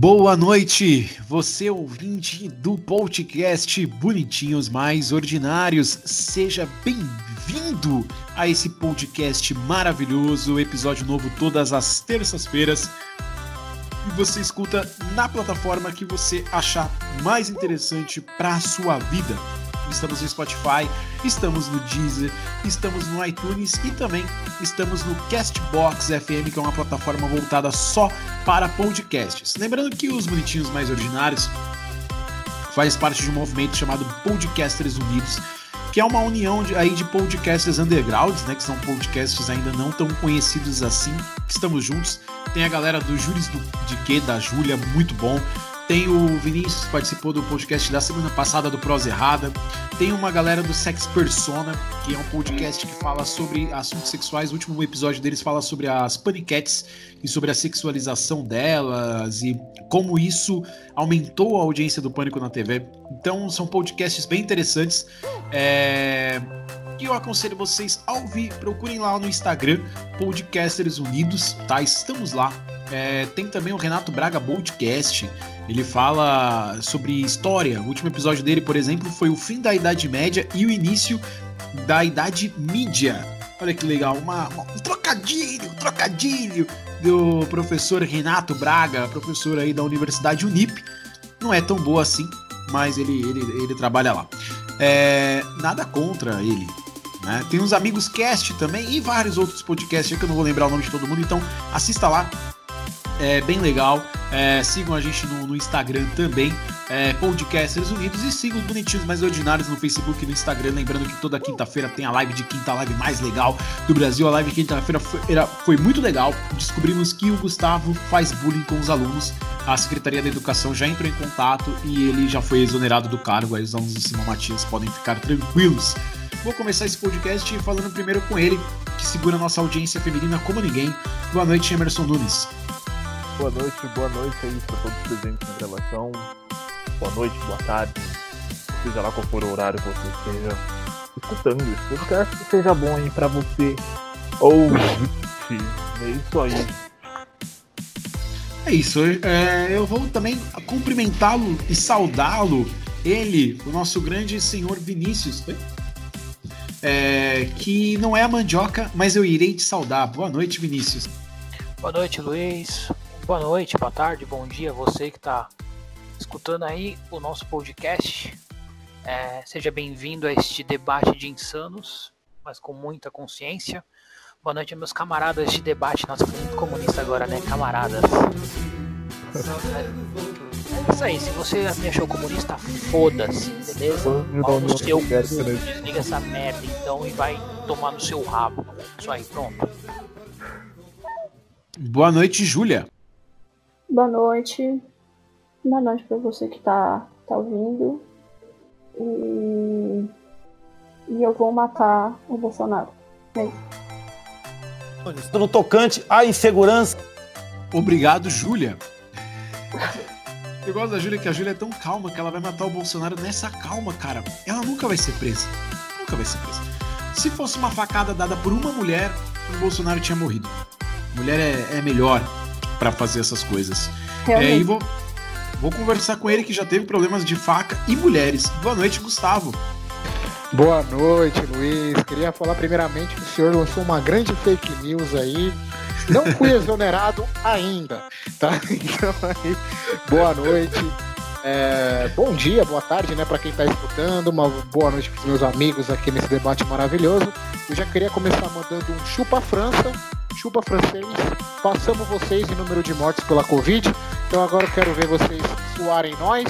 Boa noite, você ouvinte do podcast Bonitinhos Mais Ordinários. Seja bem-vindo a esse podcast maravilhoso, episódio novo todas as terças-feiras. E você escuta na plataforma que você achar mais interessante para sua vida estamos no Spotify, estamos no Deezer, estamos no iTunes e também estamos no Castbox FM, que é uma plataforma voltada só para podcasts. Lembrando que os bonitinhos mais ordinários faz parte de um movimento chamado Podcasters Unidos, que é uma união de, aí de podcasters undergrounds, né, que são podcasts ainda não tão conhecidos assim, que estamos juntos. Tem a galera do Júris do, de Que, da Júlia, muito bom. Tem o Vinícius que participou do podcast da semana passada do Prosa Errada. Tem uma galera do Sex Persona, que é um podcast que fala sobre assuntos sexuais. O último episódio deles fala sobre as paniquetes e sobre a sexualização delas e como isso aumentou a audiência do Pânico na TV. Então são podcasts bem interessantes. É que eu aconselho vocês a ouvir. Procurem lá no Instagram, Podcasters Unidos, tá? Estamos lá. É, tem também o Renato Braga Podcast. Ele fala sobre história. O último episódio dele, por exemplo, foi o fim da Idade Média e o início da Idade Mídia. Olha que legal, uma, uma, um trocadilho, um trocadilho do professor Renato Braga, professor aí da Universidade Unip. Não é tão boa assim, mas ele, ele, ele trabalha lá. É, nada contra ele. Né? Tem uns amigos cast também e vários outros podcasts que eu não vou lembrar o nome de todo mundo, então assista lá, é bem legal. É, sigam a gente no, no Instagram também, é, Podcasters Unidos, e sigam os Bonitinhos Mais Ordinários no Facebook e no Instagram. Lembrando que toda quinta-feira tem a live de quinta, live mais legal do Brasil. A live de quinta-feira foi, foi muito legal. Descobrimos que o Gustavo faz bullying com os alunos. A Secretaria da Educação já entrou em contato e ele já foi exonerado do cargo. Aí os alunos do Simão Matias podem ficar tranquilos. Vou começar esse podcast falando primeiro com ele, que segura nossa audiência feminina como ninguém. Boa noite, Emerson Nunes. Boa noite, boa noite aí para todos presentes na gravação. Boa noite, boa tarde. Seja lá qual for o horário que você esteja escutando esse podcast, que seja bom aí para você ouvinte. É isso aí. É isso. É, eu vou também cumprimentá-lo e saudá-lo. Ele, o nosso grande senhor Vinícius. É, que não é a mandioca, mas eu irei te saudar. Boa noite, Vinícius. Boa noite, Luiz. Boa noite, boa tarde, bom dia, você que está escutando aí o nosso podcast. É, seja bem-vindo a este debate de insanos, mas com muita consciência. Boa noite, meus camaradas de debate. Nossa, foi muito comunista agora, né? Camaradas. É, isso aí, se você me achou comunista, foda-se, beleza? Pau no seu cu, desliga essa merda então e vai tomar no seu rabo. Isso aí, pronto. Boa noite, Júlia. Boa noite. Boa noite para você que tá, tá ouvindo. E... e eu vou matar o Bolsonaro. É isso. No tocante à insegurança. Obrigado, Júlia. Eu gosto da Júlia que a Júlia é tão calma que ela vai matar o Bolsonaro nessa calma, cara. Ela nunca vai ser presa. Nunca vai ser presa. Se fosse uma facada dada por uma mulher, o Bolsonaro tinha morrido. Mulher é, é melhor para fazer essas coisas. É, e vou, vou conversar com ele que já teve problemas de faca e mulheres. Boa noite, Gustavo. Boa noite, Luiz. Queria falar primeiramente que o senhor lançou uma grande fake news aí. Não fui exonerado ainda, tá? Então aí, boa noite. É, bom dia, boa tarde, né, para quem está escutando. Uma boa noite para os meus amigos aqui nesse debate maravilhoso. Eu já queria começar mandando um chupa França chupa francês, passamos vocês em número de mortes pela Covid. Então agora eu quero ver vocês suarem nós.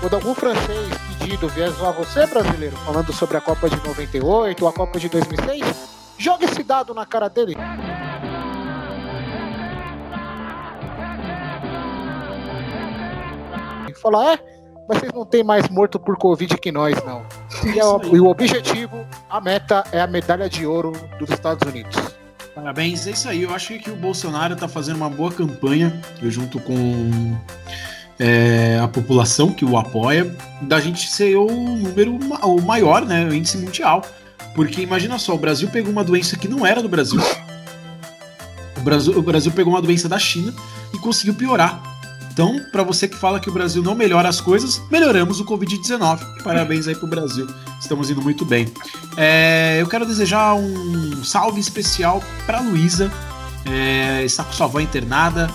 Quando algum francês pedido vier zoar você, brasileiro, falando sobre a Copa de 98 ou a Copa de 2006, joga esse dado na cara dele. Falar, é, mas vocês não têm mais morto por Covid que nós, não. E, é e o objetivo, a meta é a medalha de ouro dos Estados Unidos. Parabéns, é isso aí. Eu acho que o Bolsonaro está fazendo uma boa campanha, junto com é, a população que o apoia, da gente ser o número o maior, né, o índice mundial. Porque imagina só, o Brasil pegou uma doença que não era do Brasil. O Brasil, o Brasil pegou uma doença da China e conseguiu piorar. Então, para você que fala que o Brasil não melhora as coisas, melhoramos o Covid-19. Parabéns aí pro Brasil. Estamos indo muito bem. É, eu quero desejar um salve especial para Luísa. É, está com sua avó internada.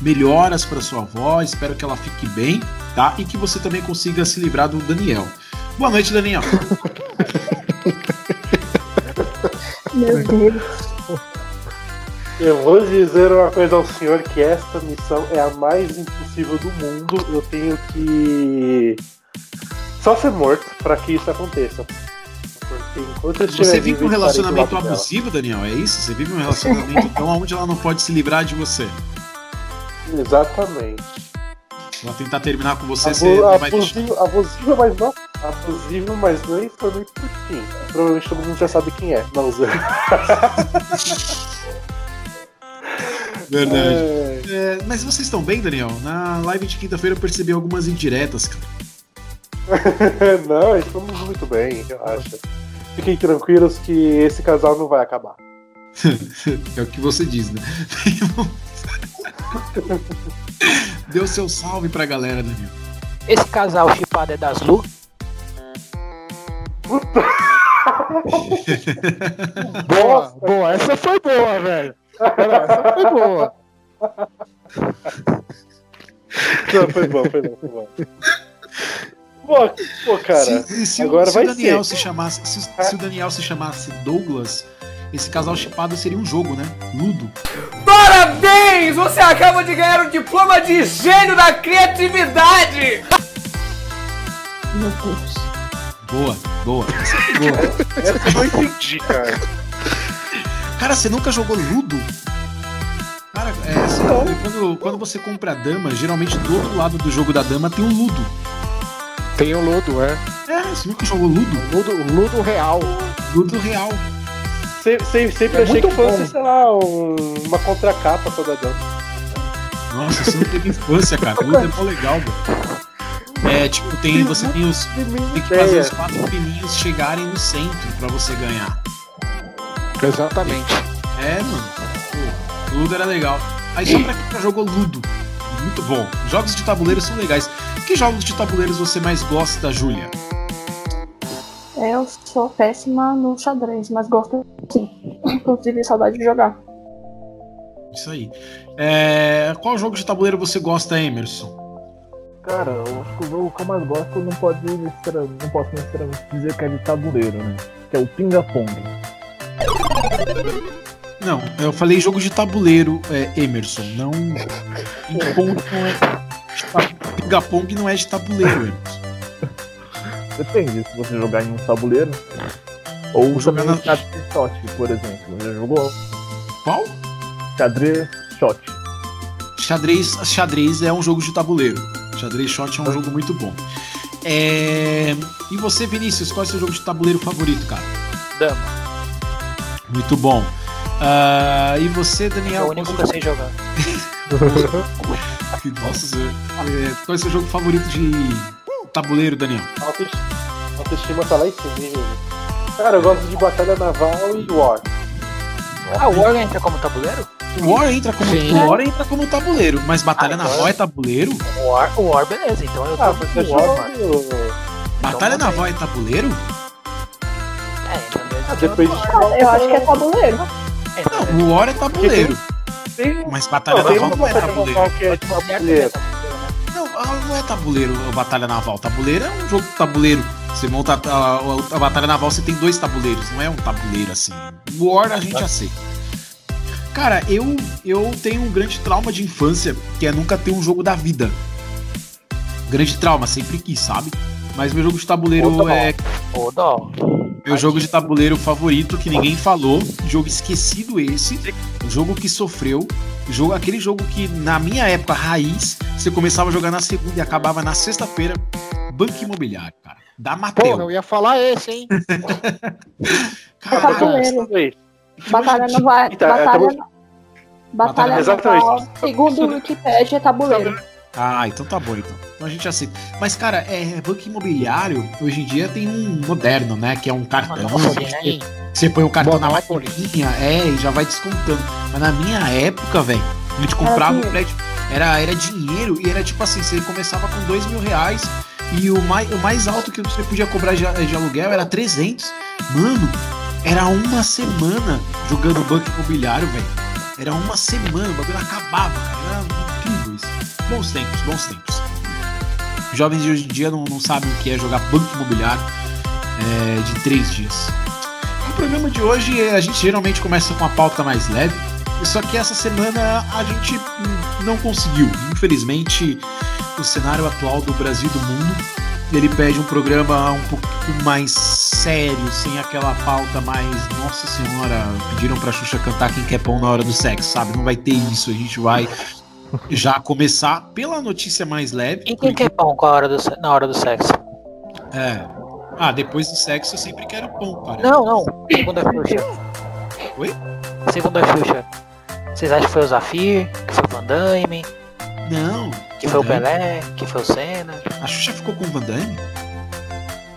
Melhoras para sua avó. Espero que ela fique bem, tá? E que você também consiga se livrar do Daniel. Boa noite, Daniel. Meu Deus. Eu vou dizer uma coisa ao senhor que esta missão é a mais impossível do mundo. Eu tenho que só ser morto para que isso aconteça. Você vive um relacionamento lado dela. abusivo, Daniel? É isso? Você vive um relacionamento então onde ela não pode se livrar de você? Exatamente. Ela tentar terminar com você, você Abu, não vai deixar. abusivo, abusivo, mas não. Abusivo, mas não informei por quem. Provavelmente todo mundo já sabe quem é. Não, Zé. Verdade. É, É, mas vocês estão bem, Daniel? Na live de quinta-feira eu percebi algumas indiretas, cara. não, estamos muito bem, relaxa. Fiquem tranquilos que esse casal não vai acabar. É o que você diz, né? Deu seu salve pra galera, Daniel. Esse casal chipado é das Lu? Boa, boa. Essa foi boa, velho. Essa foi boa. Não, foi bom, foi bom, foi bom. Pô, pô cara, se, se o- agora se vai o Daniel ser. se chamasse, se, se o Daniel se chamasse Douglas, esse casal chipado seria um jogo, né? Ludo. Parabéns! Você acaba de ganhar o diploma de gênio da criatividade! Meu Deus. Boa, boa. Boa. Essa eu não entendi, cara. Cara, você nunca jogou Ludo? Cara, é, assim, quando, quando você compra a dama, geralmente do outro lado do jogo da dama tem um Ludo. Tem o Ludo, é. É, você nunca jogou Ludo? Ludo, Ludo real. Ludo real. Se- se- sempre É achei que fosse, bom. sei lá, um- uma contracapa só da dama. Nossa, você não teve infância, cara. Ludo é mó legal, mano. É, tipo, tem, você tem os. Tem que fazer os quatro pininhos chegarem no centro pra você ganhar. Exatamente. É, mano. Pô, Ludo era legal. Aí só pra quem já jogou Ludo. Muito bom. Jogos de tabuleiro são legais. Que jogos de tabuleiros você mais gosta, Júlia? Eu sou péssima no xadrez, mas gosto sim. Inclusive, saudade de jogar. Isso aí. É, qual jogo de tabuleiro você gosta, Emerson? Cara, eu acho que o jogo que eu mais gosto não pode não posso necessariamente dizer que é de tabuleiro, né? Que é o Pinga Pong. Não, eu falei jogo de tabuleiro, é, Emerson. Não. Ping-pong não é. Ping-pong não é de tabuleiro, Emerson. Depende, se você jogar em um tabuleiro. Ou Jogar na- xadrez shot, por exemplo. Já jogou? Qual? Xadrez shot. Xadrez, xadrez é um jogo de tabuleiro. Xadrez Shot é um jogo muito bom. É, E você, Vinícius, qual é o seu jogo de tabuleiro favorito, cara? Dama. Muito bom. Ah, e você, É Daniel? o único que eu sei jogar. é Nossa, é, qual é o seu jogo favorito de tabuleiro, Daniel? Autoestima, autoestima tá lá em cima, hein? Cara, eu gosto de Batalha Naval e War. Ah, o War entra como tabuleiro? O War entra como, Sim. o War entra como tabuleiro, mas Batalha Ah, então Naval é- é tabuleiro? O War, War beleza, então eu tô Ah, com é War, mano. jogo. Batalha Então, Naval é tabuleiro? É, então Ah, depende de Eu acho que é tabuleiro. É. Não, o War é tabuleiro, Tem, mas Batalha não, Naval não é Batalha tabuleiro. É de tabuleiro. Não, ah, não é tabuleiro o Batalha Naval. Tabuleiro é um jogo de tabuleiro. Você monta a, a- a Batalha Naval, você tem dois tabuleiros, não é um tabuleiro assim. War a gente aceita. Cara, eu, eu tenho um grande trauma de infância, que é nunca ter um jogo da vida. Grande trauma, sempre quis, sabe? Mas meu jogo de tabuleiro é Ô, dó. Meu jogo de tabuleiro favorito que ninguém falou, jogo esquecido esse, jogo que sofreu, jogo aquele jogo que na minha época raiz, você começava a jogar na segunda e acabava na sexta-feira, Banco Imobiliário, cara. Da Porra, Mattel. eu ia falar esse, hein? Tabuleiro. Aí, Batalha naval. Então, é Batalha, tabu- batalha Exatamente. naval. Segundo o Wikipedia, é tabuleiro. Ah, então tá bom então. Então a gente aceita. Mas, cara, é, banco imobiliário, hoje em dia tem um moderno, né? Que é um cartão. Né? Você põe o cartão na Monopoly. maquininha, é, e já vai descontando. Mas na minha época, velho, a gente comprava o dinheiro. prédio. Era, era dinheiro e era tipo assim, você começava com dois mil reais e o mais, o mais alto que você podia cobrar de, de aluguel era 300. Mano, era uma semana jogando banco imobiliário, velho. Era uma semana, o bagulho acabava, cara. Era. Bons tempos, bons tempos. Os jovens de hoje em dia não, não sabem o que é jogar banco imobiliário é, de três dias. No programa de hoje, a gente geralmente começa com a pauta mais leve. Só que essa semana a gente não conseguiu. Infelizmente, o cenário atual do Brasil e do mundo, ele pede um programa um pouco mais sério, sem aquela pauta mais, nossa senhora, pediram pra Xuxa cantar quem quer pão na hora do sexo, sabe? Não vai ter isso, a gente vai já começar pela notícia mais leve. E quem quer pão com a hora do, na hora do sexo? É. Ah, depois do sexo eu sempre quero pão, cara. Não, não. Segundo a Xuxa. Oi? Segundo a Xuxa. Vocês acham que foi o Zafir? Que foi o Van Damme? Não. Que foi o Van Damme. Pelé? Que foi o Senna? A Xuxa ficou com o Van Damme?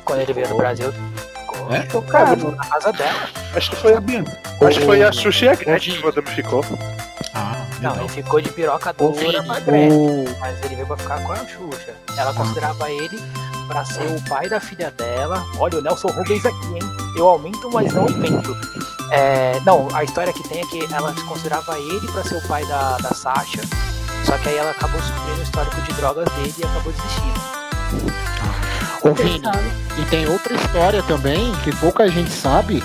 Quando ele veio no Brasil, É? Chocado. na casa dela. Acho que foi, Sabia. acho que foi a Xuxa e a Gretchen que o Madame ficou. Não, legal. ele ficou de piroca dura pra Gretchen. Mas ele veio pra ficar com a Xuxa. Ela considerava ele pra ser o pai da filha dela. Olha, o Nelson Rubens aqui, hein? Eu aumento, mas não aumento. É, não, a história que tem é que ela considerava ele pra ser o pai da, da Sasha. Só que aí ela acabou descobrindo o histórico de drogas dele e acabou desistindo. Ô, Vini, e tem outra história também que pouca gente sabe.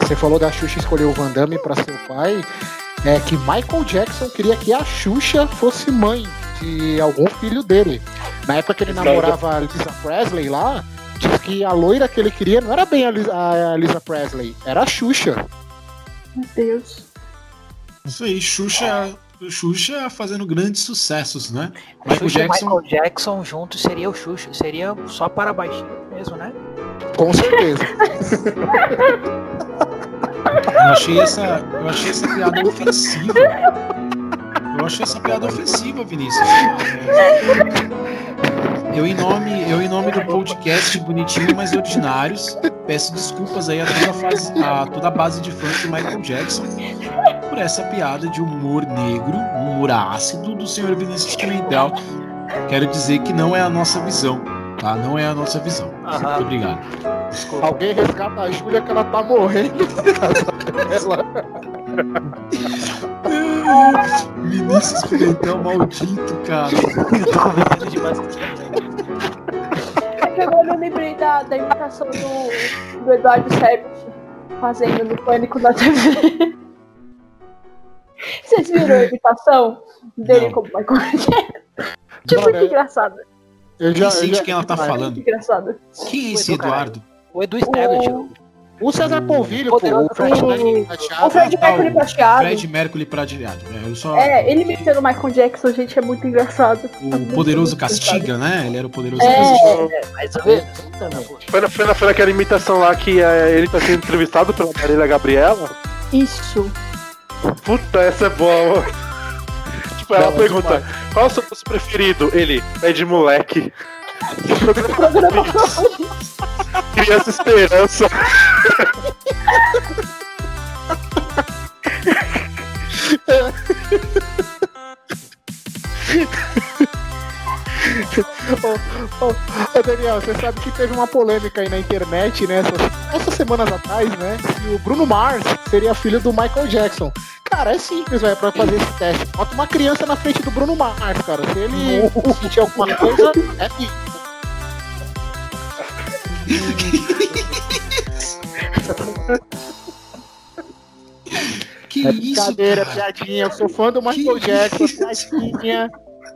Você falou da Xuxa escolher o Van Damme pra ser o pai. É que Michael Jackson queria que a Xuxa fosse mãe de algum filho dele. Na época que ele namorava a Lisa Presley lá, diz que a loira que ele queria não era bem a Lisa, a Lisa Presley, era a Xuxa. Meu Deus. Isso aí, Xuxa, Xuxa fazendo grandes sucessos, né? Michael Xuxa e Jackson. Michael Jackson juntos seria o Xuxa. Seria só para baixinho mesmo, né? Com certeza. Eu achei essa, eu achei essa piada ofensiva. Eu achei essa piada ofensiva, Vinícius. Eu em nome, eu em nome do podcast Bonitinho mais Ordinários, peço desculpas aí a toda a, toda a base de fãs de Michael Jackson por essa piada de humor negro, um humor ácido do senhor Vinícius Pimentel. Quero dizer que não é a nossa visão, tá? Não é a nossa visão. Muito obrigado. Alguém resgata a Júlia que ela tá morrendo na casa dela. Vinícius Pimentel maldito, cara. É que agora eu lembrei da, da imitação do, do Eduardo Servit fazendo no Pânico na TV. Vocês viram a imitação dele Não. como Michael Jackson? Que Mano, muito é- engraçado. Eu já, Quem já- quem ela tá falando? engraçado. Quem é esse. Eduardo? O Edu Stablet. O, O César Polvilho, pô, o Fred Fred. Mercury o prateado. Fred tá, Mercury o prateado. Fred Mercury prateado. É, só, É, ele imitando o Michael Jackson, gente, é muito engraçado. É O muito, Poderoso muito Castiga, né? Ele era o Poderoso É. Castiga. Mais ou menos. Então, Foi, na, foi, na, foi naquela imitação lá que é, ele tá sendo entrevistado pela Marília Gabriela. engraçado. Isso. Puta, essa é boa. mano. Tipo, ela pergunta: demais. qual é o seu doce preferido? Ele, é de moleque. Criança Esperança. Ô, Daniel, você sabe que teve uma polêmica aí na internet, né? Essas, essas semanas atrás, né? Se o Bruno Mars seria filho do Michael Jackson. Cara, é simples, velho, pra fazer esse teste. Bota uma criança na frente do Bruno Mars, cara. Se ele sentir alguma coisa, é filho. Que É isso, brincadeira, piadinha. Eu sou fã do Michael Que Jackson, piadinha.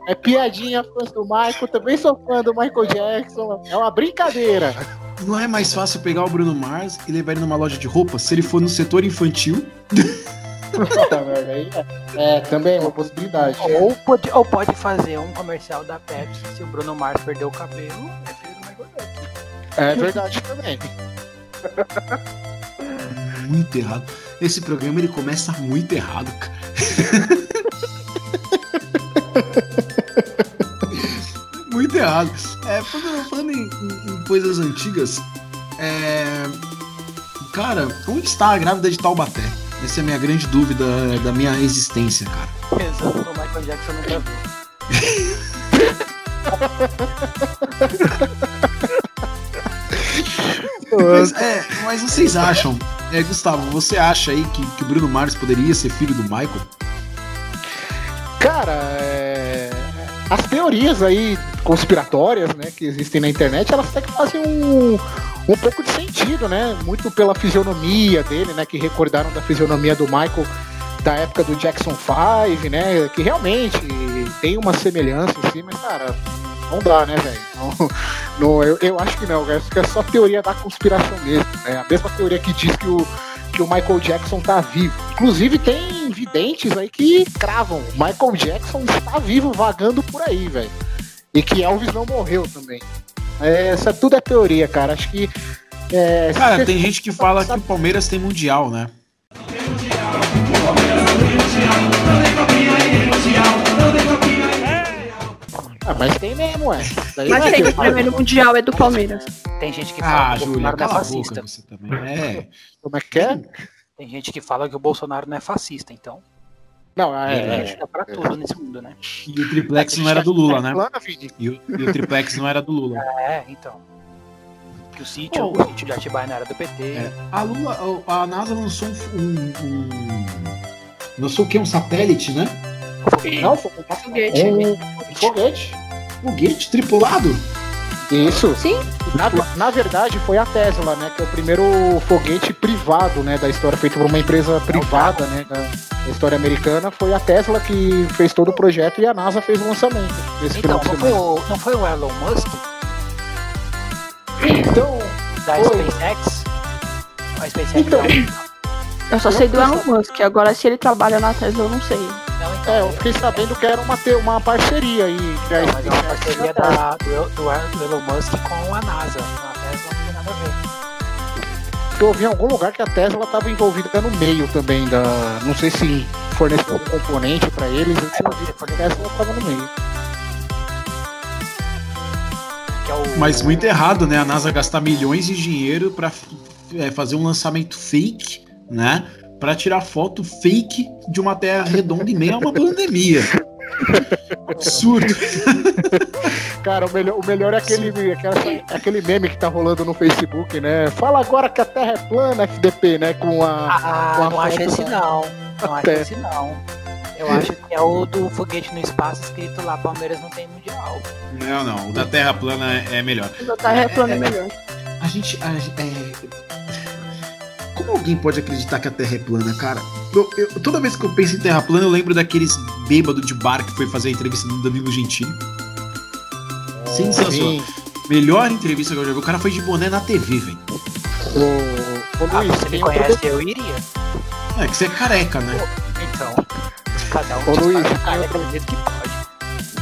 É piadinha, fã do Michael. Também sou fã do Michael Jackson. É uma brincadeira. Não é mais fácil pegar o Bruno Mars e levar ele numa loja de roupa se ele for no setor infantil? Puta merda, aí é, é, também é uma possibilidade. Ou pode, ou pode fazer um comercial da Pepsi se o Bruno Mars perder o cabelo. É filho do Michael Jackson. É verdade também. Muito errado. Esse programa ele começa muito errado, cara. muito errado. É, falando falando em, em- em coisas antigas, é, cara, onde está a grávida de Taubaté? Essa é a minha grande dúvida da minha existência, cara. Pensando no Michael Jackson nunca viu. Mas, é, mas vocês acham, é, Gustavo, você acha aí que, que o Bruno Mars poderia ser filho do Michael? Cara, é, as teorias aí conspiratórias, né, que existem na internet, elas até que fazem um, um pouco de sentido, né? Muito pela fisionomia dele, né, que recordaram da fisionomia do Michael da época do Jackson 5, né, que realmente tem uma semelhança em si, mas cara, não dá, né, velho? Não, não, eu, eu acho que não, eu acho que é só teoria da conspiração mesmo, né? A mesma teoria que diz que o que o Michael Jackson tá vivo. Inclusive tem videntes aí que cravam. Michael Jackson está vivo vagando por aí, velho. E que Elvis não morreu também. É, essa tudo é teoria, cara. Acho que. É, Cara, tem gente que fala que o Palmeiras tem mundial, né? Ah, mas tem mesmo, ué. Daí Mas é tem que o primeiro mundial é do Palmeiras. Tem gente que fala Ah, que o Júlia, Bolsonaro não é fascista. boca você também. É. Como é que é? Tem gente que fala que o Bolsonaro não é fascista, então. Não, é. Tem é, gente pra tudo nesse mundo, né? E o triplex não era do Lula, né? E o, e o triplex não era do Lula. É, então. Que o sítio, Oh. o sítio de Atibaia não era do PT. É, a Lula, a NASA lançou um, um, um- lançou o quê? Um satélite, né? Não, foi Foguete. um foguete. Foguete tripulado. Isso. Sim. Na, na verdade, foi a Tesla, né? Que é o primeiro foguete privado, né? Da história, feito por uma empresa privada, né? Da, história americana. Foi a Tesla que fez todo o projeto e a NASA fez o lançamento desse Então, não foi, o, não foi o Elon Musk Então, da Foi. SpaceX? A SpaceX Então. não. Eu só sei do Elon Musk. Agora, se ele trabalha na Tesla, eu não sei. Não, então. é, eu fiquei sabendo que era uma, uma parceria aí. Não, mas é uma parceria da, do, do, Elon Musk com a NASA. A Tesla não tem nada a ver. Eu ouvi em algum lugar que a Tesla estava envolvida no meio também da. Não sei se forneceu um componente para eles. Que a Tesla estava no meio. É o, Mas muito errado, né? A NASA gastar milhões de dinheiro pra é, fazer um lançamento fake, né? Pra tirar foto fake de uma Terra redonda em meio a uma pandemia. Absurdo. Cara, o melhor, o melhor é aquele, aquela- aquele meme que tá rolando no Facebook, né? Fala agora que a Terra é plana, FDP, né? Com a. Ah, com a não acho esse da- não. Não acho esse não. Eu acho que é o do foguete no espaço escrito lá, Palmeiras não tem mundial. Não, não. O da Terra plana é melhor. O da Terra é plano é melhor. A gente. a é, Como alguém pode acreditar que a Terra é plana, cara? Eu- eu- toda vez que eu penso em Terra plana, eu lembro daqueles bêbados de bar que foi fazer a entrevista do Danilo Gentili. Sensacional. Melhor entrevista que eu já vi. O cara foi de boné na TV, velho. O, o Ah, Luiz, você me conhece, eu iria. É que você é careca, né? Então, cada um Ô, Luiz, tem do jeito que pode.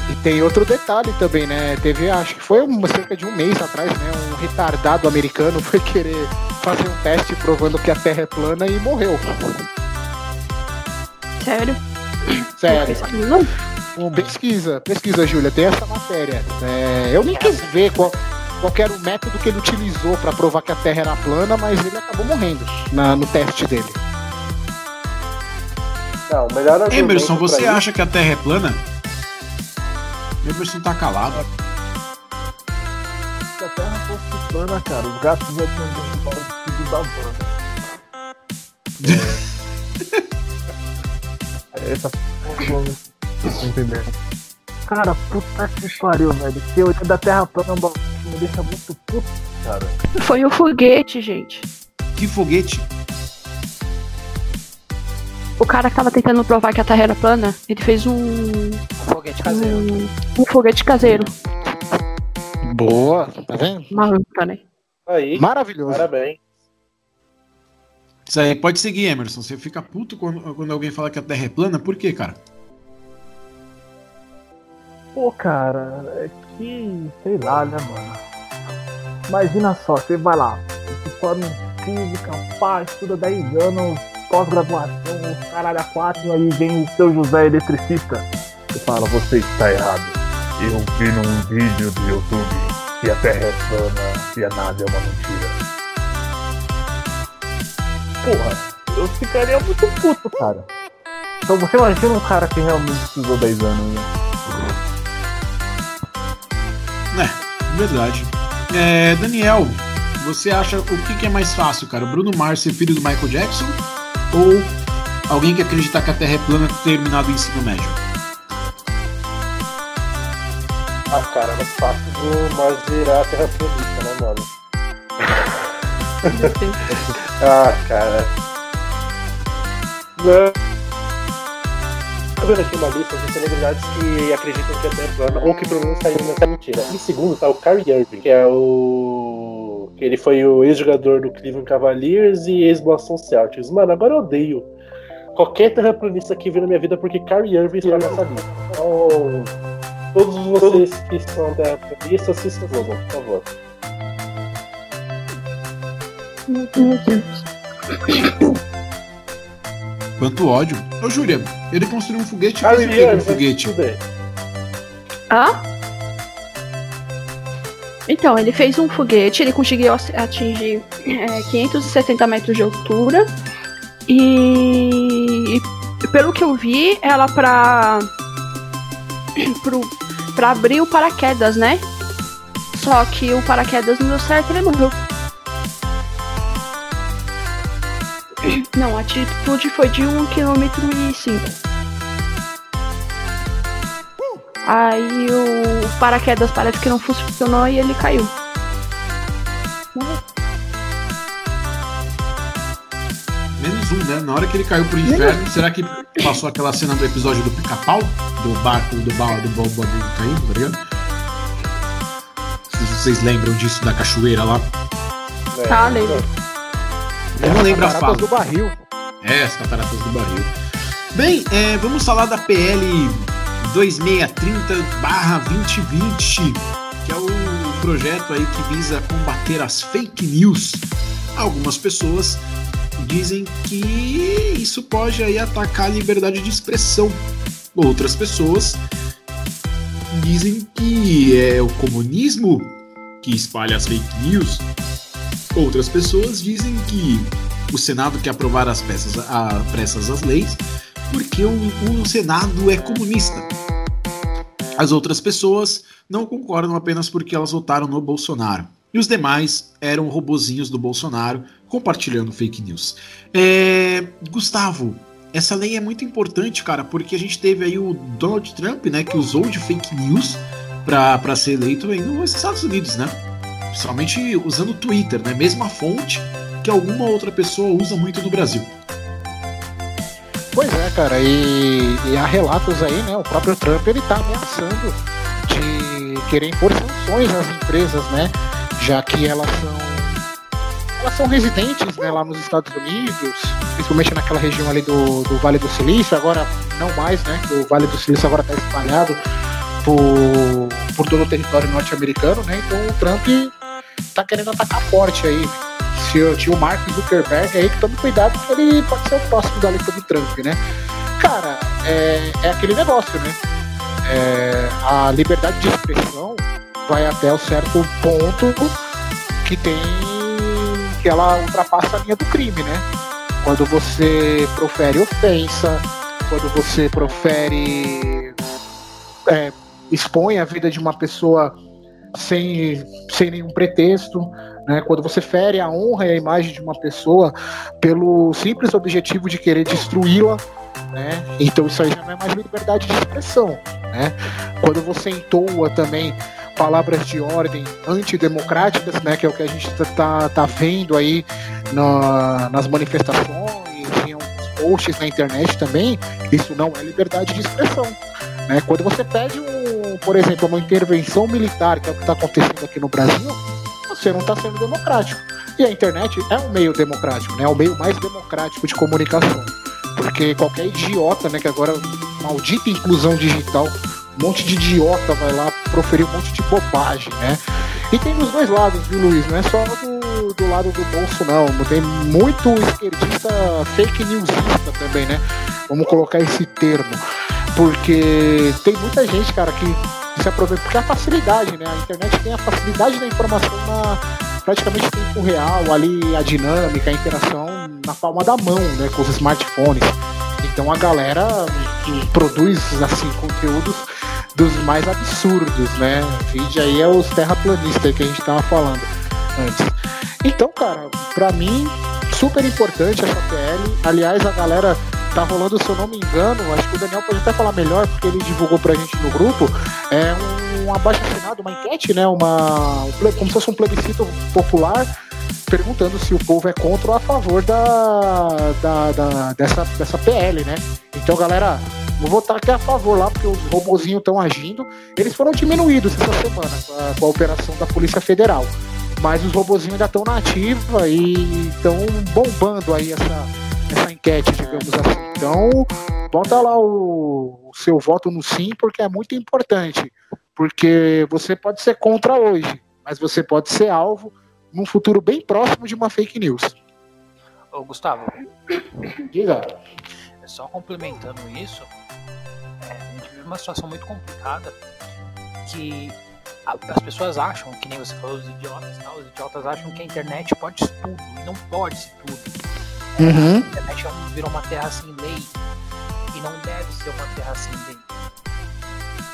E tem outro detalhe também, né? Teve, acho que foi um- cerca de um mês atrás, né? Um retardado americano foi querer fazer um teste provando que a Terra é plana e morreu. Sério? Sério. Não? Um, pesquisa, pesquisa, Júlia, tem essa matéria. É, eu nem quis ver qual, qual que era o método que ele utilizou para provar que a Terra era plana, mas ele acabou morrendo na- no teste dele. Não, o melhor Emerson, você acha que a Terra é plana? Emerson tá calado. Se a Terra fosse plana, cara, os gatos já tinham vindo embora do tudo da banda. Essa porra, entender. Cara, puta que pariu, velho. Teoria da Terra plana é um me deixa muito puto, cara. Foi o foguete, gente. Que foguete? O cara que tava tentando provar que a Terra era plana, ele fez um, Um foguete caseiro. um, um foguete caseiro. Boa, tá vendo? Anta, né? Aí, Maravilhoso. parabéns. Isso aí pode seguir, Emerson. Você fica puto quando, quando alguém fala que a Terra é plana? Por quê, cara? Pô, cara, é que, sei lá, né, mano? Imagina só, você vai lá, você forma em física, pá, estuda 10 anos, pós-graduação, caralho, a 4, aí vem o seu José eletricista. Você fala, você está errado. Eu vi num vídeo do YouTube que a Terra é plana e a nave é uma mentira. Porra, eu ficaria muito puto, cara. Então você imagina um cara que realmente estudou 10 anos, né? Verdade. É, Daniel, você acha o que, que é mais fácil, cara? Bruno Mars ser filho do Michael Jackson ou alguém que acredita que a Terra é plana ter terminado o ensino médio? Ah, cara, é mais fácil do Mars virar a Terra planista, né, mano? ah, cara. Tô vendo aqui uma lista de celebridades que acreditam que a Terra é plana ou que pelo menos saíram nessa mentira. Em segundo tá o Kyrie Irving, que é o. Ele foi o ex-jogador do Cleveland Cavaliers e ex-Boston Celtics. Mano, agora eu odeio qualquer terraplanista que vir na minha vida porque Kyrie Irving está nessa lista. Então, todos vocês que são terraplanistas se excluam, por favor. Meu Deus. Quanto ódio. Ô, Júlia, ele construiu um foguete e com o Irving, foguete? bem. Ah? Então, ele fez um foguete, ele conseguiu atingir é, 570 metros de altura. E, e pelo que eu vi, ela pra, pro, pra abrir o paraquedas, né? Só que o paraquedas não deu certo ele morreu. Não, a altitude foi de 1,5 km. Aí o paraquedas parece que não funcionou e ele caiu. Menos um, né? Na hora que ele caiu pro inferno, será que passou aquela cena do episódio do pica-pau? Do barco, do bal, do bal, bal, caindo, tá ligado? Se vocês lembram disso da cachoeira lá. É, Tá, lembro. Eu não lembro a fala. do barril. É, as cataratas do barril. Bem, é, vamos falar da PL 2630-2020, que é o projeto aí que visa combater as fake news. Algumas pessoas dizem que isso pode aí atacar a liberdade de expressão. Outras pessoas dizem que é o comunismo que espalha as fake news. Outras pessoas dizem que o Senado quer aprovar as peças, a, pressas as leis porque o, o Senado é comunista. As outras pessoas não concordam apenas porque elas votaram no Bolsonaro. E os demais eram robozinhos do Bolsonaro compartilhando fake news. É, Gustavo, essa lei é muito importante, cara, porque a gente teve aí o Donald Trump, né, que usou de fake news para ser eleito aí nos Estados Unidos, né? Principalmente usando o Twitter, né? Mesma fonte que alguma outra pessoa usa muito no Brasil. Pois é, cara, e, e há relatos aí, né? O próprio Trump ele tá ameaçando de querer impor sanções às empresas, né? Já que elas são elas são residentes né, lá nos Estados Unidos, principalmente naquela região ali do, do Vale do Silício, agora não mais, né? O Vale do Silício agora está espalhado por, por todo o território norte-americano, né? Então o Trump tá querendo atacar forte aí. Se eu tinha o Mark Zuckerberg aí, que tome cuidado que ele pode ser o próximo da lista do Trump, né? Cara, é, é aquele negócio, né? É, a liberdade de expressão vai até o certo ponto que tem que ela ultrapassa a linha do crime, né? Quando você profere ofensa, quando você profere é, expõe a vida de uma pessoa sem, sem nenhum pretexto, né? Quando você fere a honra e a imagem de uma pessoa pelo simples objetivo de querer destruí-la, né? Então isso aí já não é mais liberdade de expressão, né? Quando você entoa também palavras de ordem antidemocráticas, né? Que é o que a gente tá, tá, tá vendo aí na, nas manifestações, em posts na internet também, isso não é liberdade de expressão. Né? Quando você pede, um, por exemplo, uma intervenção militar, que é o que está acontecendo aqui no Brasil, você não está sendo democrático. E a internet é um meio democrático, né? é o meio mais democrático de comunicação. Porque qualquer idiota, né, que agora, maldita inclusão digital, um monte de idiota vai lá proferir um monte de bobagem, né? E tem dos dois lados, viu, Luiz? Não é só do, do lado do bolso, não. Tem muito esquerdista fake newsista também, né? Vamos colocar esse termo. Porque tem muita gente, cara, que se aproveita. Porque a facilidade, né? A internet tem a facilidade da informação na praticamente tempo real, ali a dinâmica, a interação na palma da mão, né? Com os smartphones. Então a galera produz assim conteúdos dos mais absurdos, né? Vídeo aí é os terraplanistas que a gente tava falando antes. Então, cara, pra mim, super importante essa PL. Aliás, a galera tá rolando, se eu não me engano, acho que o Daniel pode até falar melhor, porque ele divulgou pra gente no grupo, é um abaixo assinado, uma enquete, né? Uma, como se fosse um plebiscito popular perguntando se o povo é contra ou a favor da, da, da dessa, dessa PL, né? Então, galera, vou votar aqui a favor lá, porque os robozinhos estão agindo. Eles foram diminuídos essa semana com a, com a operação da Polícia Federal. Mas os robozinhos ainda estão na ativa e estão bombando aí essa, essa enquete, digamos assim. Então, bota lá o, o seu voto no sim, porque é muito importante. Porque você pode ser contra hoje, mas você pode ser alvo num futuro bem próximo de uma fake news. Ô, Gustavo, Diga. é só complementando isso, é, a gente vive uma situação muito complicada que as pessoas acham, que nem você falou, os idiotas, tá? os idiotas acham que a internet pode tudo, e não pode tudo. Uhum. A internet virou uma terra sem lei e não deve ser uma terra sem lei.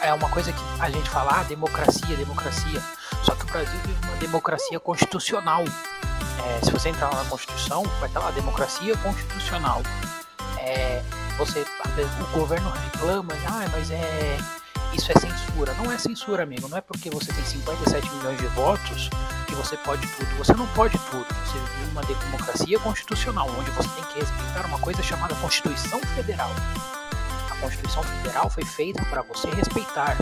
É uma coisa que a gente fala, ah, democracia, democracia. Só que o Brasil vive uma democracia constitucional. É, se você entrar lá na Constituição, vai estar lá, democracia constitucional. É, você, o governo reclama, ah, mas é isso é censura. Não é censura, amigo. Não é porque você tem 57 milhões de votos que você pode tudo. Você não pode tudo. Você vive uma democracia constitucional, onde você tem que respeitar uma coisa chamada Constituição Federal. A Constituição Federal foi feita para você respeitar.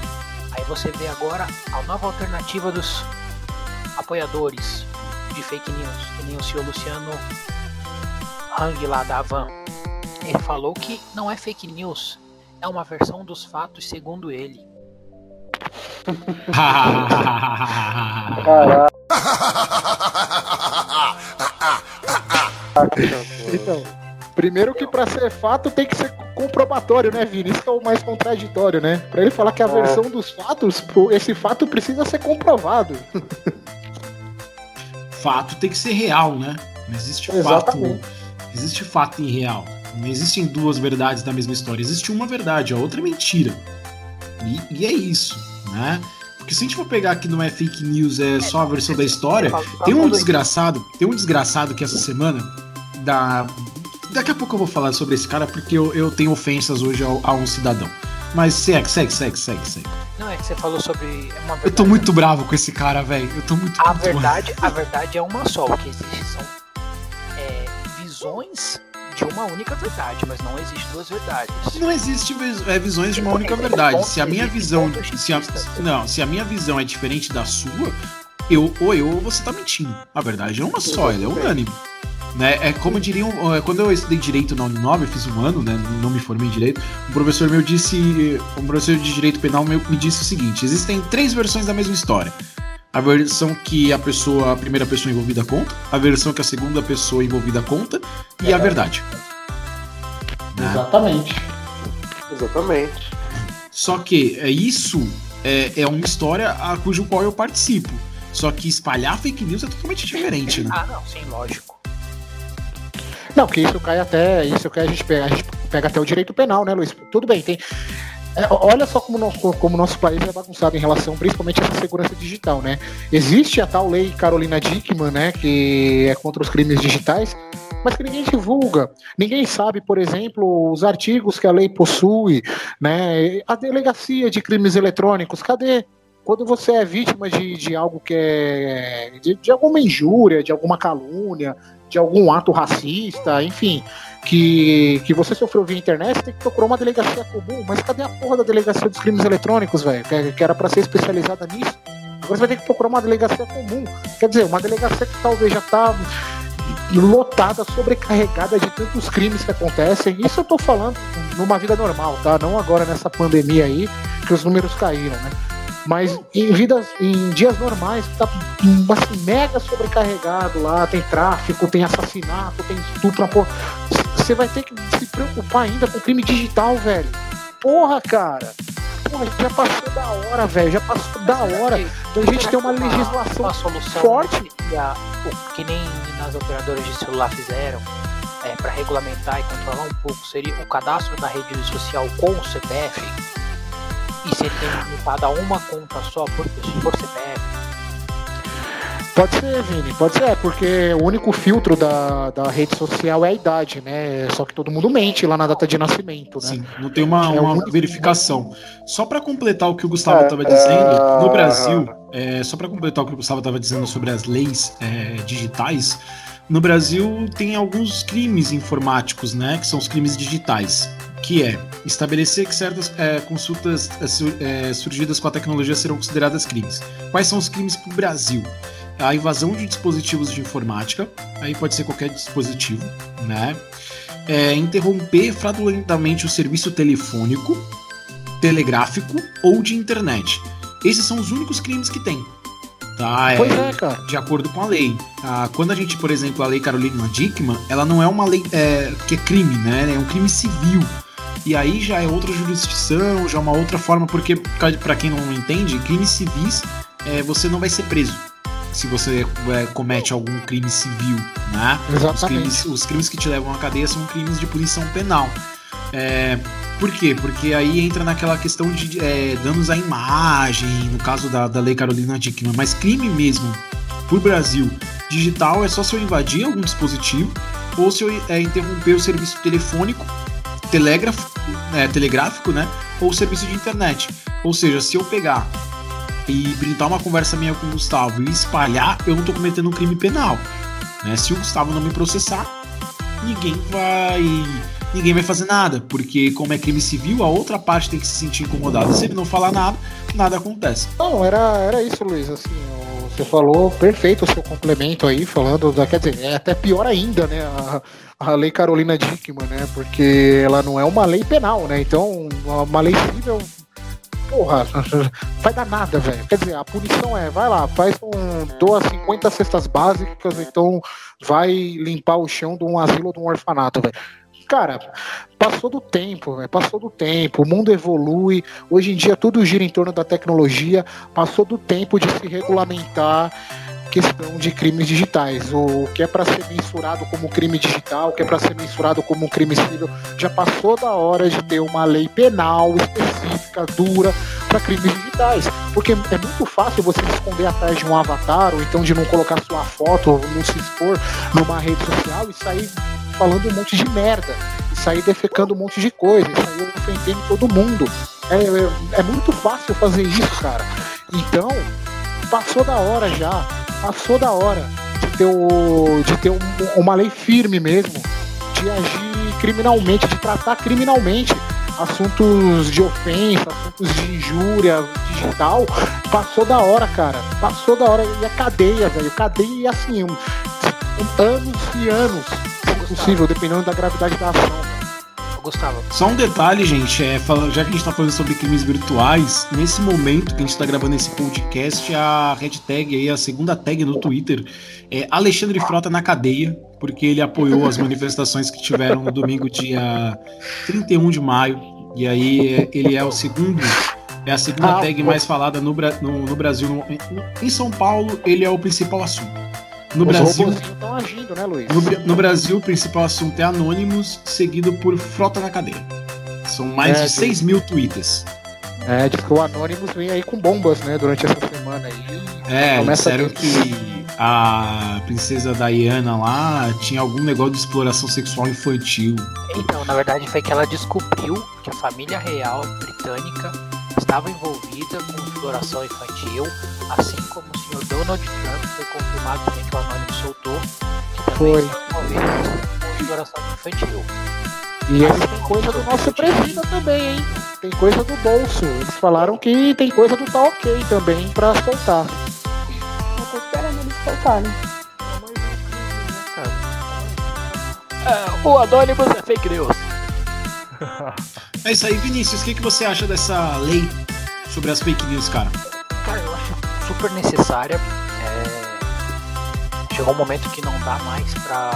Aí você vê agora a nova alternativa dos apoiadores de fake news, que nem o senhor Luciano Hang lá da Avan. Ele falou que não é fake news, é uma versão dos fatos segundo ele. Caralho. Então, primeiro que pra ser fato tem que ser comprobatório, né, Vini? Isso é o mais contraditório, né? Pra ele falar que a É. versão dos fatos, esse fato precisa ser comprovado. fato tem que ser real, né? Não existe fato. Exatamente. Existe fato irreal. Não existem duas verdades da mesma história. Existe uma verdade, a outra é mentira. E, e é isso, né? Porque se a gente for pegar que não é fake news, é só a versão da história, tem um desgraçado, tem um desgraçado que essa semana da daqui a pouco eu vou falar sobre esse cara porque eu, eu tenho ofensas hoje ao- a, um cidadão. Mas segue, segue, segue, segue, segue. Não, é que você falou sobre. É uma Eu tô muito bravo com esse cara, velho. Eu tô muito A muito verdade, a verdade é uma só. O que existe são é, visões de uma única verdade, mas não existe duas verdades. Não existe é, visões de uma única verdade. Se a minha visão, se a, não, se a minha visão é diferente da sua, eu ou eu ou você tá mentindo. A verdade é uma só, ela é unânime. Né? É como diriam, é, quando eu estudei direito na Uninove, eu fiz um ano, né? Não me formei em direito. Um professor meu disse, um professor de direito penal meu me disse o seguinte: existem três versões da mesma história. A versão que a pessoa, a primeira pessoa envolvida conta, a versão que a segunda pessoa envolvida conta e a verdade. Né? Exatamente. Exatamente. Só que é isso é, é uma história a cujo qual eu participo. Só que espalhar fake news é totalmente diferente, né? Ah, não, sim, lógico. Não, porque isso cai até. Isso que a gente pega, a gente pega até o direito penal, né, Luiz? Tudo bem, tem. É, olha só como nosso, como nosso país é bagunçado em relação, principalmente a essa segurança digital, né? Existe a tal lei Carolina Dickman, né? Que é contra os crimes digitais, mas que ninguém divulga. Ninguém sabe, por exemplo, os artigos que a lei possui, né? A delegacia de crimes eletrônicos, cadê? Quando você é vítima de, de algo que é. De, de alguma injúria, de alguma calúnia, de algum ato racista, enfim, que, que você sofreu via internet, tem que procurar uma delegacia comum. Mas cadê a porra da delegacia dos crimes eletrônicos, velho? Que, que era pra ser especializada nisso. Agora você vai ter que procurar uma delegacia comum. Quer dizer, uma delegacia que talvez já tá lotada, sobrecarregada de tantos crimes que acontecem. Isso eu tô falando numa vida normal, tá? Não agora nessa pandemia aí, que os números caíram, né? Mas em vidas, em dias normais, tá assim, mega sobrecarregado lá, tem tráfico, tem assassinato, tem estupro. Você vai ter que se preocupar ainda com crime digital, velho. Porra, cara. Porra, já passou da hora, velho. Já passou da hora. Então a gente tem uma legislação uma solução forte. que, a- que nem nas operadoras de celular fizeram é, para regulamentar e controlar um pouco seria o cadastro da rede social com o CPF E se ele tem limitado a uma conta só por, por CPF? Pode ser, Vini, pode ser, porque o único filtro da, da rede social é a idade, né? Só que todo mundo mente lá na data de nascimento, né? Sim, não tem uma, É uma um- verificação. Só para completar o que o Gustavo É, estava dizendo, é, no Brasil, é, só para completar o que o Gustavo estava dizendo sobre as leis é, digitais, no Brasil tem alguns crimes informáticos, né? Que são os crimes digitais. Que é estabelecer que certas é, consultas é, é, surgidas com a tecnologia serão consideradas crimes. Quais são os crimes para o Brasil? A invasão de dispositivos de informática, aí pode ser qualquer dispositivo, né? é, interromper fraudulentamente o serviço telefônico, telegráfico ou de internet. Esses são os únicos crimes que tem. Tá? Pois é, cara. de acordo com a lei. Ah, quando a gente, por exemplo, a lei Carolina Dickman, ela não é uma lei é, que é crime, né? É um crime civil. E aí já é outra jurisdição, já é uma outra forma, porque, para quem não entende, crimes civis é, você não vai ser preso se você é, comete algum crime civil, né? Os Exatamente. crimes, os crimes que te levam à cadeia são crimes de punição penal. É, por quê? Porque aí entra naquela questão de é, danos à imagem, no caso da, da Lei Carolina Dickmann, mas crime mesmo, por Brasil, digital é só se eu invadir algum dispositivo ou se eu é, interromper o serviço telefônico, telégrafo, é, telegráfico, né? Ou o serviço de internet. Ou seja, se eu pegar e printar uma conversa minha com o Gustavo e espalhar, eu não tô cometendo um crime penal. Né? Se o Gustavo não me processar, ninguém vai. Ninguém vai fazer nada, porque como é crime civil, a outra parte tem que se sentir incomodada. Se ele não falar nada, nada acontece. Não, era, era isso, Luiz. Assim, você falou perfeito o seu complemento aí, falando da. Quer dizer, é até pior ainda, né? A, a lei Carolina Dickman, né? Porque ela não é uma lei penal, né? Então, uma lei civil. Porra, vai dar nada, velho. Quer dizer, a punição é, vai lá, faz um. doa 50 cestas básicas, então vai limpar o chão de um asilo ou de um orfanato, velho. Cara, passou do tempo, velho. Passou do tempo. O mundo evolui. Hoje em dia tudo gira em torno da tecnologia. Passou do tempo de se regulamentar questão de crimes digitais. O que é para ser mensurado como crime digital, o que é para ser mensurado como crime civil, já passou da hora de ter uma lei penal específica, dura, para crimes digitais. Porque é muito fácil você se esconder atrás de um avatar, ou então de não colocar sua foto, ou não se expor numa rede social e sair falando um monte de merda, e sair defecando um monte de coisa, e sair ofendendo todo mundo. É, é, é muito fácil fazer isso, cara. Então, passou da hora já. Passou da hora de ter, o, de ter um- uma lei firme mesmo, de agir criminalmente, de tratar criminalmente assuntos de ofensa, assuntos de injúria digital. Passou da hora, cara. Passou da hora. E a cadeia, velho. Cadeia e assim, um, um- anos e anos, se possível, dependendo da gravidade da ação. Gustavo, Só um detalhe, gente, é, fala- já que a gente tá falando sobre crimes virtuais, nesse momento que a gente tá gravando esse podcast, a hashtag aí, a segunda tag no Twitter é Alexandre Frota na cadeia, porque ele apoiou as manifestações que tiveram no domingo, dia 31 de maio. E aí é, ele é o segundo, é a segunda Ah, tag mais falada no, no- no Brasil. No- em São Paulo, ele é o principal assunto. No Os Brasil, estão agindo, né, Luiz? no, no Brasil, o principal assunto é Anonymous, seguido por Frota na Cadeia. São mais É, de 6 mil tweets. É, diz que o Anonymous vem aí com bombas, né, durante essa semana aí. É, Começa disseram a- que a princesa Diana lá tinha algum negócio de exploração sexual infantil. Então, na verdade foi que ela descobriu que a família real britânica estava envolvida com exploração infantil, assim como o senhor Donald Trump foi confirmado também que o Anônimo soltou, que também Foi. estão envolvidos com exploração infantil. E eles têm coisa do nosso presídio também, hein? Tem coisa do bolso. Eles falaram que tem coisa do tá ok também pra soltar. Eu tô esperando eles soltarem. É, o Anonymous é fake news. É isso aí, Vinícius. O que, que você acha dessa lei sobre as fake news, cara? Cara, eu acho super necessária. É, Chegou um momento que não dá mais pra,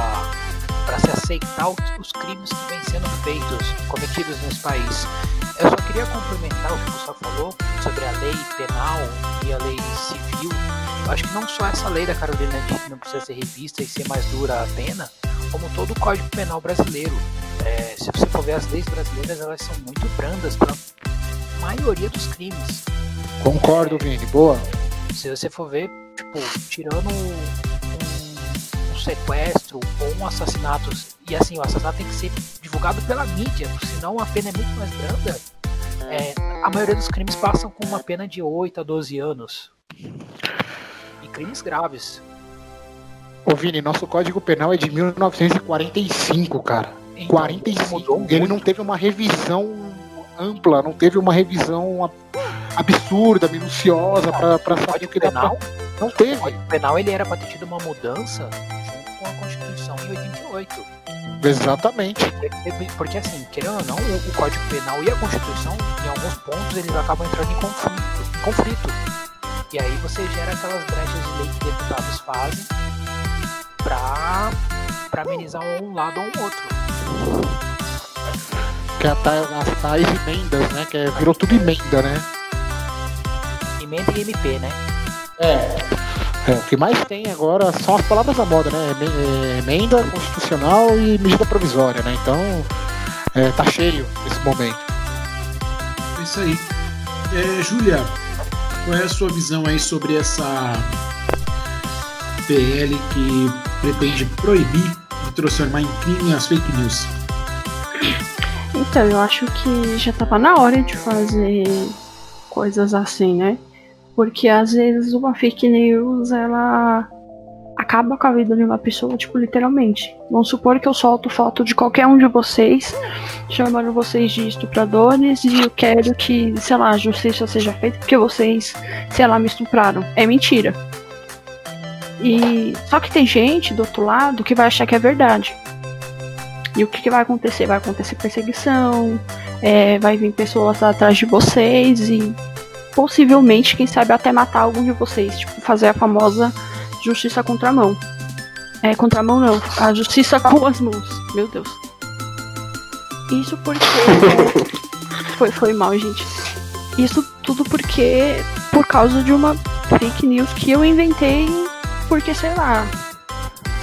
pra se aceitar os, crimes que vêm sendo feitos, cometidos nesse país. Eu só queria complementar o que Gustavo falou sobre a lei penal e a lei civil. Eu acho que não só essa lei da Carolina Dickmann não precisa ser revista e ser mais dura a pena, como todo o Código Penal brasileiro. É, se você for ver as leis brasileiras, elas são muito brandas para maioria dos crimes. Concordo, Vini. Boa. Se você for ver, tipo, tirando um, um sequestro ou um assassinato, e assim, o assassinato tem que ser divulgado pela mídia, senão a pena é muito mais branda. É, a maioria dos crimes passam com uma pena de 8 a 12 anos. E crimes graves. Ô Vini, nosso código penal é de 1945, cara. Então, 45. mudou Ele não teve uma revisão ampla, não teve uma revisão ab- absurda, minuciosa O saber o que dá pra... Penal, Não o teve. Código Penal ele era para ter tido uma mudança junto com a Constituição em 88. Exatamente. Porque- Porque assim, querendo ou não, o o Código Penal e a Constituição, em alguns pontos, eles acabam entrando em conflito. Em conflito. E aí você gera aquelas brechas de lei que deputados fazem pra, pra amenizar um lado ou um outro. Que é as tais emendas, né? Que é- virou tudo emenda, né? Emenda e MP, né? É. É, o que mais tem agora são as palavras da moda, né? É, Emenda constitucional e medida provisória, né? Então, é, tá cheio nesse momento. É isso aí. É, Júlia, qual é a sua visão aí sobre essa PL que pretende proibir de transformar em crime as fake news? Então, eu acho que já tava na hora de fazer coisas assim, né? Porque às vezes uma fake news, ela acaba com a vida de uma pessoa, tipo, literalmente. Vamos supor que eu solto foto de qualquer um de vocês, chamando vocês de estupradores, e eu quero que, sei lá, a justiça seja feita porque vocês, sei lá, me estupraram. É mentira. E só que tem gente do outro lado que vai achar que é verdade. E o que, que vai acontecer? Vai acontecer perseguição, é, vai vir pessoas atrás de vocês e possivelmente, quem sabe, até matar algum de vocês. Tipo, fazer a famosa justiça contra a mão. É, contra a mão não, a justiça com as mãos. Meu Deus. Isso porque. foi, foi mal, gente. Isso tudo porque. Por causa de uma fake news que eu inventei, porque sei lá.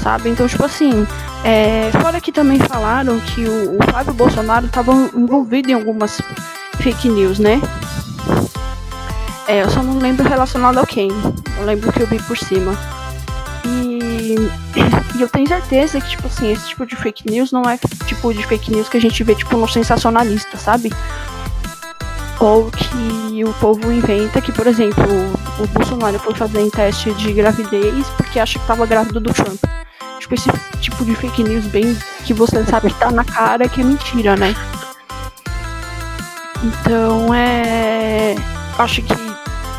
Sabe? Então, tipo assim, é, fora que também falaram que o, o Flávio Bolsonaro estava envolvido em algumas fake news, né? É, eu só não lembro relacionado ao quem. Eu lembro que eu vi por cima. E, e eu tenho certeza que, tipo assim, esse tipo de fake news não é tipo de fake news que a gente vê, tipo, no sensacionalista, sabe? Ou que o povo inventa que, por exemplo, o Bolsonaro foi fazer um teste de gravidez porque acha que tava grávido do Trump. Tipo, esse tipo de fake news bem que você sabe que tá na cara que é mentira, né? Então é. Acho que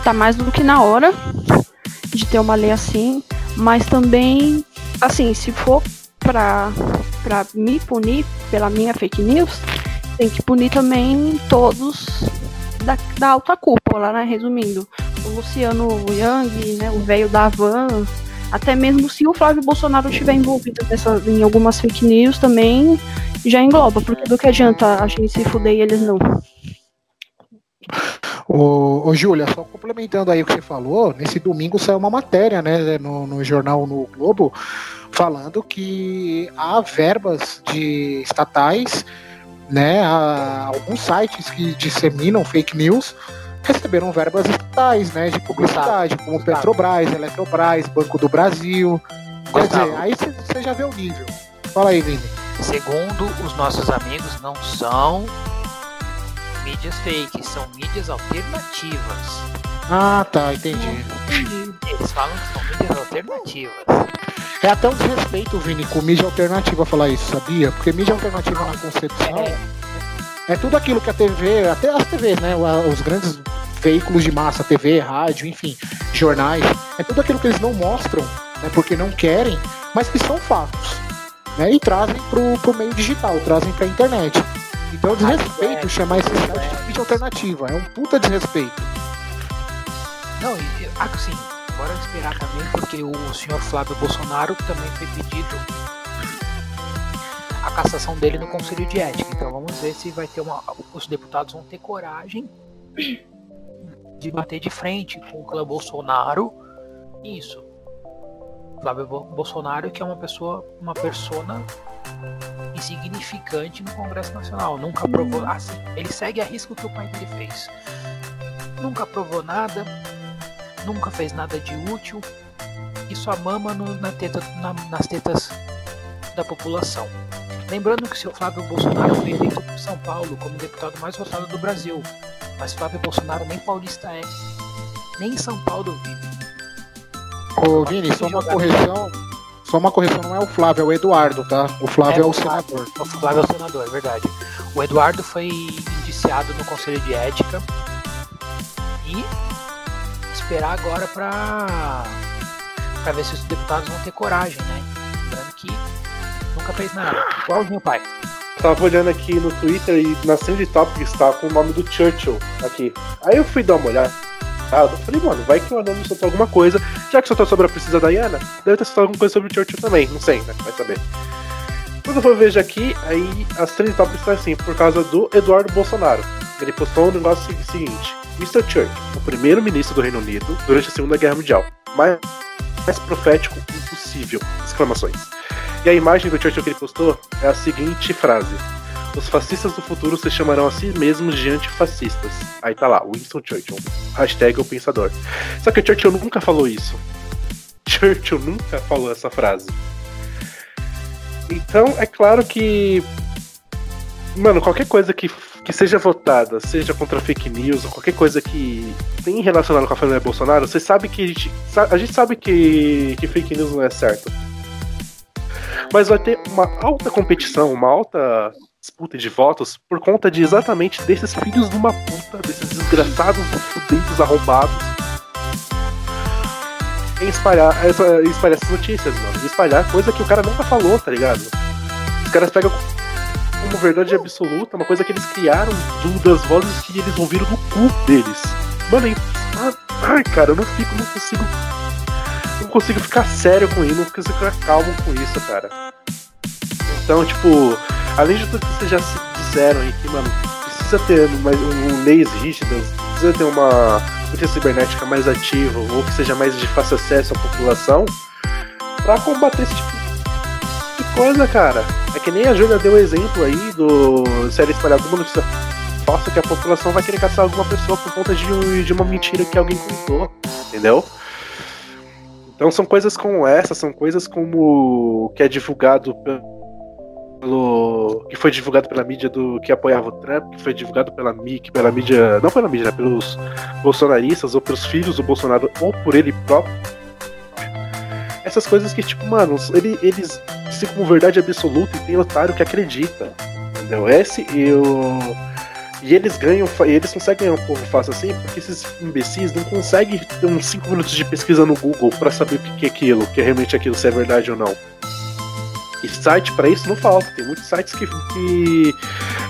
tá mais do que na hora de ter uma lei assim, mas também, assim, se for pra, pra me punir pela minha fake news, tem que punir também todos da, da alta cúpula, né? Resumindo, o Luciano Yang, né, o velho da Van, até mesmo se o Flávio Bolsonaro estiver envolvido nessa, em algumas fake news também já engloba, porque do que adianta a gente se fuder e eles não. Ô, ô Júlia, só complementando aí o que você falou, nesse domingo saiu uma matéria, né, no, no jornal no Globo, falando que há verbas de estatais, né, há alguns sites que disseminam fake news receberam verbas estatais, né, de publicidade, como Gustavo. Petrobras, Eletrobras, Banco do Brasil. Quer Gustavo. dizer, aí você- você já vê o nível. Fala aí, Vini. Segundo os nossos amigos, não são mídias fake, são mídias alternativas. Ah, tá, entendi. Eles falam que são mídias alternativas. É até um desrespeito, Vini, com mídia alternativa falar isso, sabia? Porque mídia alternativa na concepção É, é tudo aquilo que a TV, até as TVs, né? o- Os grandes veículos de massa, TV, rádio, enfim, jornais, é tudo aquilo que eles não mostram, né? Porque não querem, mas que são fatos. Né, e trazem pro, pro meio digital, trazem pra internet. Então é desrespeito é, chamar esse site é. de mídia alternativa. É um puta desrespeito. Não, e, assim, bora esperar também, porque o senhor Flávio Bolsonaro também foi pedido a cassação dele no Conselho de Ética. Então vamos ver se vai ter uma. Os deputados vão ter coragem de bater de frente com o clã Bolsonaro. Isso. Flávio Bo- Bolsonaro, que é uma pessoa, uma persona insignificante no Congresso Nacional. Nunca aprovou. Assim, ele segue a risco que o pai dele fez. Nunca aprovou nada, nunca fez nada de útil e só mama no, na teta, na, nas tetas da população. Lembrando que o seu Flávio Bolsonaro foi eleito por São Paulo como deputado mais votado do Brasil, mas Flávio Bolsonaro nem paulista é, nem em São Paulo vive. Ô, Vini, só uma correção. Só uma correção, não é o Flávio, é o Eduardo, tá? O Flávio é, o senador. O Flávio é o senador, é verdade. O Eduardo foi indiciado no Conselho de Ética e esperar agora pra, pra ver se os deputados vão ter coragem, né? Lembrando que nunca fez nada. Igual o meu pai. Tava olhando aqui no Twitter e na de Topics tá com o nome do Churchill aqui. Aí eu fui dar uma olhada. Eu falei, mano, vai que o Anônimo soltou alguma coisa. Já que soltou sobre a Princesa Diana, deve ter soltado alguma coisa sobre o Churchill também. Não sei, né? Vai saber. Quando eu for ver aqui, aí as três topics estão assim, por causa do Eduardo Bolsonaro. Ele postou um negócio seguinte: Mr. Churchill, o primeiro-ministro do Reino Unido durante a Segunda Guerra Mundial. Mais, mais profético impossível! Exclamações. E a imagem do Churchill que ele postou é a seguinte frase: Os fascistas do futuro se chamarão a si mesmos de antifascistas. Aí tá lá, Winston Churchill. Hashtag o pensador. Só que Churchill nunca falou isso. Churchill nunca falou essa frase. Então, é claro que. Mano, qualquer coisa que, que seja votada, seja contra fake news, ou qualquer coisa que tem relacionado com a família Bolsonaro, você sabe que a gente, a gente sabe que, que fake news não é certo. Mas vai ter uma alta competição, uma alta disputa de votos por conta de exatamente desses filhos de uma puta, desses desgraçados, fudidos, arrombados. Em espalhar, essa, espalhar essas notícias, mano. Espalhar coisa que o cara nunca falou, tá ligado? Os caras pegam como verdade absoluta, uma coisa que eles criaram do, das vozes que eles ouviram do cu deles. Mano, ai, cara, eu não fico, não consigo não consigo ficar sério com isso, não consigo ficar calmo com isso, cara. Então, tipo, além de tudo que vocês já disseram aí, que, mano, precisa ter mais um, leis rígidas, precisa ter uma polícia cibernética mais ativa, ou que seja mais de fácil acesso à população, pra combater esse tipo de coisa, cara. É que nem a Júlia deu o exemplo aí do ela espalhar alguma notícia falsa que a população vai querer caçar alguma pessoa por conta de, de uma mentira que alguém contou, entendeu? Então são coisas como essa, são coisas como que é divulgado pelo que foi divulgado pela mídia do que apoiava o Trump, que foi divulgado pela mídia, pela mídia, não pela mídia, né, pelos bolsonaristas ou pelos filhos do Bolsonaro ou por ele próprio. Essas coisas que tipo, mano, ele, eles dizem como verdade absoluta e tem otário que acredita. Entendeu? Esse eu e eles ganham, eles conseguem ganhar um povo fácil assim, porque esses imbecis não conseguem ter uns 5 minutos de pesquisa no Google para saber o que é aquilo, que é realmente aquilo, se é verdade ou não. E site para isso não falta, tem muitos sites que, que,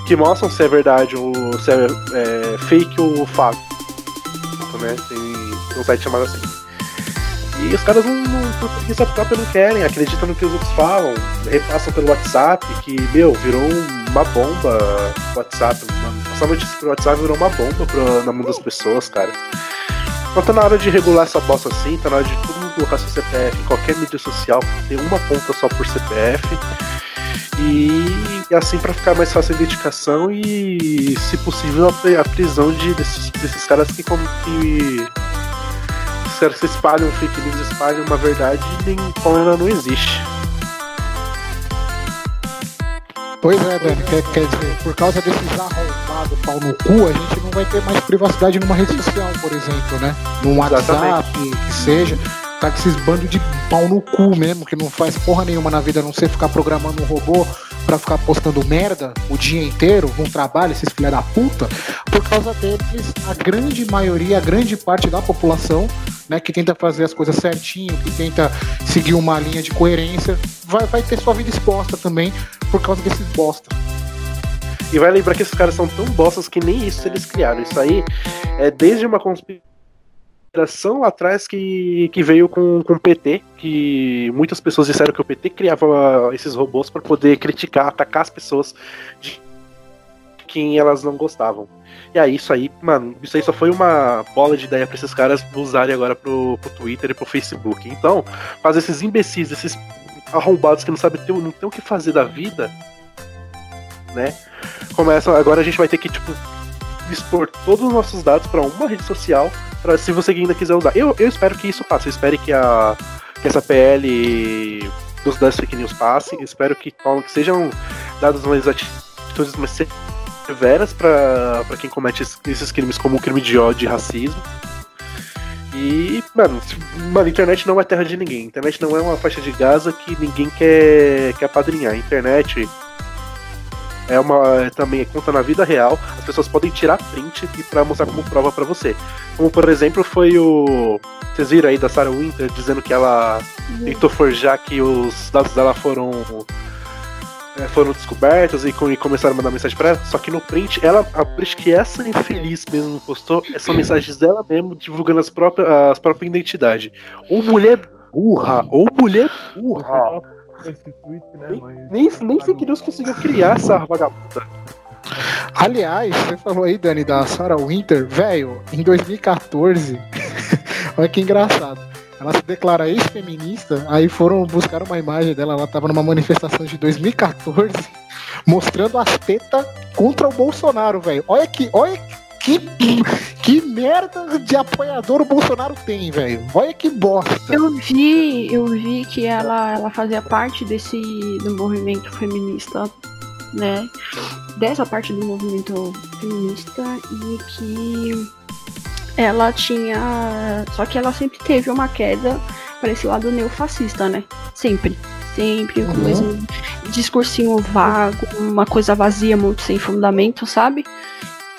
que, mostram se é verdade ou se é, é fake ou fato. Né? Tem um site chamado assim. E os caras não, não por preguiça própria não querem, acreditam no que os outros falam, repassam pelo WhatsApp, que, meu, virou uma bomba WhatsApp, essa notícia pro WhatsApp virou uma bomba pra, na mão das pessoas, cara. Então tá na hora de regular essa bosta assim, tá na hora de todo mundo colocar seu CPF em qualquer mídia social, ter uma conta só por CPF. E, e assim para ficar mais fácil a identificação e, se possível, a, a prisão de, desses, desses caras que, como que que espalham fake news, espalham uma verdade nem qual ela não existe. Pois é, Dani, quer, quer dizer, por causa desses arrombados pau no cu, a gente não vai ter mais privacidade numa rede social, por exemplo, né? Num WhatsApp, que seja. Tá com esses bandos de pau no cu mesmo, que não faz porra nenhuma na vida a não ser ficar programando um robô para ficar postando merda o dia inteiro, não trabalha, esses filha da puta, por causa deles, a grande maioria, a grande parte da população, né, que tenta fazer as coisas certinho, que tenta seguir uma linha de coerência, vai, vai ter sua vida exposta também por causa desses bosta. E vai lembrar que esses caras são tão bostas que nem isso eles criaram. Isso aí é desde uma conspiração lá atrás que, que veio com, com o PT, que muitas pessoas disseram que o PT criava esses robôs para poder criticar, atacar as pessoas de quem elas não gostavam. E aí, isso aí, mano, isso aí só foi uma bola de ideia pra esses caras usarem agora pro, pro Twitter e pro Facebook. Então, fazer esses imbecis, esses arrombados que não sabem ter, não tem o que fazer da vida, né? Começam, agora a gente vai ter que, tipo, expor todos os nossos dados para uma rede social, para se você ainda quiser usar. Eu, eu espero que isso passe, eu espero que, a, que essa PL dos das fake news passe, eu espero que, que sejam dadas umas atitudes mais severas para quem comete esses crimes, como o crime de ódio e racismo. E, mano, mano, internet não é terra de ninguém. Internet não é uma faixa de Gaza que ninguém quer, quer apadrinhar. Internet é uma também é conta na vida real. As pessoas podem tirar print e para mostrar como prova para você. Como por exemplo foi o vocês viram aí da Sarah Winter dizendo que ela tentou forjar que os dados dela foram é, foram descobertos e, e, começaram a mandar mensagem para ela. Só que no print, ela, a print que essa infeliz mesmo postou são mensagens dela mesmo divulgando as próprias, as próprias identidades. Ou mulher burra, ou mulher burra. Tweet, né, nem, nem, nem fake news conseguiu criar essa vagabunda. Aliás, você falou aí, Dani, da Sarah Winter, velho, em 2014, olha que engraçado. Ela se declara ex-feminista, aí foram buscar uma imagem dela, ela tava numa manifestação de 2014, mostrando as tetas contra o Bolsonaro, velho. Olha que, olha que, que merda de apoiador o Bolsonaro tem, velho. Olha que bosta. Eu vi, eu vi que ela, ela fazia parte desse do movimento feminista, né? Dessa parte do movimento feminista e que ela tinha. Só que ela sempre teve uma queda para esse lado neofascista, né? Sempre. Sempre, com o uhum. mesmo discursinho vago, uma coisa vazia, muito sem fundamento, sabe?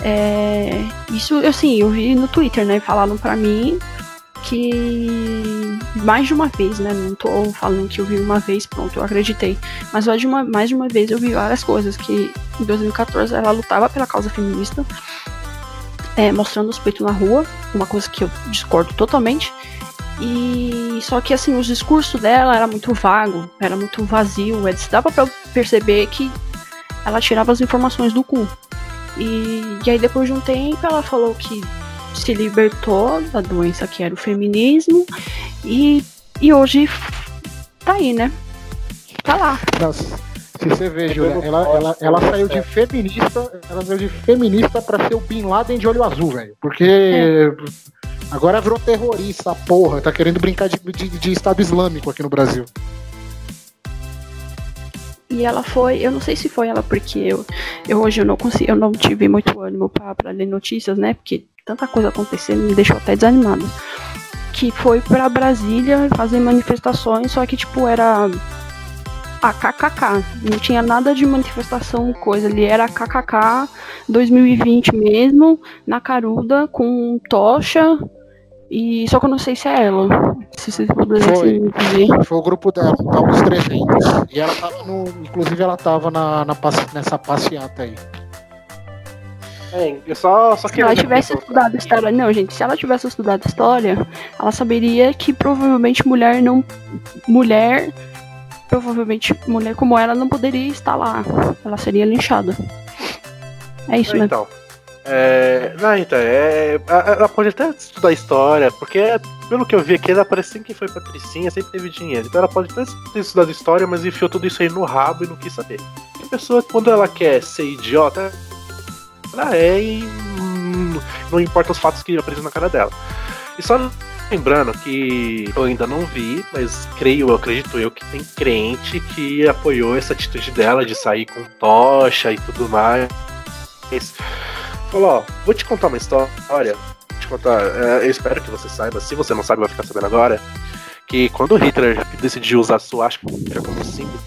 É, isso, assim, eu vi no Twitter, né? Falaram para mim que mais de uma vez, né? Não tô falando que eu vi uma vez, pronto, eu acreditei. Mas mais de uma, mais de uma vez eu vi várias coisas. Que em 2014 ela lutava pela causa feminista, é, mostrando os peitos na rua, uma coisa que eu discordo totalmente. E só que assim, o discurso dela era muito vago, era muito vazio, é, dava para perceber que ela tirava as informações do cu. E, e aí depois de um tempo ela falou que se libertou da doença que era o feminismo e, e hoje tá aí, né? Tá lá. Nossa. Se você vê, Julia, ela, ela, ela saiu de feminista, ela saiu de feminista pra ser o Bin Laden de olho azul, velho. Porque é. agora virou terrorista, porra. Tá querendo brincar de, de, de Estado Islâmico aqui no Brasil. E ela foi, eu não sei se foi ela, porque eu, eu hoje eu não consegui, eu não tive muito ânimo para ler notícias, né? Porque tanta coisa acontecendo me deixou até desanimado. Que foi para Brasília fazer manifestações, só que tipo era a KKK. Não tinha nada de manifestação, coisa ali. Era KKK 2020 mesmo, na Caruda, com tocha. E só que eu não sei se é ela. Se vocês puderem foi, dizer. Foi o grupo dela, tá uns 300. E ela tava no. Inclusive ela tava na, na nessa passeata aí. É, eu só, só se ela tivesse estudado história. Não, gente, se ela tivesse estudado história, ela saberia que provavelmente mulher não. Mulher provavelmente mulher como ela não poderia estar lá. Ela seria linchada. É isso, né? É, não, então, é, ela pode até estudar história, porque pelo que eu vi aqui, ela parece que foi patricinha, sempre teve dinheiro. Então ela pode até ter estudado história, mas enfiou tudo isso aí no rabo e não quis saber. A pessoa, quando ela quer ser idiota, ela é e não importa os fatos que aparecem na cara dela. E só Lembrando que eu ainda não vi, mas creio, eu acredito eu que tem crente que apoiou essa atitude dela de sair com tocha e tudo mais. Falou, ó, vou te contar uma história. Vou te contar, é, eu espero que você saiba, se você não sabe, vai ficar sabendo agora. Que quando Hitler decidiu usar a suástica como símbolo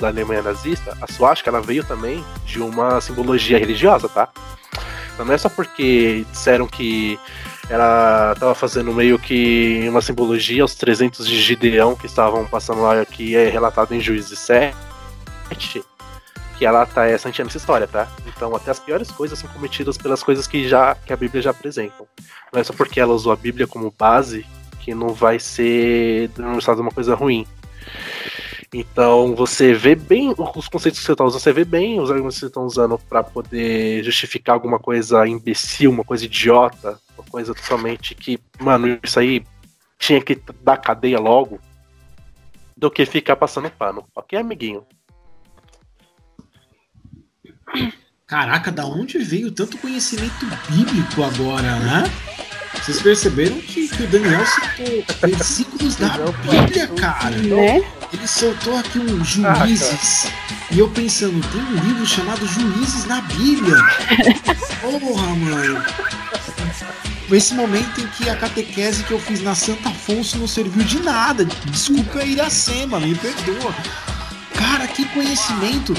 da Alemanha nazista, a suástica ela veio também de uma simbologia religiosa, tá? Então não é só porque disseram que ela estava fazendo meio que uma simbologia aos 300 de Gideão que estavam passando lá, que é relatado em Juízes 7, que ela tá é santiana essa história, tá? Então até as piores coisas são cometidas pelas coisas que já que a Bíblia já apresenta. Não é só porque ela usou a Bíblia como base que não vai ser denunciado uma coisa ruim. Então você vê bem os conceitos que você está usando, você vê bem os argumentos que você estão usando para poder justificar alguma coisa imbecil, uma coisa idiota, uma coisa totalmente que, mano, isso aí tinha que dar cadeia logo. do que ficar passando pano. Ok, amiguinho? Caraca, da onde veio tanto conhecimento bíblico agora, né? Vocês perceberam que, que o Daniel citou versículos da Bíblia, cara? Né? Ele soltou aqui um Juízes. e eu pensando, tem um livro chamado Juízes na Bíblia. Porra, mano. Esse momento em que a catequese que eu fiz na Santa Afonso não serviu de nada. Desculpa Iracema, me perdoa. Cara, que conhecimento.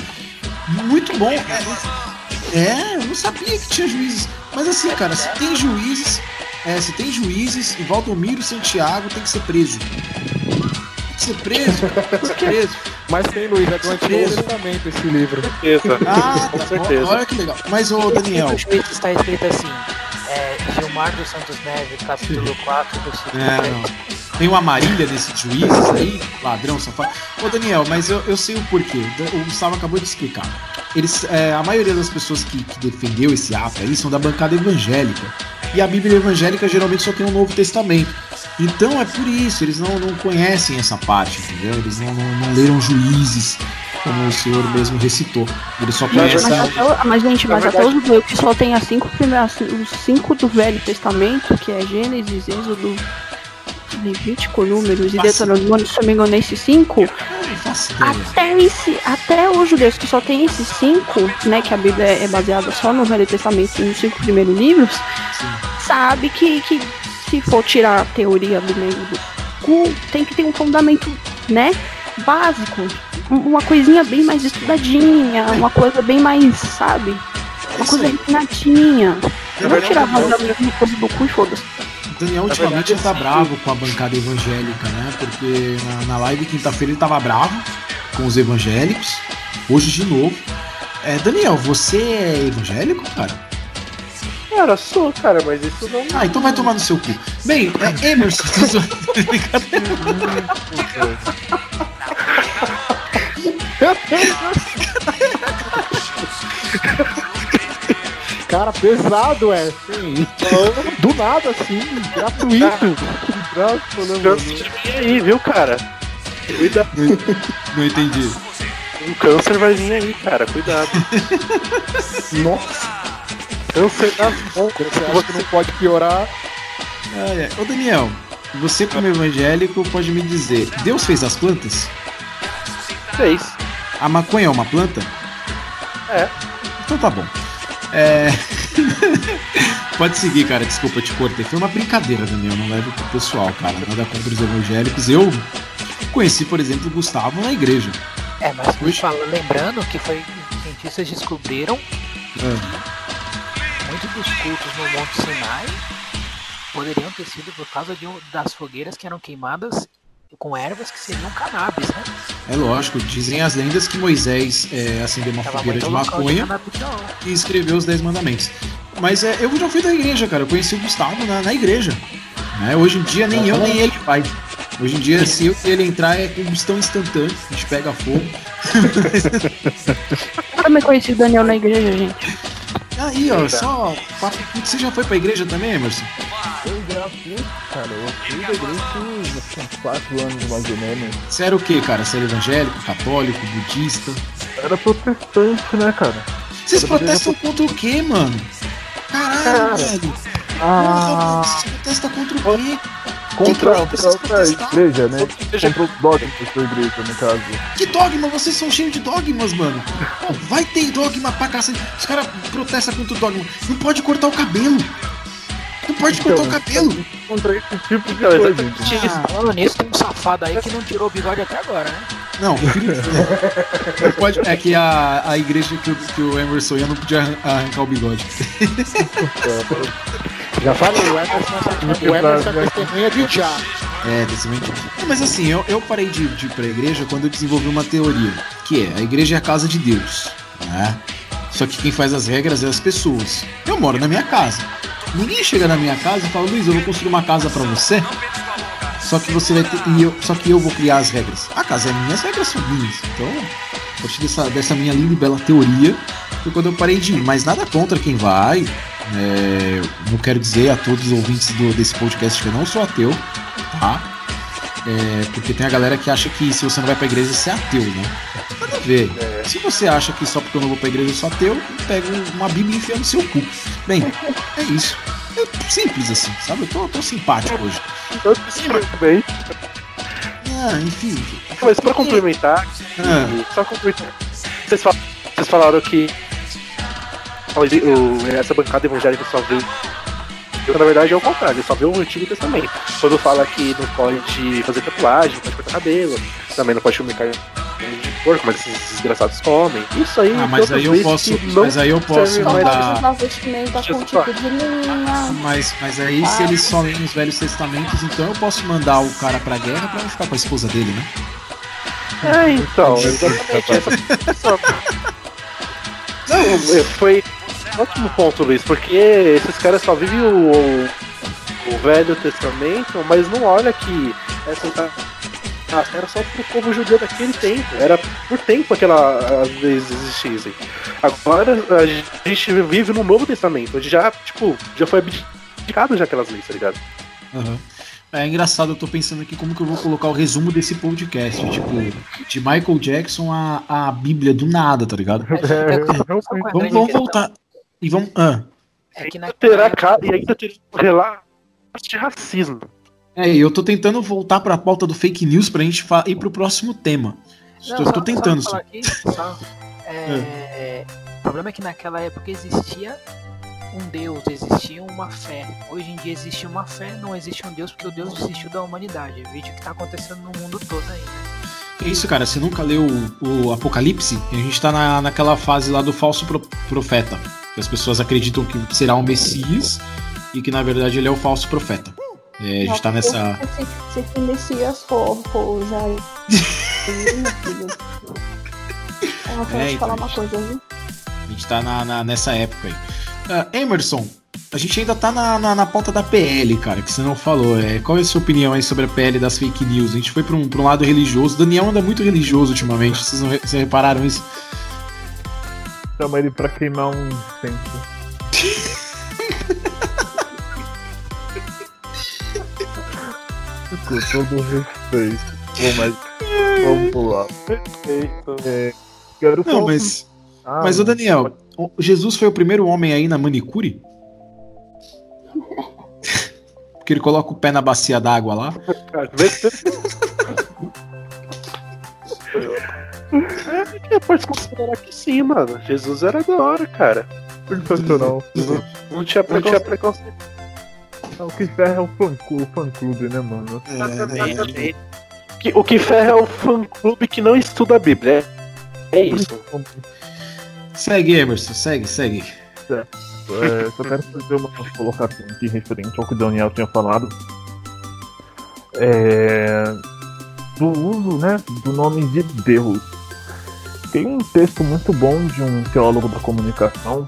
Muito bom. É, é, eu não sabia que tinha juízes. Mas assim, cara, se tem juízes, é, se tem juízes, e Valdomiro Santiago tem que ser preso. Tem que ser preso. Tem que ser preso. Mas tem, Luiz, é do Antigo Preso. Testamento esse livro. Certeza. Ah, Com tá, certeza. olha que legal. Mas, ô Daniel, No Schmidt está escrito assim: é, Gilmar dos Santos Neves, capítulo 4, versículo É, 3. Tem uma Marília nesses juízes aí, ladrão, safado. Ô Daniel, mas eu, eu sei o porquê. O Gustavo acabou de explicar. Eles, é, a maioria das pessoas que, que defendeu esse ato aí são da bancada evangélica. E a Bíblia evangélica geralmente só tem o Novo Testamento. Então é por isso, eles não, não conhecem essa parte, entendeu? Eles não, não, não leram juízes, como o senhor mesmo recitou. Eles só Mas, conhecem. até, o- mas, gente, mas até os judeus que só tem as cinco primeiras, os cinco do Velho Testamento, que é Gênesis, Êxodo, Levítico, Números e. Deuteronômio, se eu não me engano, esses cinco, até, esse, até os judeus que só tem esses cinco, né, que a Bíblia é baseada só no Velho Testamento e nos cinco primeiros livros, sabe que, que se for tirar a teoria do meio do cu, tem que ter um fundamento, né, básico. Um- Uma coisinha bem mais estudadinha, uma coisa bem mais, sabe? Uma coisa refinadinha. Eu vou tirar a coisa do cu e foda-se. Daniel ultimamente ele tá bravo com a bancada evangélica, né? Porque na, na live quinta-feira ele tava bravo com os evangélicos. Hoje de novo. É, Daniel, você é evangélico, cara? Cara, sou, cara, mas isso não. Ah, então vai tomar no seu cu. Bem, é, Emerson. Cara, pesado, é. Sim. Do nada, assim, gratuito. Graças, né, Câncer mano? de vir aí, viu, cara? Cuida. Não entendi. Um câncer vai vir aí, cara. Cuidado. Nossa, Câncer nas mãos. você acha que não pode piorar? Ah, é. Ô Daniel, você como evangélico pode me dizer, Deus fez as plantas? Fez. A maconha é uma planta? É. Então tá bom. É... Pode seguir, cara. Desculpa, te cortei. Foi uma brincadeira, Daniel. Não leve pro pessoal, cara. Nada contra os evangélicos. Eu conheci, por exemplo, o Gustavo na igreja. É, mas Hoje- fala- lembrando que foi cientistas descobriram Ah, muitos dos cultos no Monte Sinai poderiam ter sido por causa de um- das fogueiras que eram queimadas com ervas que seriam cannabis, né? É lógico, dizem as lendas que Moisés é, acendeu uma Tava fogueira de maconha não. e escreveu os Dez Mandamentos. Mas é, eu já fui da igreja, cara. Eu conheci o Gustavo na, na igreja. né? Hoje em dia nem eu nem ele vai. Hoje em dia, se eu e ele entrar, é combustão instantânea. A gente pega fogo. Eu também conheci o Daniel na igreja, gente. Aí, ó, só. papo curto. Você já foi pra igreja também, Emerson? Eu fui, cara, eu fui da igreja há uns 4 anos mais ou menos. Você era o quê, cara? Você era evangélico, católico, budista? Era protestante, né, cara? Vocês protestam contra o quê, mano? Caralho, Cara, velho. Ah, Porra, Vocês protestam contra o quê? contra que a precisa própria protestar? igreja, né? Igreja- Contra o dogma da sua igreja, no caso. Que dogma? Vocês são cheios de dogmas, mano. Pô, vai ter dogma pra cacete. Os caras protestam contra o dogma. Não pode cortar o cabelo. Não pode cortar o Então, cabelo. Contra esse tipo de Não, coisa. entendeu? Ah, Falando nisso, tem um safado aí que não tirou o bigode até agora, né? não, não pode. É que a, a igreja que o, que o Emerson ia não podia arran- arrancar o bigode. Já falei, o Emerson, o Emerson é testemunha de já. É, decimento. Não, mas assim, eu, eu parei de, de ir pra igreja quando eu desenvolvi uma teoria, que é a igreja é a casa de Deus, né? Só que quem faz as regras é as pessoas. Eu moro na minha casa. Ninguém chega na minha casa e fala, Luiz, eu vou construir uma casa pra você. Só que você vai ter. e eu- só que eu vou criar as regras. A casa é minha, as regras são minhas. Então, a partir dessa, dessa minha linda e bela teoria, foi quando eu parei de ir. Mas nada contra quem vai. É, não quero dizer a todos os ouvintes do- desse podcast que eu não sou ateu, tá? É, porque tem a galera que acha que se você não vai pra igreja, você é ateu, né? Nada a ver. Se você acha que só porque eu não vou pra igreja eu sou ateu, eu pego uma bíblia e enfio no seu cu. Bem, é isso. É simples assim, sabe? Eu tô, tô simpático hoje. Eu muito bem. Ah, enfim. Mas pra complementar, Ah. só complementar. Vocês, fal- vocês falaram que essa bancada evangélica só vê. Eu, na verdade é o contrário, só vê o Antigo Testamento. Quando fala que não pode fazer tatuagem, não pode cortar cabelo, também não pode comer carne de porco, mas esses desgraçados comem. Isso aí, Ah, mas aí eu posso. Mas aí eu posso mandar. tipo de linha. Mas, mas aí, se eles só leem os velhos testamentos, então eu posso mandar o cara pra guerra pra não ficar com a esposa dele, né? É, então, exatamente. Essa... Não, foi ótimo ponto, Luiz, porque esses caras só vivem o, o, o Velho Testamento, mas não olha que essa ah, era só pro povo judeu daquele tempo. Era por tempo aquela as leis existissem. Agora a gente vive no Novo Testamento, onde já, tipo, já foi abdicado já aquelas leis, tá ligado? Aham. É engraçado, eu tô pensando aqui como que eu vou colocar o resumo desse podcast. Tipo, de Michael Jackson a, a Bíblia do nada, tá ligado? É, Vamos, vamos voltar. E vamos. Ah, É que na, Terá ca- e ainda ter um relato de racismo. é, eu tô tentando voltar pra pauta do fake news pra gente ir pro próximo tema. Não, tô, só- tô tentando só só. aqui, só, é, O problema é que naquela época existia um Deus, existia uma fé. Hoje em dia existe uma fé, não existe um Deus, porque o Deus desistiu da humanidade. Vídeo que tá acontecendo no mundo todo aí? Que isso, cara? Você nunca leu o, o Apocalipse? A gente tá na, naquela fase lá do falso pro- profeta. Que as pessoas acreditam que será o Messias e que na verdade ele é o falso profeta. É, a gente tá nessa. Se, que Messias for, for já. Eu quero É, te falar então, uma coisa, viu? A gente tá na, na- nessa época aí. Ah, Emerson, a gente ainda tá na, na, na pauta da PL, cara, que você não falou. É, qual é a sua opinião aí sobre a PL das fake news? A gente foi pra um, pra um lado religioso. O Daniel anda muito religioso ultimamente. Vocês, não, vocês repararam isso? Chama ele pra queimar um incenso. Com todo respeito. Bom, mas vamos pular. É, quero Não, falar- mas. Ah, Mas, o Daniel, o- Jesus foi o primeiro homem aí na manicure? Porque ele coloca o pé na bacia d'água lá. Se- É, pode considerar que sim, mano. Jesus era da hora, cara. Sensacional. Não tinha, não tinha preconceito. É, O que ferra é o fã, o fã clube, né, mano? Exatamente. Que- O que ferra é o fã clube que não estuda a Bíblia. É, é isso. Segue, Emerson, segue, segue. É, só quero fazer uma colocação aqui referente ao que o Daniel tinha falado. É, do uso né, do nome de Deus. Tem um texto muito bom de um teólogo da comunicação,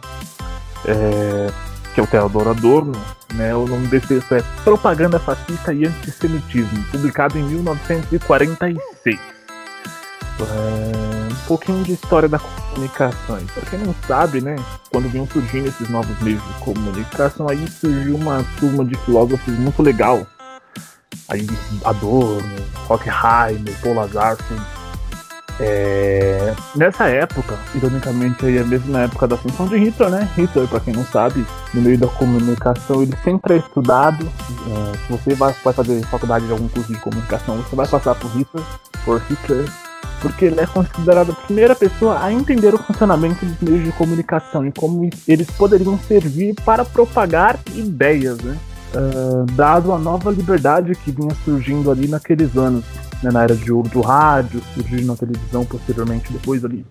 é, que é o Theodor Adorno. Né, o nome desse texto é Propaganda Fascista e Antissemitismo, publicado em 1946. É, um pouquinho de história da comunicação. Pra quem não sabe, né, quando vinham surgindo esses novos meios de comunicação, aí surgiu uma turma de filósofos muito legal. Aí Adorno, Horkheimer, Paul Lazarson. É, nessa época, ironicamente aí é mesmo na época da ascensão de Hitler, né? Hitler, pra quem não sabe, no meio da comunicação ele sempre é estudado. É, se você vai, vai fazer faculdade de algum curso de comunicação, você vai passar por Hitler, por Hitler, porque ele é considerado a primeira pessoa a entender o funcionamento dos meios de comunicação e como eles poderiam servir para propagar ideias, né? Ah, dado a nova liberdade que vinha surgindo ali naqueles anos, né, na era de ouro do rádio, surgindo na televisão posteriormente depois ali.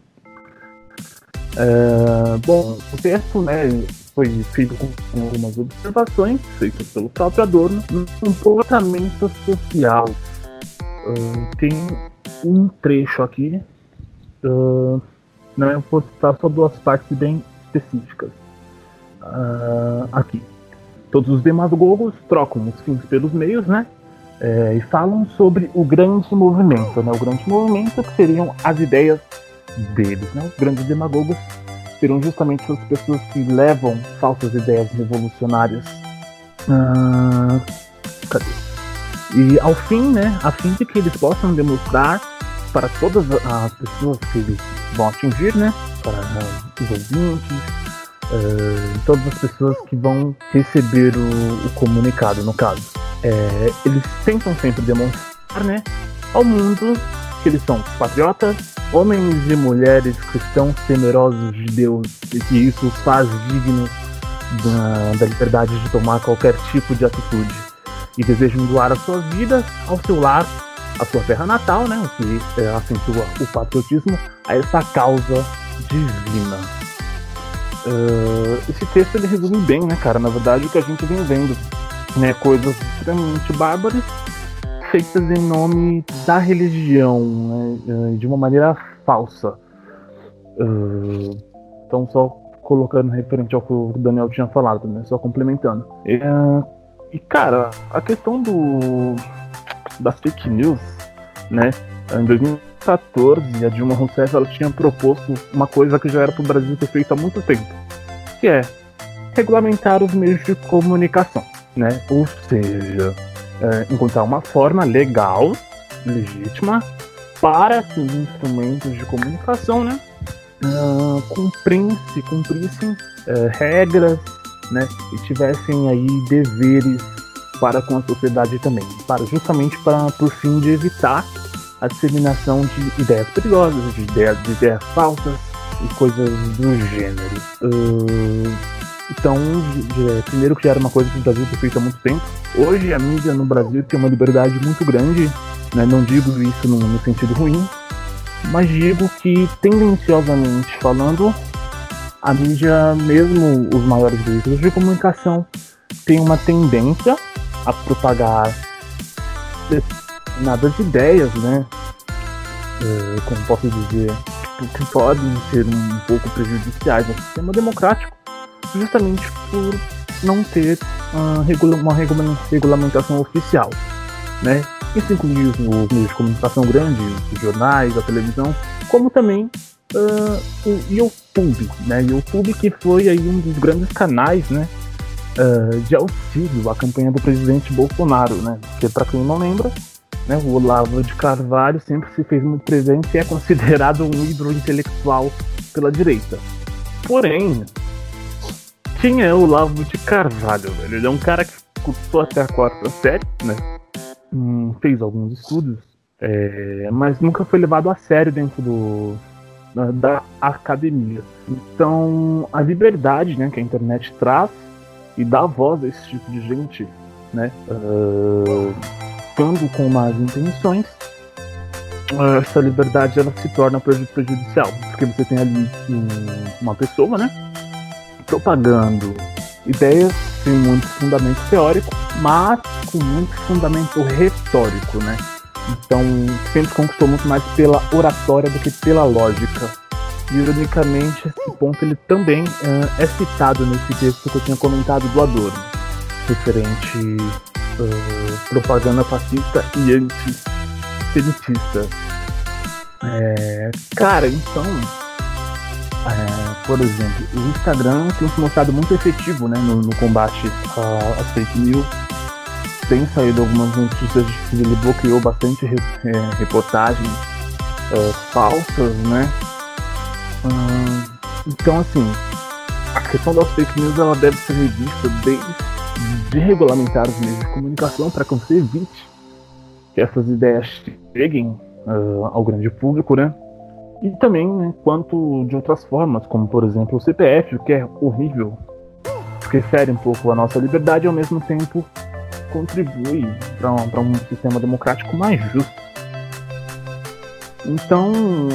Ah, bom, o texto né, foi feito com algumas observações feitas pelo próprio Adorno no comportamento social. Ah, tem um trecho aqui. ah, não, vou citar só duas partes bem específicas. Ah, aqui. Todos os demagogos trocam os fins pelos meios, né? É, e falam sobre o grande movimento, né? O grande movimento que seriam as ideias deles, né? Os grandes demagogos seriam justamente as pessoas que levam falsas ideias revolucionárias. Ah, cadê? E ao fim, né, a fim de que eles possam demonstrar para todas as pessoas que eles vão atingir, né, para os ouvintes, uh, todas as pessoas que vão receber o, o comunicado, no caso. É, eles tentam sempre demonstrar, né, ao mundo que eles são patriotas, homens e mulheres cristãos temerosos de Deus e que isso os faz dignos da, da liberdade de tomar qualquer tipo de atitude e desejam doar as suas vidas ao seu lar, à sua terra natal, né, o que é, acentua o patriotismo a essa causa divina. Uh, esse texto ele resume bem, né, cara, na verdade o que a gente vem vendo, né, coisas extremamente bárbaras feitas em nome da religião, né, de uma maneira falsa. Uh, então só colocando referente ao que o Daniel tinha falado, né, só complementando. Uh, e cara, a questão do das fake news, né? Em 2014, a Dilma Rousseff ela tinha proposto uma coisa que já era para o Brasil ter feito há muito tempo, que é regulamentar os meios de comunicação, né? Ou seja, é, encontrar uma forma legal, legítima, para que os instrumentos de comunicação, né? Uh, cumprissem, cumprissem uh, regras né, e tivessem aí deveres para com a sociedade também, para justamente para por fim de evitar a disseminação de ideias perigosas, de ideias, de ideias falsas e coisas do gênero. Uh, então, primeiro que já era uma coisa que o Brasil feito há muito tempo. Hoje a mídia no Brasil tem uma liberdade muito grande, né? não digo isso no, no sentido ruim, mas digo que tendenciosamente falando, a mídia, mesmo os maiores veículos de comunicação, tem uma tendência a propagar determinadas ideias, né? É, como posso dizer, que podem ser um pouco prejudiciais ao sistema democrático, justamente por não ter uh, uma regulamentação oficial, né? Isso inclui os meios de comunicação grandes, os jornais, a televisão, como também uh, o YouTube, né? YouTube que foi aí um dos grandes canais, né? Uh, de auxílio à campanha do presidente Bolsonaro, né? Porque para quem não lembra, né, o Olavo de Carvalho sempre se fez muito presente e é considerado um ídolo intelectual pela direita. Porém, quem é o Olavo de Carvalho? Velho? Ele é um cara que cursou até a quarta série, né? Hum, fez alguns estudos, é, mas nunca foi levado a sério dentro do, da academia. Então, a liberdade né, que a internet traz e dá voz a esse tipo de gente, né, uh, com más intenções, essa liberdade ela se torna prejudicial, porque você tem ali uma pessoa, né, propagando ideias sem muito fundamento teórico, mas com muito fundamento retórico, né? Então, sempre conquistou muito mais pela oratória do que pela lógica. E, ironicamente, esse ponto ele também uh, é citado nesse texto que eu tinha comentado do Adorno, referente uh, propaganda fascista e antissemitista. É, cara, então, é, por exemplo, o Instagram tem se mostrado muito efetivo né, no, no combate às fake news tem saído algumas notícias de que ele bloqueou bastante é, reportagens é, falsas, né? Hum, então, assim, a questão das fake news ela deve ser revista desde de regulamentar os meios de comunicação para que você evite que essas ideias cheguem uh, ao grande público, né? E também, né, quanto de outras formas, como por exemplo o CPF, o que é horrível, que fere um pouco a nossa liberdade e ao mesmo tempo contribui para um, um sistema democrático mais justo. Então,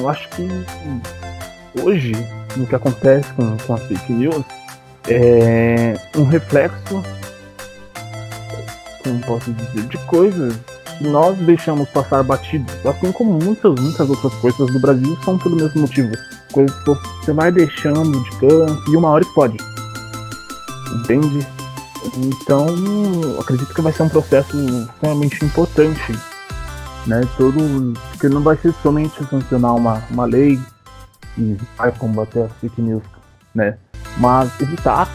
acho que hoje, no que acontece com, com as fake news, é um reflexo, como posso dizer, de coisas nós deixamos passar batido, assim como muitas, muitas outras coisas do Brasil são pelo mesmo motivo. Coisas que você vai deixando de canto e uma hora explode. Entende? Então, acredito que vai ser um processo extremamente importante, né? Todo, porque não vai ser somente sancionar uma, uma lei e vai combater as fake news, né? Mas evitar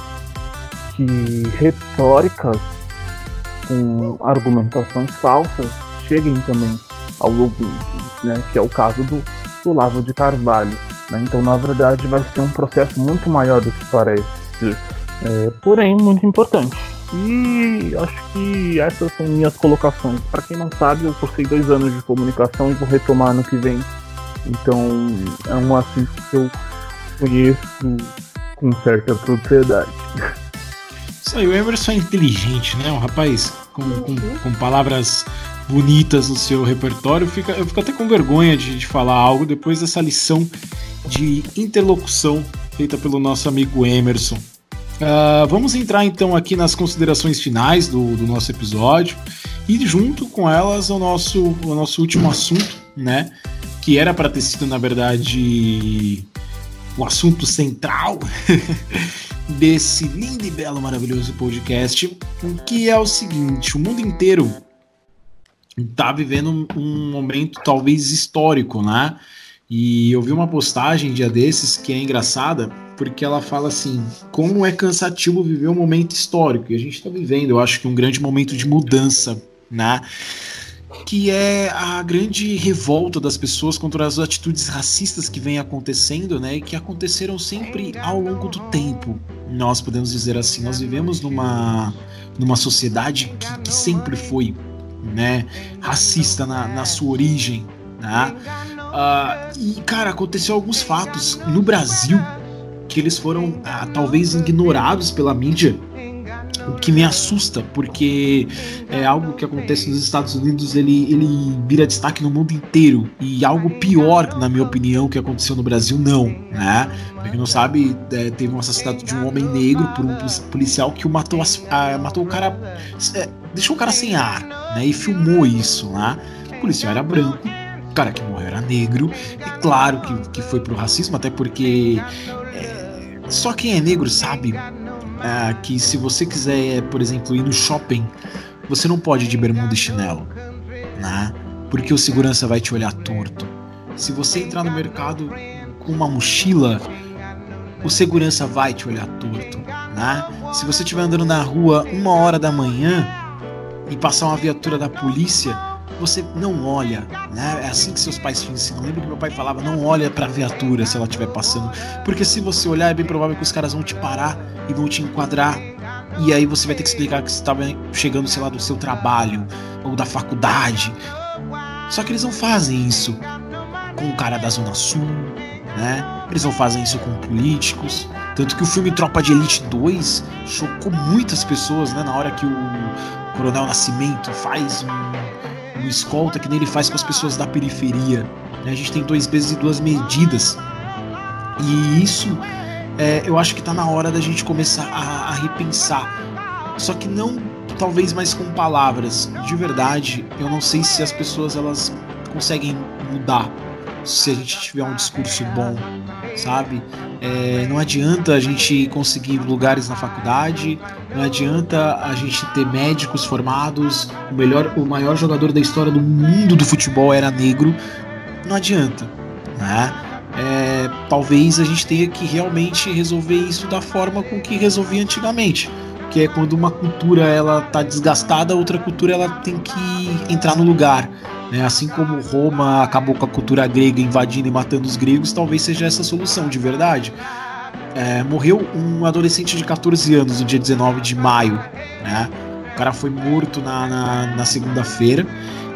que retóricas com argumentações falsas cheguem também ao ouvinte, né? Que é o caso do, do Lavo de Carvalho. Né? Então, na verdade, vai ser um processo muito maior do que parece, é, porém muito importante. E acho que essas são minhas colocações. Para quem não sabe, eu cursei dois anos de comunicação e vou retomar no que vem. Então é um assunto que eu conheço com certa propriedade. Isso aí, o Emerson é inteligente, né? Um rapaz com, com, com palavras bonitas no seu repertório. Fica, eu fico até com vergonha de, de falar algo depois dessa lição de interlocução feita pelo nosso amigo Emerson. Uh, vamos entrar então aqui nas considerações finais do, do nosso episódio e junto com elas o nosso, o nosso último assunto, né? Que era para ter sido, na verdade, o assunto central desse lindo e belo, maravilhoso podcast, que é o seguinte: o mundo inteiro está vivendo um momento talvez histórico, né? E eu vi uma postagem dia desses que é engraçada, porque ela fala assim: como é cansativo viver um momento histórico. E a gente está vivendo, eu acho que um grande momento de mudança, né? Que é a grande revolta das pessoas contra as atitudes racistas que vem acontecendo, né? E que aconteceram sempre ao longo do tempo. Nós podemos dizer assim: nós vivemos numa, numa sociedade que, que sempre foi né, racista na, na sua origem, né? Uh, e, cara, aconteceu alguns fatos no Brasil que eles foram uh, talvez ignorados pela mídia, o que me assusta, porque é algo que acontece nos Estados Unidos, ele, ele vira destaque no mundo inteiro. E algo pior, na minha opinião, que aconteceu no Brasil, não. Né? Pra quem não sabe, é, teve um assassinato de um homem negro por um policial que o matou, matou o cara. É, deixou o cara sem ar, né? E filmou isso, né? O policial era branco, o cara que morreu era negro, e claro que, que foi pro racismo, até porque é, só quem é negro sabe é, que se você quiser, por exemplo, ir no shopping, você não pode ir de bermuda e chinelo, né? Porque o segurança vai te olhar torto. Se você entrar no mercado com uma mochila, o segurança vai te olhar torto, né? Se você estiver andando na rua uma hora da manhã e passar uma viatura da polícia, você não olha, né? É assim que seus pais ensinam. Lembro que meu pai falava, não olha pra viatura se ela estiver passando, porque se você olhar é bem provável que os caras vão te parar e vão te enquadrar e aí você vai ter que explicar que você estava chegando, sei lá, do seu trabalho ou da faculdade. Só que eles não fazem isso com o cara da Zona Sul, né? Eles não fazem isso com políticos. Tanto que o filme Tropa de Elite 2 chocou muitas pessoas, né? Na hora que o Coronel Nascimento faz um, um escolta que nem ele faz com as pessoas da periferia. Né? A gente tem dois pesos e duas medidas. E isso é, eu acho que está na hora da gente começar a, a repensar. Só que não talvez mais com palavras. De verdade, eu não sei se as pessoas elas conseguem mudar se a gente tiver um discurso bom, sabe? É, não adianta a gente conseguir lugares na faculdade, não adianta a gente ter médicos formados, o melhor, o maior jogador da história do mundo do futebol era negro, não adianta, né? É, talvez a gente tenha que realmente resolver isso da forma com que resolvia antigamente, que é quando uma cultura ela tá desgastada, outra cultura ela tem que entrar no lugar. Né? Assim como Roma acabou com a cultura grega invadindo e matando os gregos, talvez seja essa a solução de verdade. É, morreu um adolescente de 14 anos no dia 19 de maio. Né? O cara foi morto na, na, na segunda-feira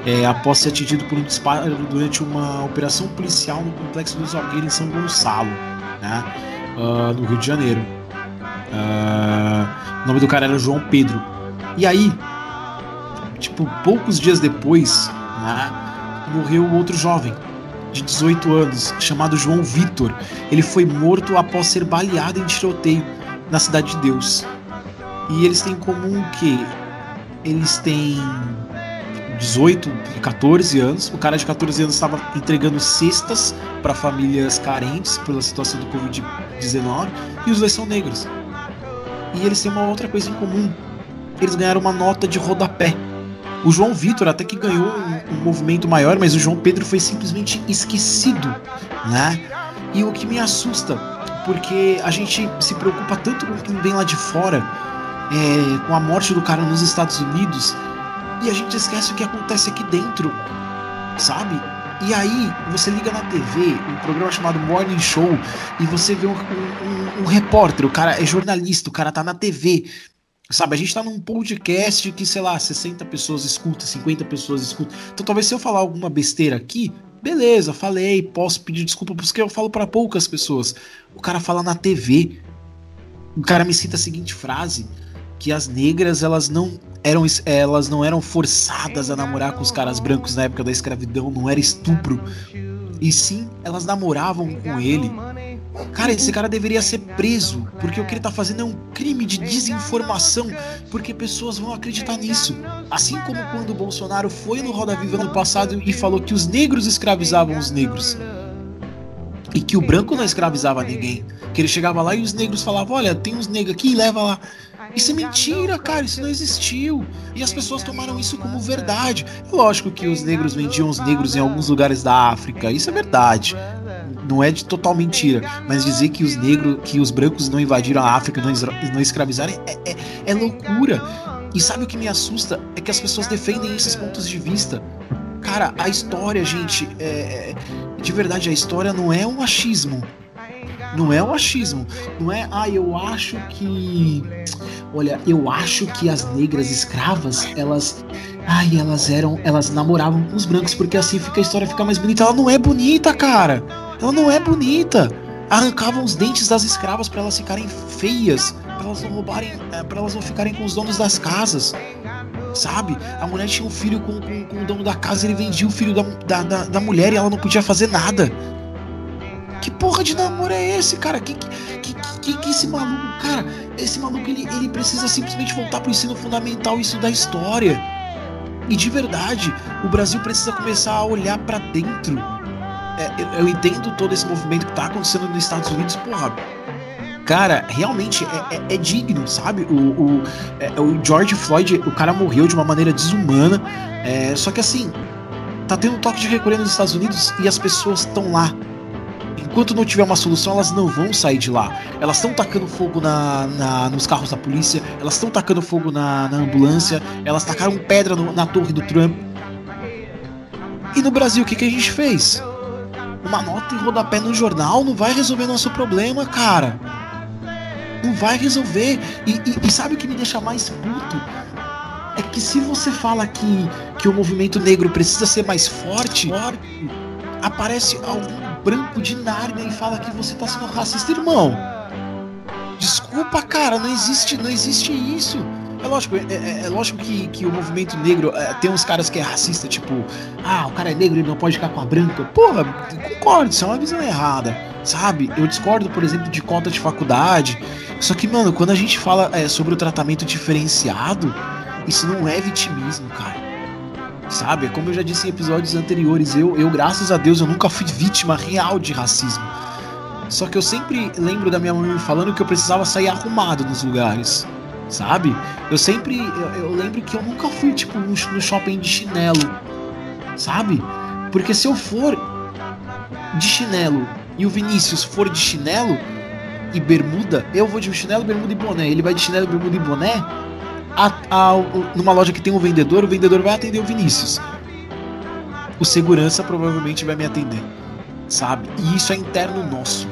é, após ser atingido por um disparo durante uma operação policial no complexo do Salgueiro em São Gonçalo, né? Uh, no Rio de Janeiro. Uh, o nome do cara era João Pedro. E aí, tipo, poucos dias depois, morreu outro jovem de 18 anos, chamado João Vitor. Ele foi morto após ser baleado em tiroteio na Cidade de Deus. E eles têm em comum que eles têm 18 e 14 anos. O cara de 14 anos estava entregando cestas para famílias carentes pela situação do Covid-19 e os dois são negros. E eles têm uma outra coisa em comum. Eles ganharam uma nota de rodapé o João Vitor até que ganhou um, um, movimento maior, mas o João Pedro foi simplesmente esquecido, né? E o que me assusta, porque a gente se preocupa tanto com quem vem lá de fora é, com a morte do cara nos Estados Unidos e a gente esquece o que acontece aqui dentro, sabe? E aí você liga na TV, um programa chamado Morning Show, e você vê um, um, um repórter, o cara é jornalista, o cara tá na TV, Sabe, a gente tá num podcast que, sei lá, 60 pessoas escutam, 50 pessoas escutam. Então talvez se eu falar alguma besteira aqui, beleza, falei, posso pedir desculpa porque eu falo para poucas pessoas. O cara fala na TV. O cara me cita a seguinte frase: que as negras elas não eram elas não eram forçadas a namorar com os caras brancos na época da escravidão, não era estupro. E sim, elas namoravam com ele Cara, esse cara deveria ser preso, porque o que ele tá fazendo é um crime de desinformação, porque pessoas vão acreditar nisso. Assim como quando o Bolsonaro foi no Roda Viva no passado e falou que os negros escravizavam os negros. E que o branco não escravizava ninguém. Que ele chegava lá e os negros falavam: Olha, tem uns negros aqui, leva lá. Isso é mentira, cara, isso não existiu. E as pessoas tomaram isso como verdade. Lógico que os negros vendiam os negros em alguns lugares da África, isso é verdade não é de total mentira, mas dizer que os negros, que os brancos não invadiram a África, não, não escravizaram, é, é, é loucura. E sabe o que me assusta? É que as pessoas defendem esses pontos de vista. Cara, a história, gente, é, é de verdade, a história não é um achismo. Não é um achismo. Não é, ah, eu acho que. Olha, eu acho que as negras escravas, elas. Ai, elas eram. Elas namoravam com os brancos, porque assim fica a história fica mais bonita. Ela não é bonita, cara. Ela não é bonita. Arrancavam os dentes das escravas para elas ficarem feias, para elas não roubarem, eh, para elas não ficarem com os donos das casas. Sabe? A mulher tinha um filho com, com, com o dono da casa, ele vendia o filho da, da, da, da mulher e ela não podia fazer nada. Que porra de namoro é esse, cara? Que, que, que, que, esse maluco, cara, esse maluco ele, ele precisa simplesmente voltar pro ensino fundamental, isso da história. E de verdade, o Brasil precisa começar a olhar para dentro é, eu, eu, entendo todo esse movimento que tá acontecendo nos Estados Unidos, porra. Cara, realmente é, é, é digno, sabe? O, o, é, o, George Floyd, o cara morreu de uma maneira desumana. É, só que assim, tá tendo um toque de recolher nos Estados Unidos e as pessoas estão lá. Enquanto não tiver uma solução, elas não vão sair de lá. Elas estão tacando fogo na, na, nos carros da polícia, elas estão tacando fogo na, na, ambulância, elas tacaram pedra no, na torre do Trump. E no Brasil, o que, que a gente fez? Uma nota em rodapé no jornal não vai resolver nosso problema, cara. Não vai resolver. E, e, e sabe o que me deixa mais puto? É que se você fala que, que o movimento negro precisa ser mais forte, forte aparece algum branco de Nárnia e fala que você tá sendo racista, irmão. Desculpa, cara, não existe, não existe isso. É lógico, é, é, é lógico que, que o movimento negro é, tem uns caras que é racista, tipo, ah, o cara é negro, ele não pode ficar com a branca. Porra, concordo, isso é uma visão errada, sabe? Eu discordo, por exemplo, de cota de faculdade. Só que, mano, quando a gente fala é, sobre o tratamento diferenciado, isso não é vitimismo, cara. Sabe? É como eu já disse em episódios anteriores, eu, eu, graças a Deus, eu nunca fui vítima real de racismo. Só que eu sempre lembro da minha mãe falando que eu precisava sair arrumado nos lugares sabe? Eu sempre. Eu, eu, lembro que eu nunca fui, tipo, no, no shopping de chinelo, sabe? Porque se eu for de chinelo e o Vinícius for de chinelo e bermuda, eu vou de chinelo, bermuda e boné. Ele vai de chinelo, bermuda e boné. A, a, numa loja que tem um vendedor, o vendedor vai atender o Vinícius. O segurança provavelmente vai me atender, sabe? E isso é interno nosso.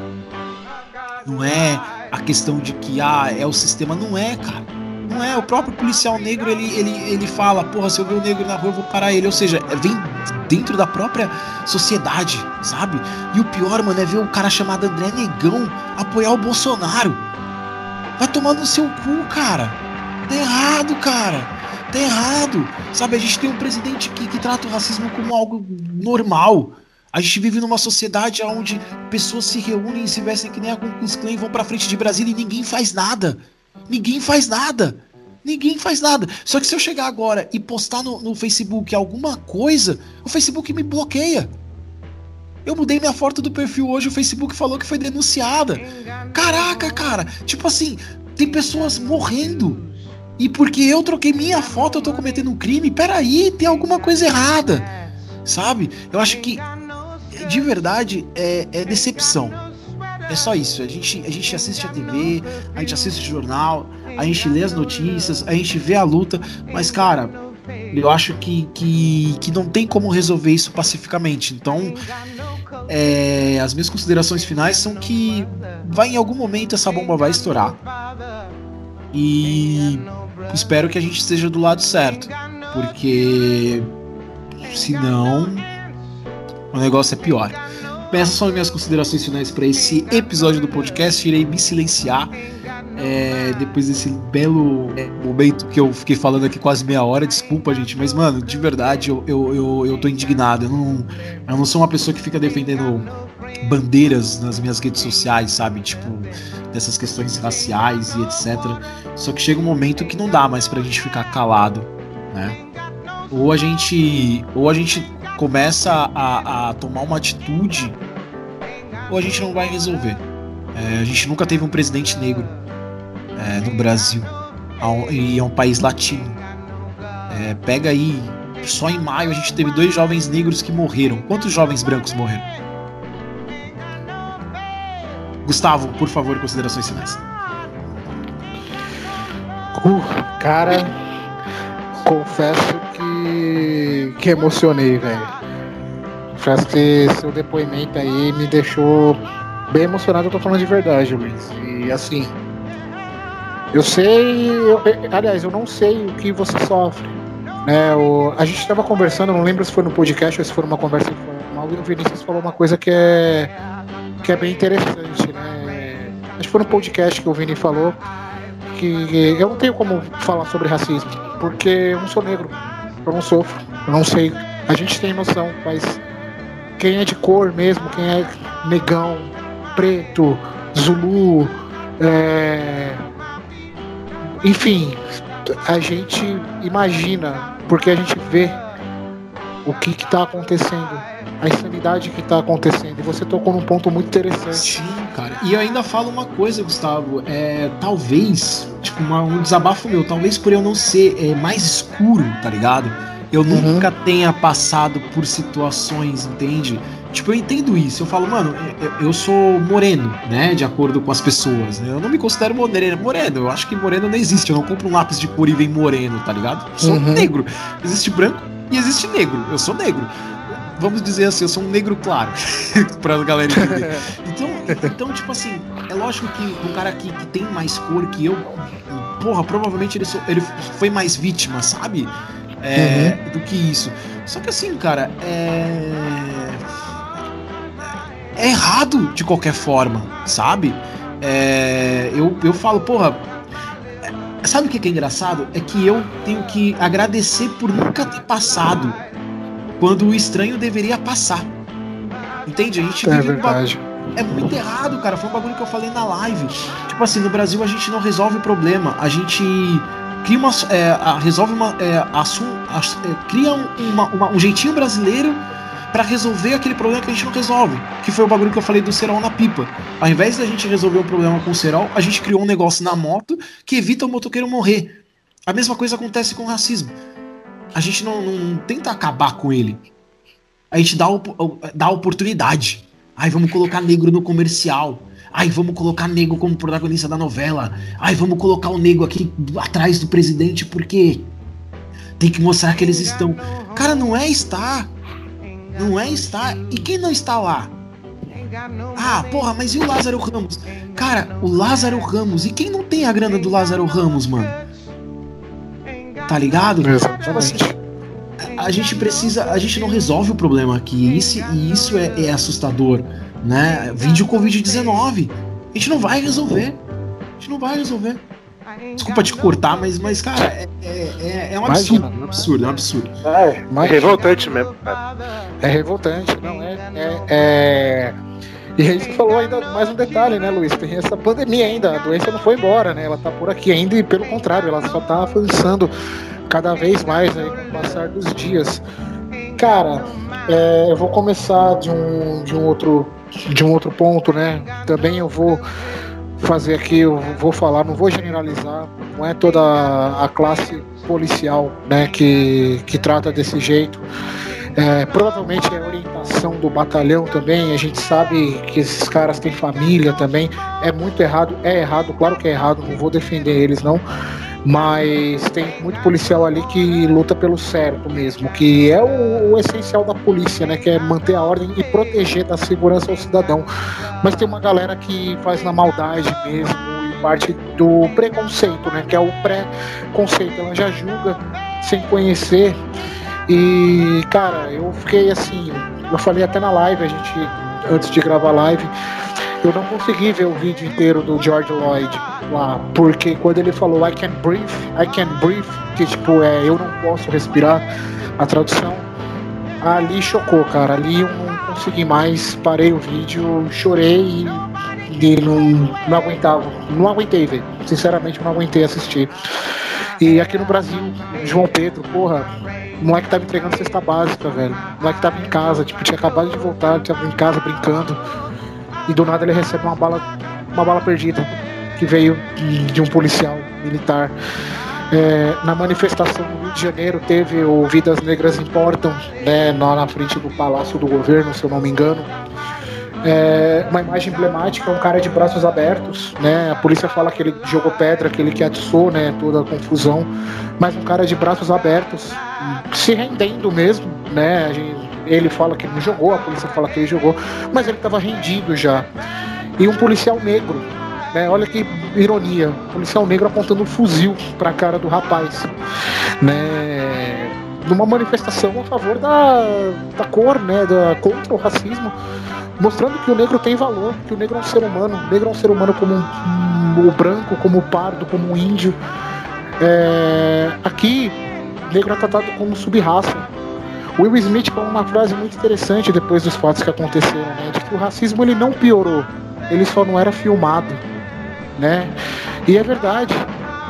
Não é a questão de que ah, é o sistema. Não é, cara. Não é. O próprio policial negro ele, ele, ele fala: porra, se eu ver um negro na rua, eu vou parar ele. Ou seja, é, vem dentro da própria sociedade, sabe? E o pior, mano, é ver o cara chamado André Negão apoiar o Bolsonaro. Vai tomar no seu cu, cara. Tá errado, cara. Tá errado. Sabe, a gente tem um presidente que, que trata o racismo como algo normal. A gente vive numa sociedade onde pessoas se reúnem e se vestem que nem a Klux Klan e vão pra frente de Brasília e ninguém faz nada. Ninguém faz nada. Ninguém faz nada. Só que se eu chegar agora e postar no, no Facebook alguma coisa, o Facebook me bloqueia. Eu mudei minha foto do perfil hoje, o Facebook falou que foi denunciada. Caraca, cara. Tipo assim, tem pessoas morrendo. E porque eu troquei minha foto, eu tô cometendo um crime. Peraí, tem alguma coisa errada. Sabe? Eu acho que de verdade é, é decepção. É só isso. A gente, a gente assiste a TV, a gente assiste o jornal, a gente lê as notícias, a gente vê a luta, mas, cara, eu acho que, que, que não tem como resolver isso pacificamente. Então, é, as minhas considerações finais são que vai em algum momento essa bomba vai estourar. E espero que a gente esteja do lado certo. Porque senão o negócio é pior. Essas são as minhas considerações finais para esse episódio do podcast. Irei me silenciar é, depois desse belo momento que eu fiquei falando aqui quase meia hora. Desculpa, gente, mas, mano, de verdade, eu, eu, eu, eu tô indignado. Eu não, eu não sou uma pessoa que fica defendendo bandeiras nas minhas redes sociais, sabe? Tipo, dessas questões raciais e etc. Só que chega um momento que não dá mais pra gente ficar calado, né? Ou a gente, ou a gente começa a, a tomar uma atitude, ou a gente não vai resolver. É, a gente nunca teve um presidente negro é, no Brasil e é um país latino. É, pega aí, só em maio a gente teve dois jovens negros que morreram. Quantos jovens brancos morreram? Gustavo, por favor, considerações finais. Uh, cara, confesso que, emocionei, velho. Confesso que seu depoimento aí me deixou bem emocionado, eu tô falando de verdade, Luiz. E assim, eu sei, eu, aliás, eu não sei o que você sofre. Né, o, a gente estava conversando, não lembro se foi no podcast ou se foi numa conversa informal, e o Vinícius falou uma coisa que é, que é bem interessante. Né? Acho que foi no podcast que o Vini falou que eu não tenho como falar sobre racismo, porque eu não sou negro, eu não sofro, eu não sei. A gente tem noção, mas quem é de cor mesmo, quem é negão, preto, zulu, é... enfim, a gente imagina, porque a gente vê o que está acontecendo, a insanidade que está acontecendo. E você tocou num ponto muito interessante. Sim, cara. E ainda falo uma coisa, Gustavo. É, talvez, tipo, uma, um desabafo meu, talvez por eu não ser é, mais escuro, tá ligado? Eu Uhum. nunca tenha passado por situações, entende? Tipo, eu entendo isso. Eu falo, mano, eu, eu sou moreno, né? De acordo com as pessoas. né? Eu não me considero moreno. Moreno, eu acho que moreno não existe. Eu não compro um lápis de cor e vem moreno, tá ligado? Eu sou Uhum. negro. Existe branco e existe negro. Eu sou negro. Vamos dizer assim, eu sou um negro claro. pra galera entender. Então, então, tipo assim, é lógico que um cara que, que tem mais cor que eu, porra, provavelmente ele, so- ele foi mais vítima, sabe? É, Do que isso. Só que assim, cara, é. É errado de qualquer forma, sabe? É, eu, eu falo, porra. Sabe o que é engraçado? É que eu tenho que agradecer por nunca ter passado quando o estranho deveria passar. Entende? A gente É vive verdade. é muito errado, cara. Foi um bagulho que eu falei na live. Tipo assim, no Brasil a gente não resolve o problema. A gente cria uma. é, resolve uma. É, assum, ass- é, cria um, uma- uma- um jeitinho brasileiro pra resolver aquele problema que a gente não resolve. Que foi o bagulho que eu falei do cerol na pipa. Ao invés da gente resolver o problema com o cerol, a gente criou um negócio na moto que evita o motoqueiro morrer. A mesma coisa acontece com o racismo. A gente não, não tenta acabar com ele. A gente dá, dá oportunidade. Ai, vamos colocar negro no comercial. Ai, vamos colocar negro como protagonista da novela. Ai, vamos colocar o negro aqui atrás do presidente porque tem que mostrar que eles estão. Cara, não é estar. Não é estar. E quem não está lá? Ah, porra, mas e o Lázaro Ramos? Cara, o Lázaro Ramos. E quem não tem a grana do Lázaro Ramos, mano? Tá ligado? Exatamente. a gente precisa, a gente não resolve o problema aqui, e isso, e isso é, é assustador, né? Vídeo Covid-19, a gente não vai resolver, a gente não vai resolver. Desculpa te cortar, mas, mas cara, é, é, é- é um absurdo, Imagina. é um absurdo, é um absurdo. É, é Mas- revoltante mesmo, cara. É revoltante, não é? É. é... E aí você falou ainda mais um detalhe, né, Luiz? Tem essa pandemia ainda, a doença não foi embora, né? Ela tá por aqui ainda e pelo contrário, ela só tá avançando cada vez mais aí com o passar dos dias. Cara, é, eu vou começar de um, de um outro de um outro ponto, né? Também eu vou fazer aqui, eu vou falar, não vou generalizar, não é toda a classe policial, né, que, que trata desse jeito. É, provavelmente é orientação do batalhão também. A gente sabe que esses caras têm família também. É muito errado, é errado, claro que é errado, não vou defender eles não. Mas tem muito policial ali que luta pelo certo mesmo, que é o, o essencial da polícia, né? Que é manter a ordem e proteger da segurança ao cidadão. Mas tem uma galera que faz na maldade mesmo, e parte do preconceito, né? Que é o pré-conceito. Ela já julga sem conhecer. E, cara, eu fiquei assim, eu falei até na live, a gente, antes de gravar a live, eu não consegui ver o vídeo inteiro do George Lloyd lá, porque quando ele falou I can breathe, I can breathe, que tipo é eu não posso respirar, a tradução, ali chocou, cara. Ali eu não consegui mais, parei o vídeo, chorei e, e não, não aguentava. Não aguentei ver. Sinceramente, não aguentei assistir. E aqui no Brasil, João Pedro, porra, o moleque tava entregando cesta básica, velho. O moleque tava em casa, tipo, tinha acabado de voltar, tava em casa brincando. E do nada ele recebe uma bala, uma bala perdida que veio de um policial militar. É, na manifestação no Rio de Janeiro teve o Vidas Negras Importam, né, lá na frente do Palácio do Governo, se eu não me engano. É, uma imagem emblemática, um cara de braços abertos, né? A polícia fala que ele jogou pedra, que ele que atiçou, né? Toda a confusão, mas um cara de braços abertos, se rendendo mesmo, né? Ele fala que não jogou, a polícia fala que ele jogou, mas ele estava rendido já. E um policial negro, né? Olha que ironia, um policial negro apontando um fuzil para a cara do rapaz, né? Numa manifestação a favor da, da cor, né? Da, contra o racismo mostrando que o negro tem valor, que o negro é um ser humano, o negro é um ser humano como um, um, o branco, como o pardo, como o índio. É, aqui, negro é tratado como subraça. O Will Smith falou uma frase muito interessante depois dos fatos que aconteceram, né? De que o racismo ele não piorou, ele só não era filmado, né? E é verdade,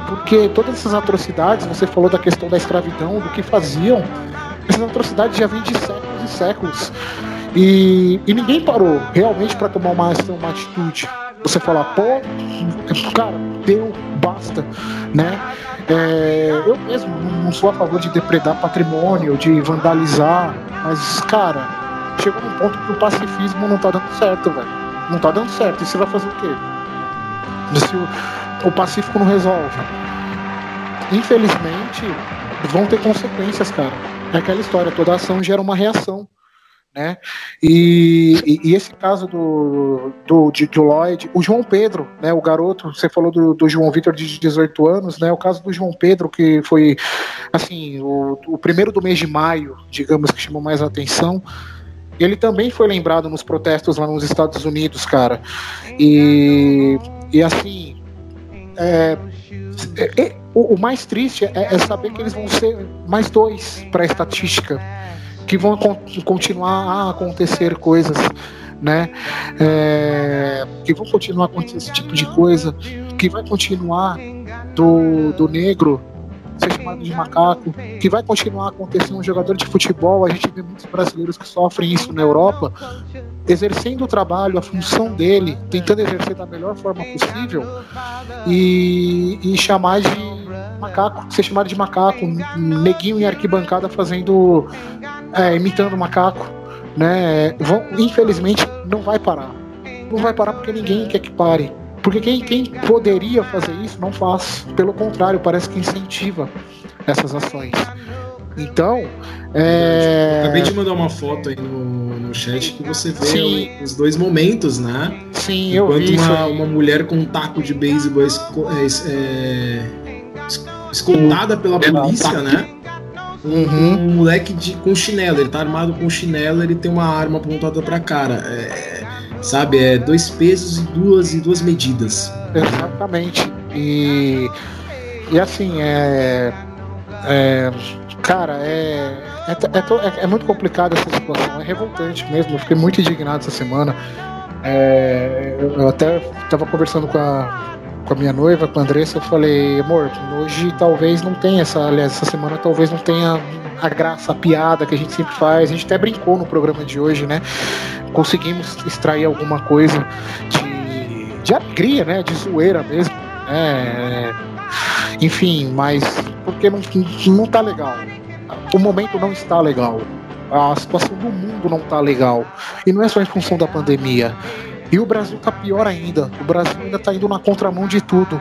porque todas essas atrocidades, você falou da questão da escravidão, do que faziam, essas atrocidades já vêm de séculos e séculos. E, e ninguém parou realmente para tomar uma uma atitude. Você falar, pô, cara, deu, basta, né? É, eu mesmo não sou a favor de depredar patrimônio, de vandalizar, mas, cara, chegou num ponto que o pacifismo não tá dando certo, velho. Não tá dando certo. E você vai fazer o quê? Se o, o Pacífico não resolve. Infelizmente, vão ter consequências, cara. É aquela história, toda ação gera uma reação né? E, e, e, esse caso do, do, de, de Lloyd, o João Pedro, né? O garoto, você falou do, do João Vitor de 18 anos, né? O caso do João Pedro, que foi assim, o, o primeiro do mês de maio, digamos que chamou mais atenção. Ele também foi lembrado nos protestos lá nos Estados Unidos, cara. E, e assim, é, é, é, o, o, mais triste é, é saber que eles vão ser mais dois para a estatística que vão continuar a acontecer coisas, né? É, que vão continuar a acontecer esse tipo de coisa, que vai continuar do, do negro ser chamado de macaco, que vai continuar a acontecer um jogador de futebol. A gente vê muitos brasileiros que sofrem isso na Europa, exercendo o trabalho, a função dele, tentando exercer da melhor forma possível e, e chamar de macaco, ser chamado de macaco, neguinho em arquibancada fazendo, é, imitando macaco, né? Vão, infelizmente não vai parar. Não vai parar porque ninguém quer que pare. Porque quem, quem poderia fazer isso não faz. Pelo contrário, parece que incentiva essas ações. Então, é... Acabei de mandar uma foto aí no, no chat que você vê Sim. os dois momentos, né? Sim, Enquanto eu vi uma, uma mulher com um taco de beisebol é, é, escoltada pela polícia, né? Uhum. Um moleque de, com chinelo, ele tá armado com chinelo, ele tem uma arma apontada pra cara. É, sabe, é dois pesos e duas, e duas medidas. Exatamente. E, e assim, é, é cara, é, é, é, é, muito complicado essa situação, é revoltante mesmo. Eu fiquei muito indignado essa semana. É, eu até estava conversando com a, com a minha noiva, com a Andressa, eu falei, amor, hoje talvez não tenha essa, aliás, essa semana talvez não tenha a graça, a piada que a gente sempre faz. A gente até brincou no programa de hoje, né? Conseguimos extrair alguma coisa de, de alegria, né? De zoeira mesmo. Né? Enfim, mas porque não, não tá legal. O momento não está legal. A situação do mundo não tá legal. E não é só em função da pandemia. E o Brasil tá pior ainda. O Brasil ainda tá indo na contramão de tudo,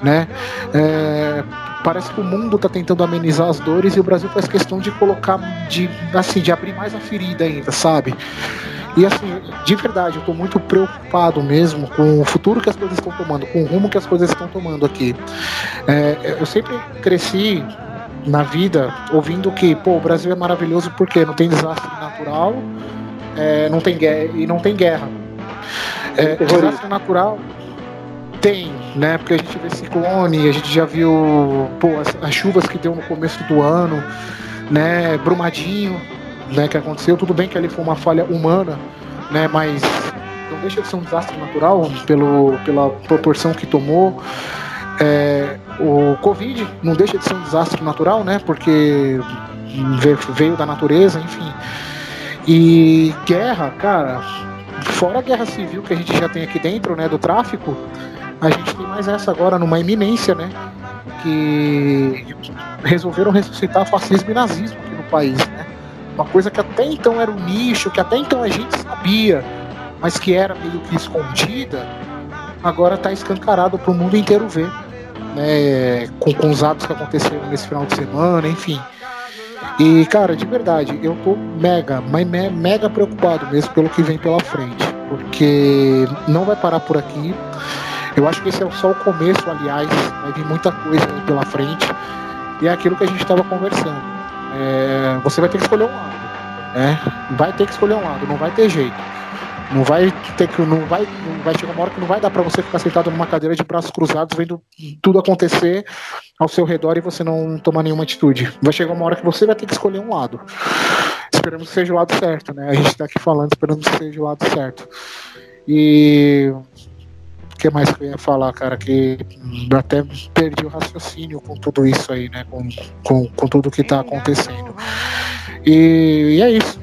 né? É, parece que o mundo tá tentando amenizar as dores e o Brasil faz questão de colocar, de, assim, de abrir mais a ferida ainda, sabe? E assim, de verdade, eu tô muito preocupado mesmo com o futuro que as coisas estão tomando, com o rumo que as coisas estão tomando aqui. É, eu sempre cresci na vida ouvindo que, pô, o Brasil é maravilhoso porque não tem desastre natural, é, não tem guerra, e não tem guerra. É, desastre natural tem, né? Porque a gente vê ciclone, a gente já viu pô, as, as chuvas que deu no começo do ano, né? Brumadinho, né? Que aconteceu. Tudo bem que ali foi uma falha humana, né? Mas não deixa de ser um desastre natural pelo, pela proporção que tomou. É, o Covid não deixa de ser um desastre natural, né? Porque veio da natureza, enfim. E guerra, cara, fora a guerra civil que a gente já tem aqui dentro, né, do tráfico, a gente tem mais essa agora numa iminência, né? Que resolveram ressuscitar fascismo e nazismo aqui no país, né? Uma coisa que até então era um nicho, que até então a gente sabia, mas que era meio que escondida, agora está escancarado para o mundo inteiro ver, né? Com, com os atos que aconteceram nesse final de semana, enfim. E, cara, de verdade, eu tô mega, mega preocupado mesmo pelo que vem pela frente. Porque não vai parar por aqui. Eu acho que esse é só o começo, aliás, vai vir muita coisa pela frente. E é aquilo que a gente estava conversando. É, você vai ter que escolher um lado. Né? Vai ter que escolher um lado, não vai ter jeito. Não vai ter que. Não vai, não vai chegar uma hora que não vai dar para você ficar sentado numa cadeira de braços cruzados vendo tudo acontecer ao seu redor e você não tomar nenhuma atitude. Vai chegar uma hora que você vai ter que escolher um lado. Esperamos que seja o lado certo, né? A gente está aqui falando, esperando que seja o lado certo. E que mais que eu ia falar, cara? Que até perdi o raciocínio com tudo isso aí, né? Com, com, com tudo que tá acontecendo. E, e é isso.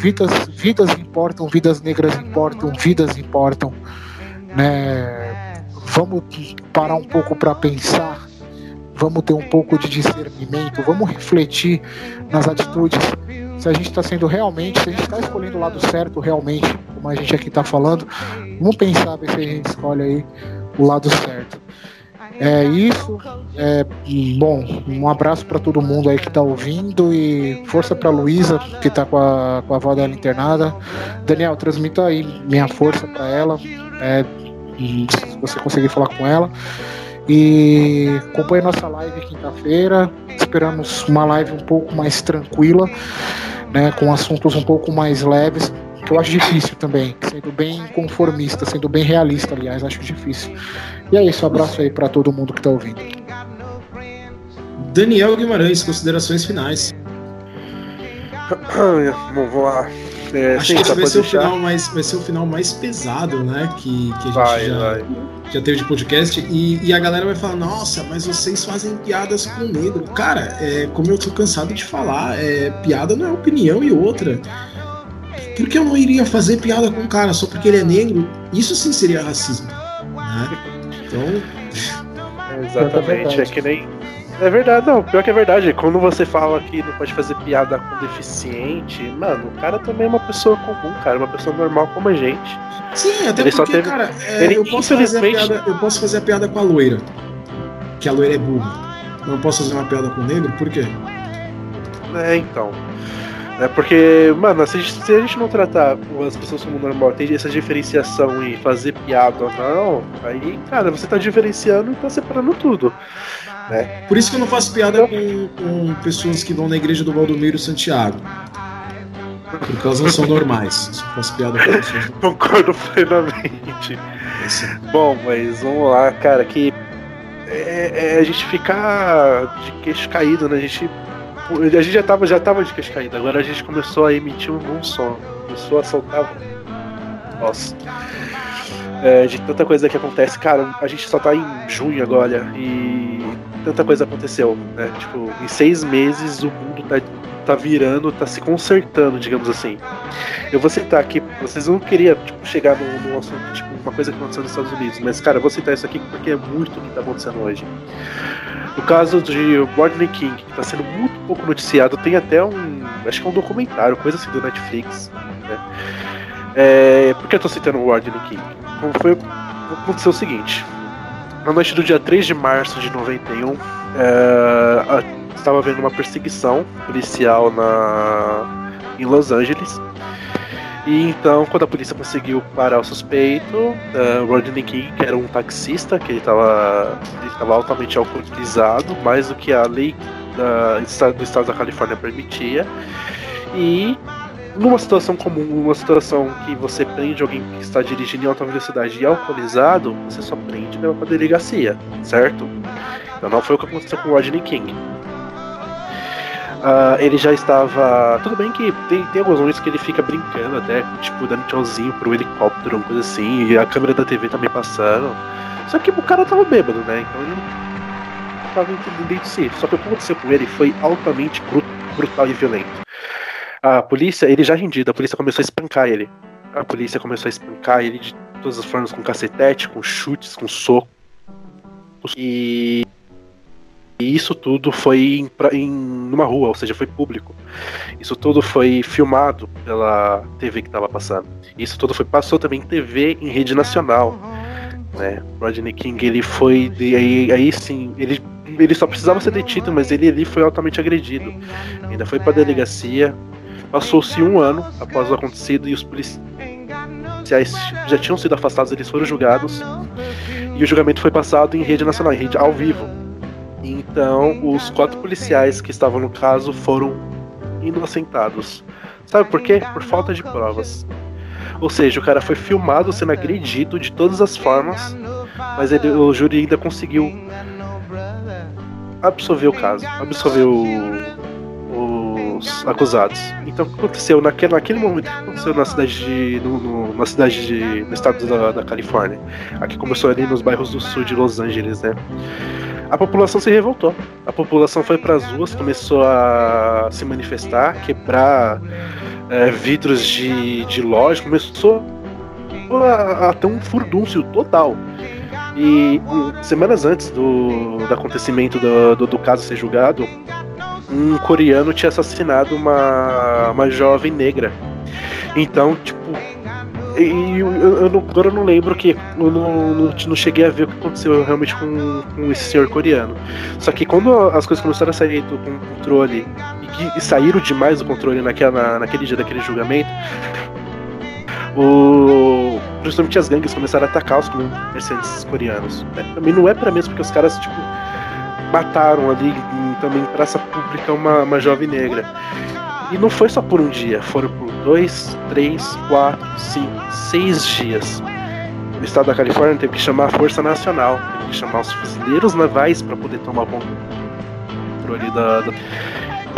Vidas, vidas importam, vidas negras importam, vidas importam, né? Vamos parar um pouco para pensar, vamos ter um pouco de discernimento, vamos refletir nas atitudes se a gente está sendo realmente, se a gente está escolhendo o lado certo realmente, como a gente aqui está falando, vamos pensar ver se a gente escolhe aí o lado certo. É isso. É, bom, um abraço para todo mundo aí que está ouvindo e força para Luísa, que está com a, com a avó dela internada. Daniel, transmita aí minha força para ela, é, se você conseguir falar com ela. E acompanhe nossa live quinta-feira. Esperamos uma live um pouco mais tranquila né, com assuntos um pouco mais leves, que eu acho difícil também, sendo bem conformista, sendo bem realista, aliás, acho difícil. E é isso, um abraço aí para todo mundo que está ouvindo. Daniel Guimarães, considerações finais. Bom, vou lá. É, Acho sim, que esse vai ser, o final mais, vai ser o final mais pesado, né? Que, que a gente vai, já, vai. já teve de podcast. E, e, a galera vai falar: Nossa, mas vocês fazem piadas com o negro. Cara, é, como eu tô cansado de falar, é, piada não é opinião e outra. Por que eu não iria fazer piada com um cara só porque ele é negro? Isso sim seria racismo. Né? Então. exatamente, é que nem é verdade, não. Pior que é verdade. Quando você fala que não pode fazer piada com deficiente, mano, o cara também é uma pessoa comum, cara, uma pessoa normal como a gente. Sim, até ele porque, teve... cara, é, ele, eu, posso infelizmente... fazer piada, eu posso fazer a piada com a loira. Que a loira é burra. Não posso fazer uma piada com o negro, por quê? É, então. É porque, mano, se a, gente, se a gente não tratar as pessoas como normal, tem essa diferenciação e fazer piada ou não, aí, cara, você tá diferenciando e tá separando tudo. Né? Por isso que eu não faço piada com, com pessoas que vão na igreja do Valdomiro Santiago. Porque elas não são normais. Só faço piada com pessoas. Concordo plenamente. Bom, mas vamos lá, cara, que é, é a gente ficar de queixo caído, né? A gente, a gente já tava, já tava de caído, agora a gente começou a emitir um som. Começou a soltar. Nossa. É, de tanta coisa que acontece, cara, a gente só tá em junho agora e tanta coisa aconteceu, né? Tipo, em seis meses o mundo tá, tá virando, tá se consertando, digamos assim. Eu vou citar aqui, vocês não queriam tipo, chegar no, no assunto, tipo, uma coisa que aconteceu nos Estados Unidos, mas, cara, eu vou citar isso aqui porque é muito o que tá acontecendo hoje. No caso de Rodney King, que tá sendo muito pouco noticiado, tem até um acho que é um documentário, coisa assim do Netflix. Né? É, por que eu tô citando o King? Como foi, aconteceu o seguinte. Na noite do dia 3 de março de 91, é, estava havendo uma perseguição policial na, em Los Angeles. E então, quando a polícia conseguiu parar o suspeito, uh, Rodney King, que era um taxista, que ele estava ele altamente alcoolizado, mais do que a lei da, do estado da Califórnia permitia. E numa situação comum, numa situação que você prende alguém que está dirigindo em alta velocidade e alcoolizado, você só prende e leva para delegacia, certo? Então não foi o que aconteceu com o Rodney King. Uh, ele já estava. Tudo bem que tem, tem alguns momentos que ele fica brincando até, tipo, dando tchauzinho pro helicóptero, uma coisa assim, e a câmera da TV também passando. Só que o cara tava bêbado, né? Então ele não tava entendendo de si. Só que o que aconteceu com ele foi altamente brutal e violento. A polícia, ele já rendido, a polícia começou a espancar ele. A polícia começou a espancar ele de todas as formas, com cacetete, com chutes, com socos. E e isso tudo foi em, em numa rua, ou seja, foi público. Isso tudo foi filmado pela TV que estava passando. Isso tudo foi passou também em TV em rede nacional. Né? Rodney King ele foi aí, aí sim ele ele só precisava ser detido, mas ele ali foi altamente agredido. Ainda foi para delegacia. Passou-se um ano após o acontecido e os policiais já tinham sido afastados, eles foram julgados. E o julgamento foi passado em rede nacional, em rede ao vivo. Então, os quatro policiais que estavam no caso foram inocentados. Sabe por quê? Por falta de provas. Ou seja, o cara foi filmado sendo agredido de todas as formas, mas ele, o júri ainda conseguiu absolver o caso, absolver o, os acusados. Então, o que aconteceu naquele, naquele momento? O que aconteceu na cidade de, no, no, na cidade de, no estado da, da Califórnia? Aqui começou ali nos bairros do sul de Los Angeles, né? a população se revoltou. A população foi para as ruas, começou a se manifestar, quebrar é, vidros de, de loja, começou a, a ter um furdúncio total. E um, semanas antes do, do acontecimento do, do, do, caso ser julgado, um coreano tinha assassinado uma, uma jovem negra. Então, tipo, e eu, eu, não, agora eu não lembro que eu não, não, não, cheguei a ver o que aconteceu realmente com, com esse senhor coreano. Só que quando as coisas começaram a sair do controle e, e saíram demais do controle naquela, naquele dia daquele julgamento, o, principalmente as gangues começaram a atacar os comerciantes coreanos. É, também não é para mesmo porque os caras tipo mataram ali também em praça pública uma, uma jovem negra. E não foi só por um dia, foram por dois, três, quatro, cinco, seis dias. O estado da Califórnia teve que chamar a Força Nacional, teve que chamar os fuzileiros navais para poder tomar o controle da, da.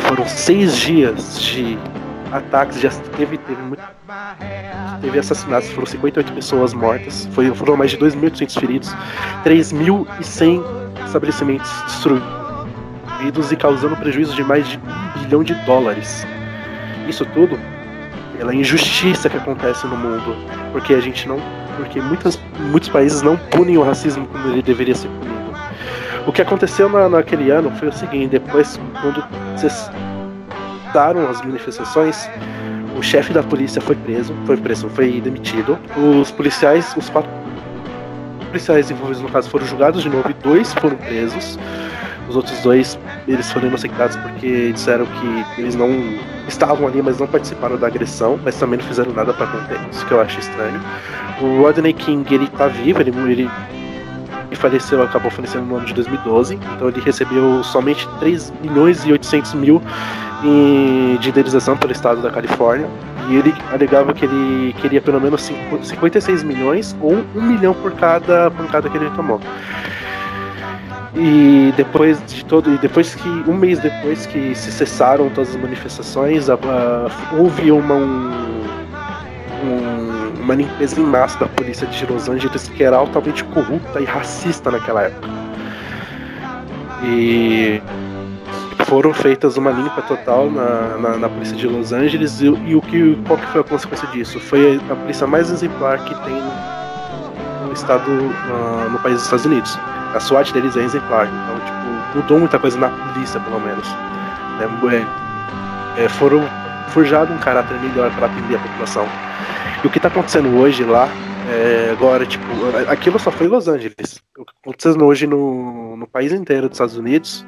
Foram seis dias de ataques, já teve, teve, muito, teve assassinatos, foram 58 pessoas mortas, foram mais de 2.800 feridos, 3.100 estabelecimentos destruídos e causando prejuízo de mais de um bilhão de dólares isso tudo pela injustiça que acontece no mundo, porque a gente não, porque muitas, muitos países não punem o racismo como ele deveria ser punido. O que aconteceu na, naquele ano foi o seguinte: depois, quando cessaram as manifestações, o chefe da polícia foi preso, foi preso, foi demitido. Os policiais, os quatro policiais envolvidos no caso foram julgados de novo e dois foram presos. Os outros dois, eles foram inocentados porque disseram que eles não estavam ali, mas não participaram da agressão, mas também não fizeram nada para conter. Isso que eu acho estranho. O Rodney King, ele tá vivo, ele, ele, ele faleceu, acabou falecendo no ano de 2012, então ele recebeu somente 3 milhões e 800 mil de indenização pelo estado da Califórnia. E ele alegava que ele queria pelo menos 56 milhões ou 1 milhão por cada pancada que ele tomou. E depois de todo, e depois que um mês depois que se cessaram todas as manifestações, a, a, houve uma um, um, uma limpeza em massa da polícia de Los Angeles que era altamente corrupta e racista naquela época. E foram feitas uma limpa total na, na, na polícia de Los Angeles e, e, o que qual que foi a consequência disso? Foi a polícia mais exemplar que tem no estado uh, no país dos Estados Unidos a SWAT deles é exemplar. Então, tipo, mudou muita coisa na polícia, pelo menos. É, é é, foram forjado um caráter melhor para atender a população. E o que está acontecendo hoje lá, é, agora, tipo, aquilo só foi em Los Angeles. O que acontecendo hoje no, no país inteiro dos Estados Unidos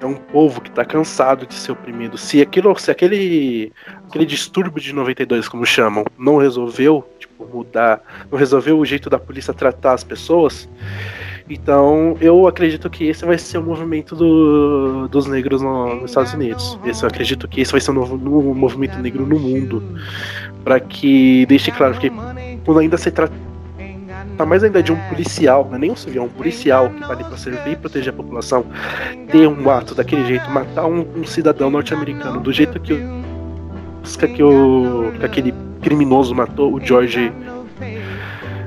é um povo que está cansado de ser oprimido. Se aquilo, se aquele, aquele distúrbio de 92, como chamam, não resolveu, tipo, mudar, não resolveu o jeito da polícia tratar as pessoas, então, eu acredito que esse vai ser o movimento do, dos negros no, nos Estados Unidos. Esse, eu acredito que esse vai ser o novo, novo movimento negro no mundo. Para que deixe claro que quando ainda se trata mais ainda de um policial, não é nem um civil, é um policial que está ali para servir e proteger a população, ter um ato daquele jeito, matar um, um cidadão norte-americano do jeito que, que, o, que aquele criminoso matou o George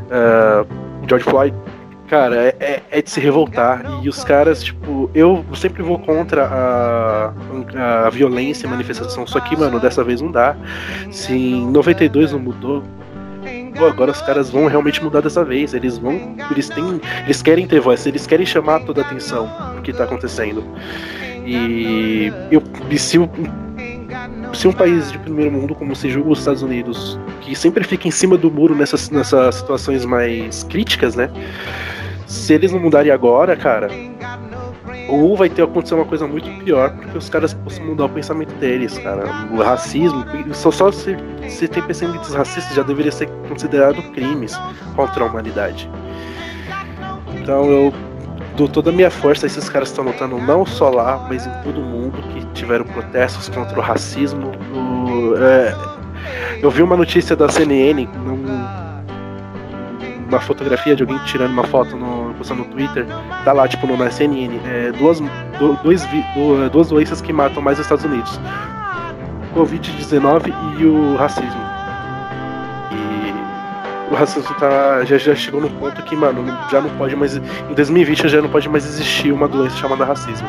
uh, George Floyd Cara, é, é, é, de se revoltar. E os caras, tipo, eu sempre vou contra a, a violência e manifestação. Só que, mano, dessa vez não dá. Se em 92 não mudou, agora os caras vão realmente mudar dessa vez. Eles vão. Eles têm. Eles querem ter voz, eles querem chamar toda a atenção do que tá acontecendo. E eu. E se, se um país de primeiro mundo como se julga os Estados Unidos, que sempre fica em cima do muro nessas, nessas situações mais críticas, né? se eles não mudarem agora, cara, ou vai ter acontecer uma coisa muito pior, porque os caras possam mudar o pensamento deles, cara. O racismo, só, só se, se tem pensamentos racistas já deveria ser considerado crimes contra a humanidade. Então eu dou toda a minha força esses caras estão lutando não só lá, mas em todo mundo que tiveram protestos contra o racismo. O, é, eu vi uma notícia da CNN, num, uma fotografia de alguém tirando uma foto no, postando no Twitter, tá lá, tipo, no CNN, é, duas, do, dois, do, duas doenças que matam mais os Estados Unidos. Covid-19 e o racismo. E o racismo tá, já, já chegou no ponto que, mano, já não pode mais. Em 2020 já não pode mais existir uma doença chamada racismo.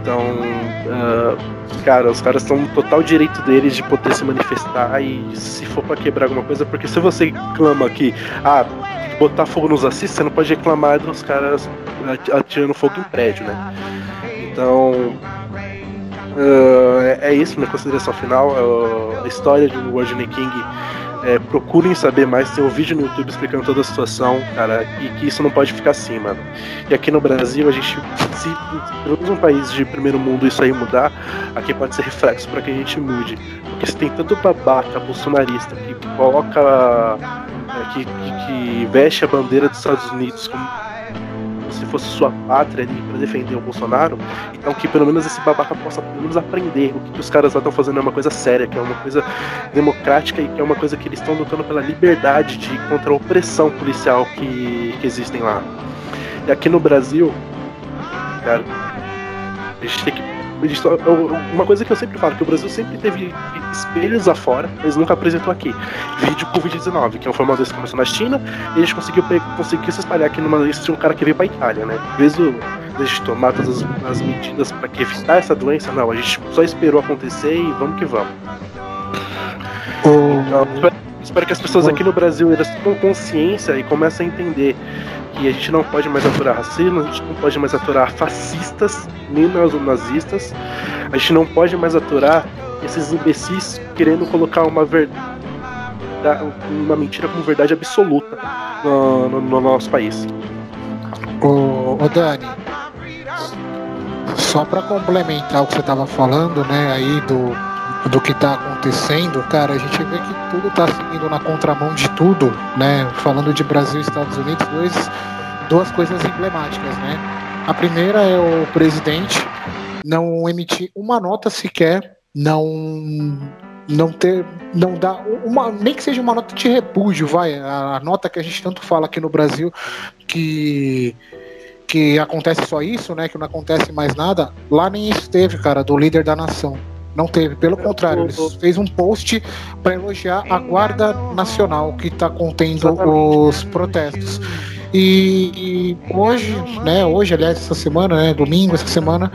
Então, uh, cara, os caras estão no total direito deles de poder se manifestar e se for para quebrar alguma coisa, porque se você clama que, ah, botar fogo nos assistes, você não pode reclamar dos caras atirando fogo em prédio, né? Então, uh, é, é, isso minha consideração final. Uh, a história de Rodney King é, procurem saber mais, tem um vídeo no YouTube explicando toda a situação, cara, e que isso não pode ficar assim, mano. E aqui no Brasil, a gente, se pelo menos um país de primeiro mundo isso aí mudar, aqui pode ser reflexo para que a gente mude. Porque se tem tanto babaca bolsonarista que coloca. É, que, que, que veste a bandeira dos Estados Unidos como se fosse sua pátria ali para defender o Bolsonaro, então que pelo menos esse babaca possa pelo menos aprender o que, que os caras lá estão fazendo é uma coisa séria, que é uma coisa democrática e que é uma coisa que eles estão lutando pela liberdade de contra a opressão policial que, que existem lá. E aqui no Brasil, cara, a gente tem que uma coisa que eu sempre falo, que o Brasil sempre teve espelhos afora, mas nunca apresentou aqui. Vídeo Covid-19, que é um formato que começou na China, e a gente conseguiu, conseguiu se espalhar aqui numa lista de um cara que veio pra Itália, né? De a gente tomar todas as, as medidas para que evitar essa doença, não, a gente só esperou acontecer e vamos que vamos. Então, espero, espero que as pessoas aqui no Brasil elas tenham consciência e comecem a entender que a gente não pode mais aturar racismo, a gente não pode mais aturar fascistas, nem nazistas, a gente não pode mais aturar esses imbecis querendo colocar uma verdade uma mentira como verdade absoluta no, no, no nosso país. Ô, ô Dani, só para complementar o que você estava falando, né, aí do do que está acontecendo, cara, a gente vê que tudo está seguindo na contramão de tudo, né? Falando de Brasil e Estados Unidos, dois, duas coisas emblemáticas, né? A primeira é o presidente não emitir uma nota sequer, não não ter, não dá uma, nem que seja uma nota de repúdio, vai, a, a nota que a gente tanto fala aqui no Brasil que que acontece só isso, né? Que não acontece mais nada. Lá nem isso teve, cara, do líder da nação. Não teve, pelo contrário, ele fez um post para elogiar a Guarda Nacional que está contendo os protestos. E, e, hoje, né, hoje, aliás, essa semana, né, domingo, essa semana,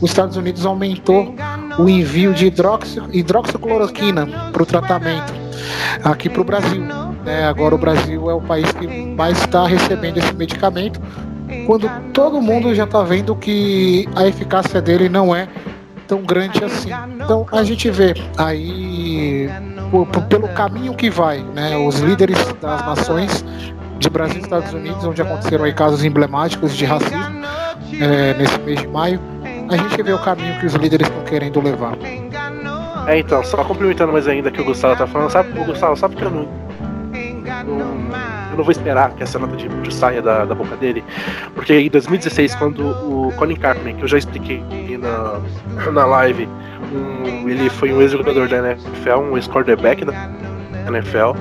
os Estados Unidos aumentou o envio de hidroxi, hidroxicloroquina para o tratamento aqui para o Brasil. Né? Agora o Brasil é o país que mais está recebendo esse medicamento, quando todo mundo já está vendo que a eficácia dele não é tão grande assim. Então a gente vê aí pelo caminho que vai, né? Os líderes das nações de Brasil e Estados Unidos, onde aconteceram aí casos emblemáticos de racismo é, nesse mês de maio, a gente vê o caminho que os líderes estão querendo levar. É, então, só complementando mais ainda que o Gustavo tá falando, sabe, o Gustavo, sabe que eu não- eu não vou esperar que essa nota de repúdio saia da, da boca dele, porque em 2016, quando o Colin Kaepernick, que eu já expliquei na, na live, um- ele foi um ex-jogador da NFL, um ex-quarterback da NFL,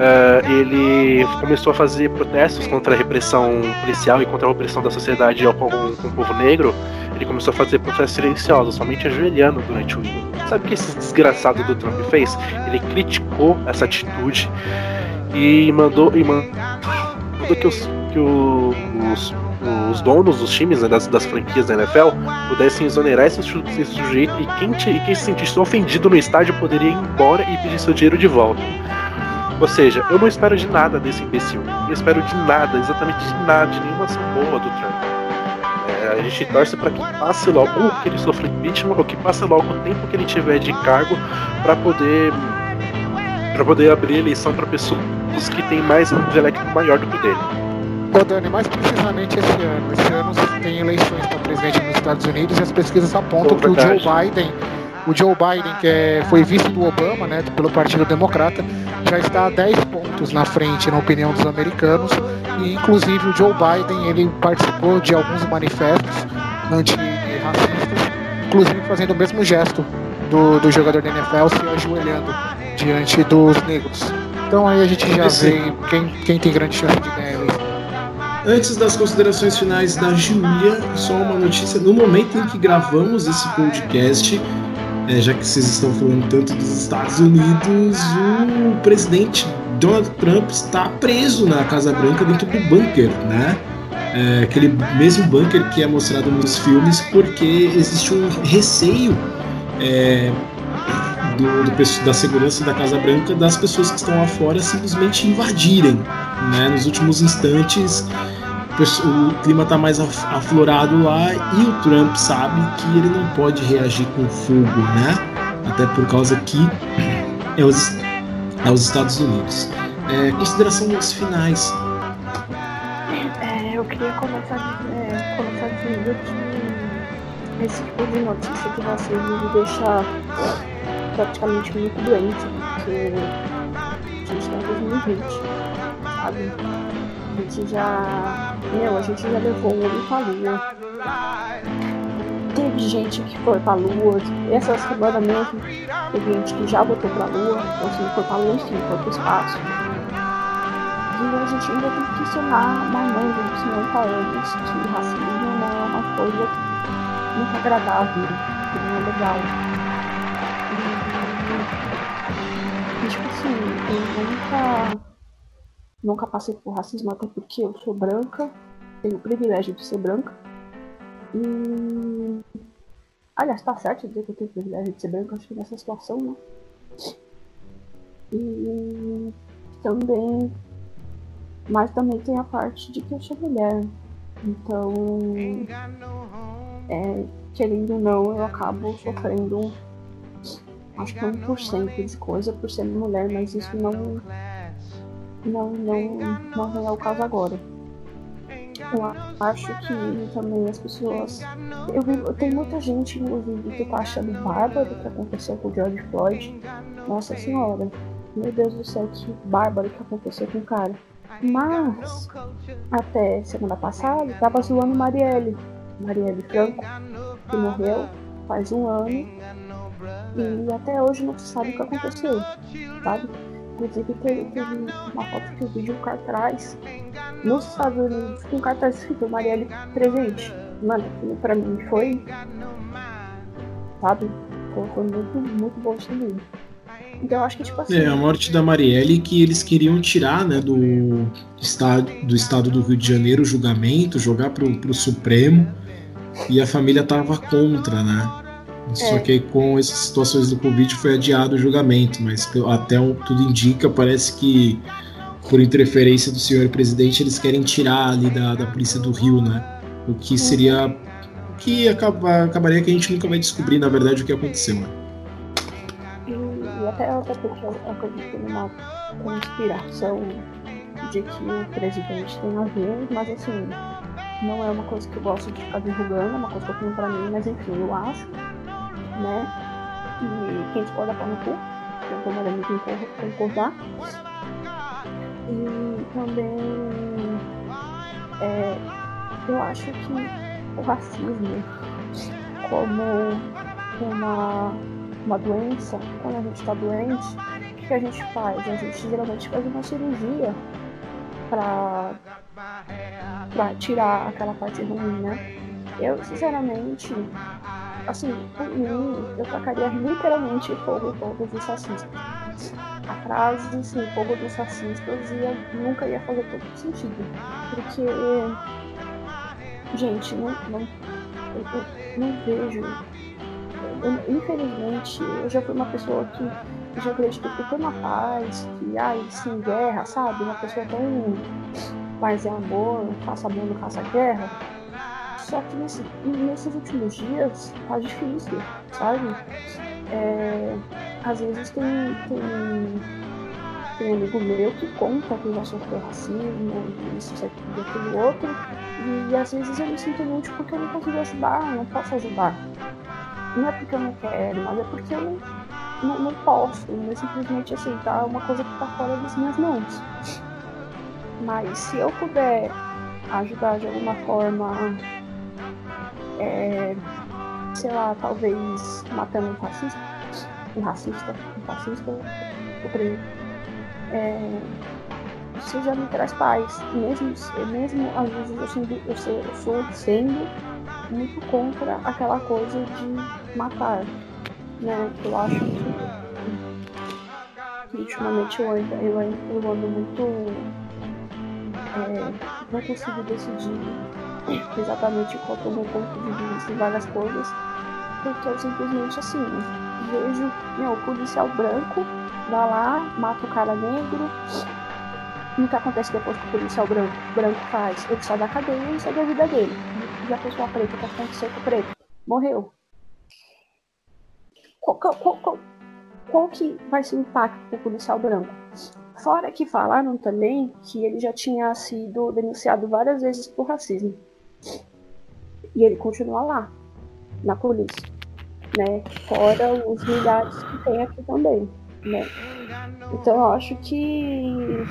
eh, ele começou a fazer protestos contra a repressão policial e contra a opressão da sociedade ao- com o povo negro, ele começou a fazer protestos silenciosos, somente ajoelhando durante o hino. Sabe o que esse desgraçado do Trump fez? Ele criticou essa atitude e mandou, e mandou que, os, que o- os, os donos dos times, né, das, das franquias da NFL, pudessem exonerar esse, esse sujeito e quem, e quem se sentisse ofendido no estádio poderia ir embora e pedir seu dinheiro de volta. Ou seja, eu não espero de nada desse imbecil. Eu espero de nada, exatamente de nada, de nenhuma ação boa do Trump. É, a gente torce para que passe logo ou que ele sofra impeachment ou que passe logo o tempo que ele tiver de cargo para poder para poder abrir eleição para pessoas que têm mais um intelecto maior do que o dele. Ô Dani, mais precisamente esse ano. Esse ano tem eleições para presidente nos Estados Unidos e as pesquisas apontam Pô, que o Joe. Biden, o Joe Biden, que é, foi vice do Obama, né, pelo Partido Democrata, já está a 10 pontos na frente na opinião dos americanos. E inclusive o Joe Biden ele participou de alguns manifestos antirracistas, inclusive fazendo o mesmo gesto do, do jogador da NFL se ajoelhando diante dos negros. Então aí a gente já Esse- vê quem, quem tem grande chance de ganhar a eleição. Antes das considerações finais da Júlia, só uma notícia. No momento em que gravamos esse podcast, é, já que vocês estão falando tanto dos Estados Unidos, o presidente Donald Trump está preso na Casa Branca dentro do bunker, né? É, aquele mesmo bunker que é mostrado nos filmes, porque existe um receio é, do, do da segurança da Casa Branca das pessoas que estão lá fora simplesmente invadirem. Né? Nos últimos instantes, o clima está mais af- aflorado lá e o Trump sabe que ele não pode reagir com fogo, né? Até por causa que é os, é os Estados Unidos. É, considerações finais. É, eu queria começar, é, começar dizendo que esse tipo de notícia de racismo deixa praticamente muito doente, porque a gente tá em 2020, sabe? A gente já. Meu, a gente já levou um homem pra lua. Teve gente que foi pra lua, essa semana mesmo, teve gente que já voltou pra lua, então se não foi pra lua, enfim, foi pro espaço. E a gente ainda tem que ensinar mais novo de 50 anos que racismo não é uma coisa muito agradável, que não é legal. E, tipo assim, eu nunca, nunca passei por racismo, até porque eu sou branca, tenho o privilégio de ser branca. E. Aliás, tá certo dizer que eu tenho o privilégio de ser branca, acho que nessa situação, né? E também mas também tem a parte de que eu sou mulher. Então, é, querendo ou não, eu acabo sofrendo acho que 1% de coisa por ser mulher, mas isso não, não, não, não vem ao caso agora. Eu acho que também as pessoas. Eu vi, tem muita gente, inclusive, que tá achando bárbaro o que aconteceu com o George Floyd. Nossa senhora, meu Deus do céu, que bárbaro que aconteceu com o cara. Mas, até semana passada, tava zoando Marielle. Marielle Franco, que morreu faz um ano. E até hoje não se sabe o que aconteceu, sabe? Inclusive teve, teve uma foto que eu vi de um cartaz nos Estados Unidos com um cartaz escrito Marielle presente. Mano, pra mim foi. Sabe? Foi, muito, muito bom isso também. Então eu acho que tipo assim. É, a morte da Marielle que eles queriam tirar né, do, estado, do estado do Rio de Janeiro o julgamento, jogar pro, pro Supremo, e a família tava contra, né? Só É. que aí, com essas situações do Covid foi adiado o julgamento, mas até o, tudo indica, parece que por interferência do senhor presidente eles querem tirar ali da, da polícia do Rio, né? O que seria que acaba, acabaria que a gente nunca vai descobrir, na verdade, o que aconteceu. Né? E, e até, porque eu acredito numa conspiração de que o presidente tem a ver, mas assim, não é uma coisa que eu gosto de ficar divulgando, é uma coisa que eu tenho pra mim, mas enfim, eu acho, né? E quem discorda tá no cu, eu tô mandando concordar. E também é, eu acho que o racismo como uma, uma doença, quando a gente está doente, o que a gente faz? A gente geralmente faz uma cirurgia para tirar aquela parte ruim, né? Eu, sinceramente, assim, por mim, eu tacaria literalmente fogo todos os racistas. A frase, assim, fogo dos racistas ia, nunca ia fazer todo sentido. Porque, gente, não, não, eu, eu não vejo. Eu, infelizmente, eu já fui uma pessoa que já acreditou que foi uma paz, que, ai, sem guerra, sabe? Uma pessoa tão paz é amor, faça não faça guerra. Só que nesse, nesses últimos dias tá difícil, sabe? É, às vezes tem, tem, tem amigo meu que conta que já sofreu racismo, isso, isso, aquilo, aquilo outro, e, às vezes eu me sinto inútil porque eu não consigo ajudar, não posso ajudar. Não é porque eu não quero, mas é porque eu não, não, não posso, não é simplesmente aceitar uma coisa que tá fora das minhas mãos. Mas se eu puder ajudar de alguma forma, é, sei lá, talvez matando um fascista, um racista, um fascista, o preto, é, isso já me traz paz. Mesmo, mesmo às vezes eu, sendo, eu, sou, eu sou sendo muito contra aquela coisa de matar. Né? Eu acho que, que ultimamente eu ando, eu, eu ando muito é, não consigo decidir exatamente qual é o meu ponto de vista em várias coisas, porque eu simplesmente assim vejo meu, policial branco vai lá, mata o cara negro. E o que acontece depois que o policial branco, branco faz? Ele sai da cadeia e segue a vida dele. E a pessoa preta, o que aconteceu com o preto? Morreu. Qual, qual, qual, qual que vai ser o impacto pro policial branco? Fora que falaram também que ele já tinha sido denunciado várias vezes por racismo. E ele continua lá, na polícia. Né? Fora os milhares que tem aqui também. Né? Então eu acho que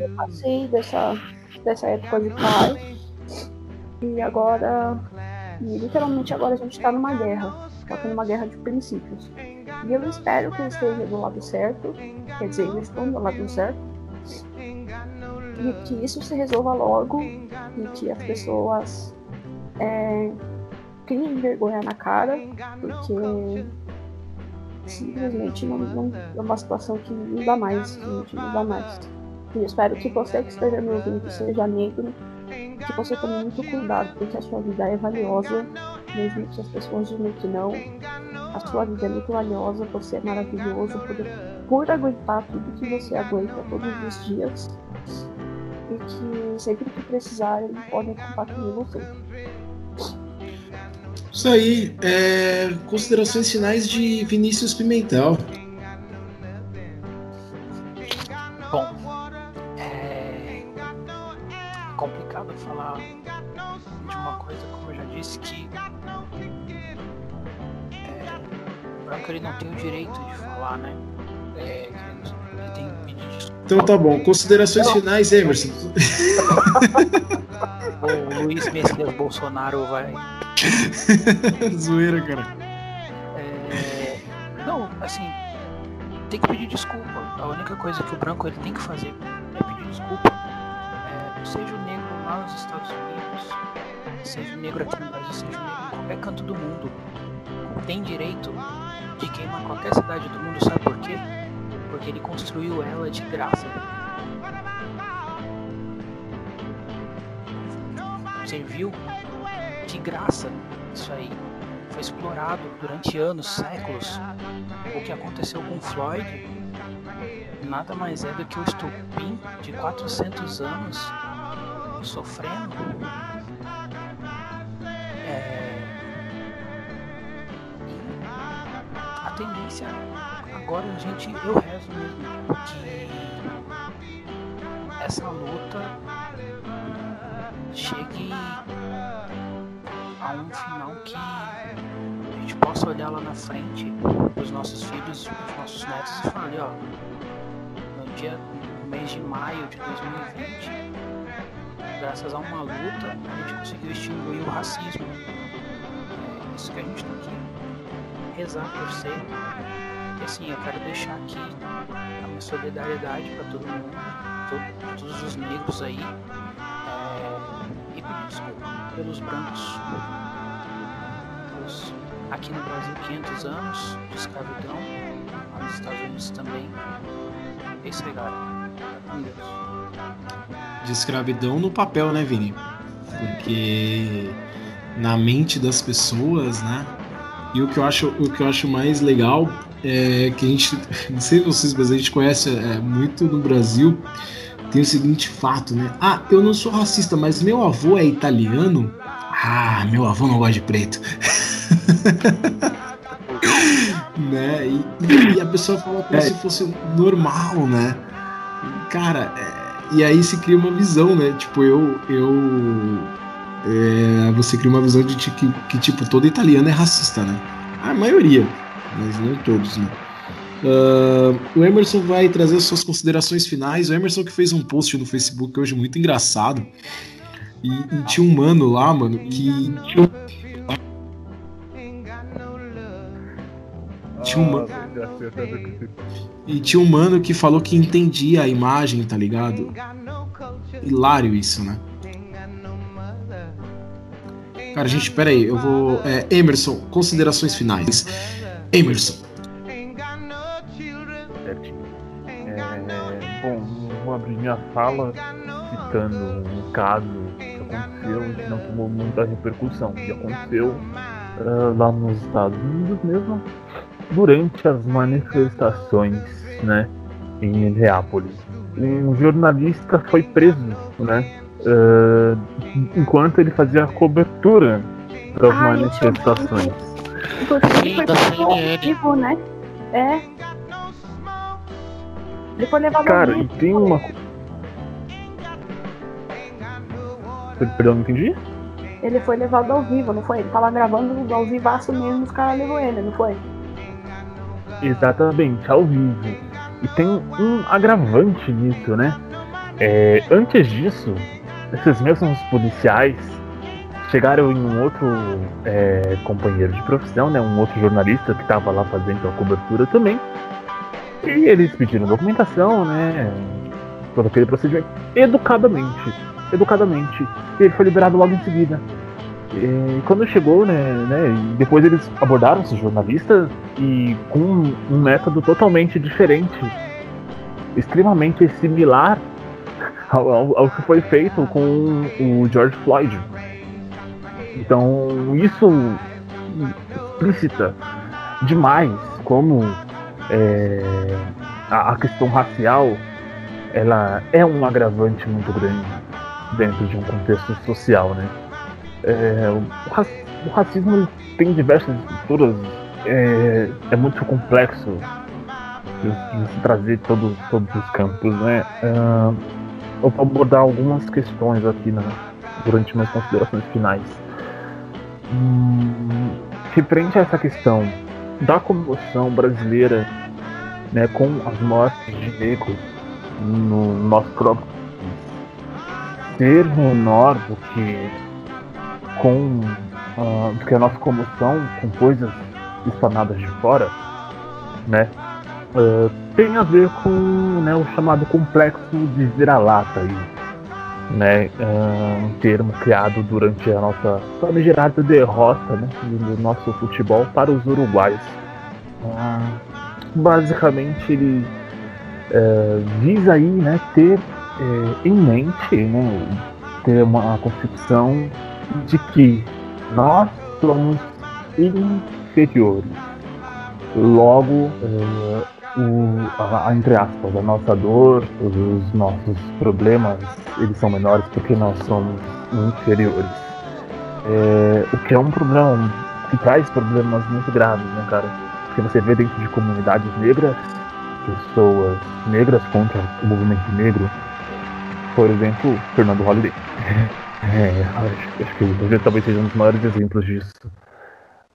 eu passei dessa, dessa época de pai. E agora, e literalmente agora a gente está numa guerra. Está tendo uma guerra de princípios. E eu espero que eu esteja do lado certo, quer dizer, eu estou do lado certo, e que isso se resolva logo e que as pessoas é, criem vergonha na cara, porque simplesmente não, não, é uma situação que não dá mais, gente, não dá mais. E espero que você que esteja me ouvindo seja negro, que você tome muito cuidado, porque a sua vida é valiosa, mesmo que as pessoas digam que não, a sua vida é muito valiosa, você é maravilhoso por, por aguentar tudo que você aguenta todos os dias. E que sempre que precisarem, podem contar com você. Isso aí, é, considerações finais de Vinícius Pimentel. Bom, é complicado falar de uma coisa, como eu já disse, que branco ele não tem o direito de falar, né? Então tá bom. Considerações não. finais, Emerson. o Luiz Messias Bolsonaro vai. Zoeira, cara. É, não, assim, tem que pedir desculpa. A única coisa que o branco ele tem que fazer é pedir desculpa. É, seja o negro lá nos Estados Unidos, seja o negro aqui no Brasil, seja o negro em qualquer canto do mundo, tem direito de queimar qualquer cidade do mundo, sabe por quê? porque ele construiu ela de graça. Serviu de graça isso aí. Foi explorado durante anos, séculos. O que aconteceu com Floyd nada mais é do que o estupim de 400 anos sofrendo. É... A tendência agora gente, eu rezo mesmo que essa luta chegue a um final que a gente possa olhar lá na frente os nossos filhos, os nossos netos e falar, ó, no dia, no mês de maio de 2020, graças a uma luta, a gente conseguiu extinguir o racismo. É isso que a gente tem que rezar, torcer. E assim, eu quero deixar aqui a minha solidariedade para todo mundo, to todos os negros aí, é, e pedir desculpa pelos brancos. Pelos, aqui no Brasil, 500 anos de escravidão, lá nos Estados Unidos também. É isso aí, galera. Com Deus. De escravidão no papel, né, Vini? Porque na mente das pessoas, né? E o que eu acho, o que eu acho mais legal é que a gente, não sei vocês, mas a gente conhece é, muito no Brasil. Tem o seguinte fato, né? Ah, eu não sou racista, mas meu avô é italiano. Ah, meu avô não gosta de preto. né? E, e, a pessoa fala como é. se fosse normal, né? Cara, é, e aí se cria uma visão, né? Tipo, eu. eu é, você cria uma visão de que, que, tipo, todo italiano é racista, né? A maioria, mas não todos, né? Uh, o Emerson vai trazer suas considerações finais. O Emerson que fez um post no Facebook hoje muito engraçado. E, e tinha um mano lá, mano, que. Tinha um mano. E tinha um mano que falou que entendia a imagem, tá ligado? Hilário isso, né? Cara, gente, pera aí, eu vou. É, Emerson, considerações finais. Emerson. É, bom, vou abrir minha fala citando um caso que aconteceu e que não tomou muita repercussão. Que aconteceu uh, lá nos Estados Unidos mesmo, durante as manifestações, né, em Minneapolis. Um jornalista foi preso, né, uh, enquanto ele fazia a cobertura das ah, manifestações. Inclusive foi da vivo, né? É. Ele foi levado Cara, e tem uma. Perdão, não entendi? Ele foi levado ao vivo, não foi? Ele tava gravando ao vivaço mesmo, os caras levou ele, não foi? Exatamente, ao vivo. E tem um agravante nisso, né? É, antes disso, esses mesmos policiais chegaram em um outro é, companheiro de profissão, né, um outro jornalista que estava lá fazendo a cobertura também. E eles pediram documentação, né, todo aquele procedimento, educadamente, educadamente. E ele foi liberado logo em seguida. E quando chegou, né, né, depois eles abordaram esse jornalista e com um método totalmente diferente, extremamente similar ao, ao, que foi feito com o George Floyd. Então isso explícita demais como é, a, a questão racial ela é um agravante muito grande dentro de um contexto social, né? É, o, o, racismo tem diversas estruturas, é, é muito complexo de, de, trazer todos, todos os campos, né? Uh, eu vou abordar algumas questões aqui na, durante minhas considerações finais. Hum, referente a essa questão da comoção brasileira né, com as mortes de negros no nosso próprio país ser menor do que com uh, do que a nossa comoção com coisas explanadas de fora, né? Uh, tem a ver com né, o chamado complexo de vira-lata aí, né, uh, um termo criado durante a nossa famigerada derrota né, do nosso futebol para os uruguaios. Uh, basicamente ele uh, visa aí né, ter eh, em mente, né, ter uma concepção de que nós somos inferiores. Logo, o, a, a, entre aspas, a nossa dor, os nossos problemas, eles são menores porque nós somos inferiores. É, o que é um problema que traz problemas muito graves, né, cara? que você vê dentro de comunidades negras, pessoas negras contra o movimento negro, por exemplo, Fernando Holliday. É, acho, acho que ele talvez seja um dos maiores exemplos disso.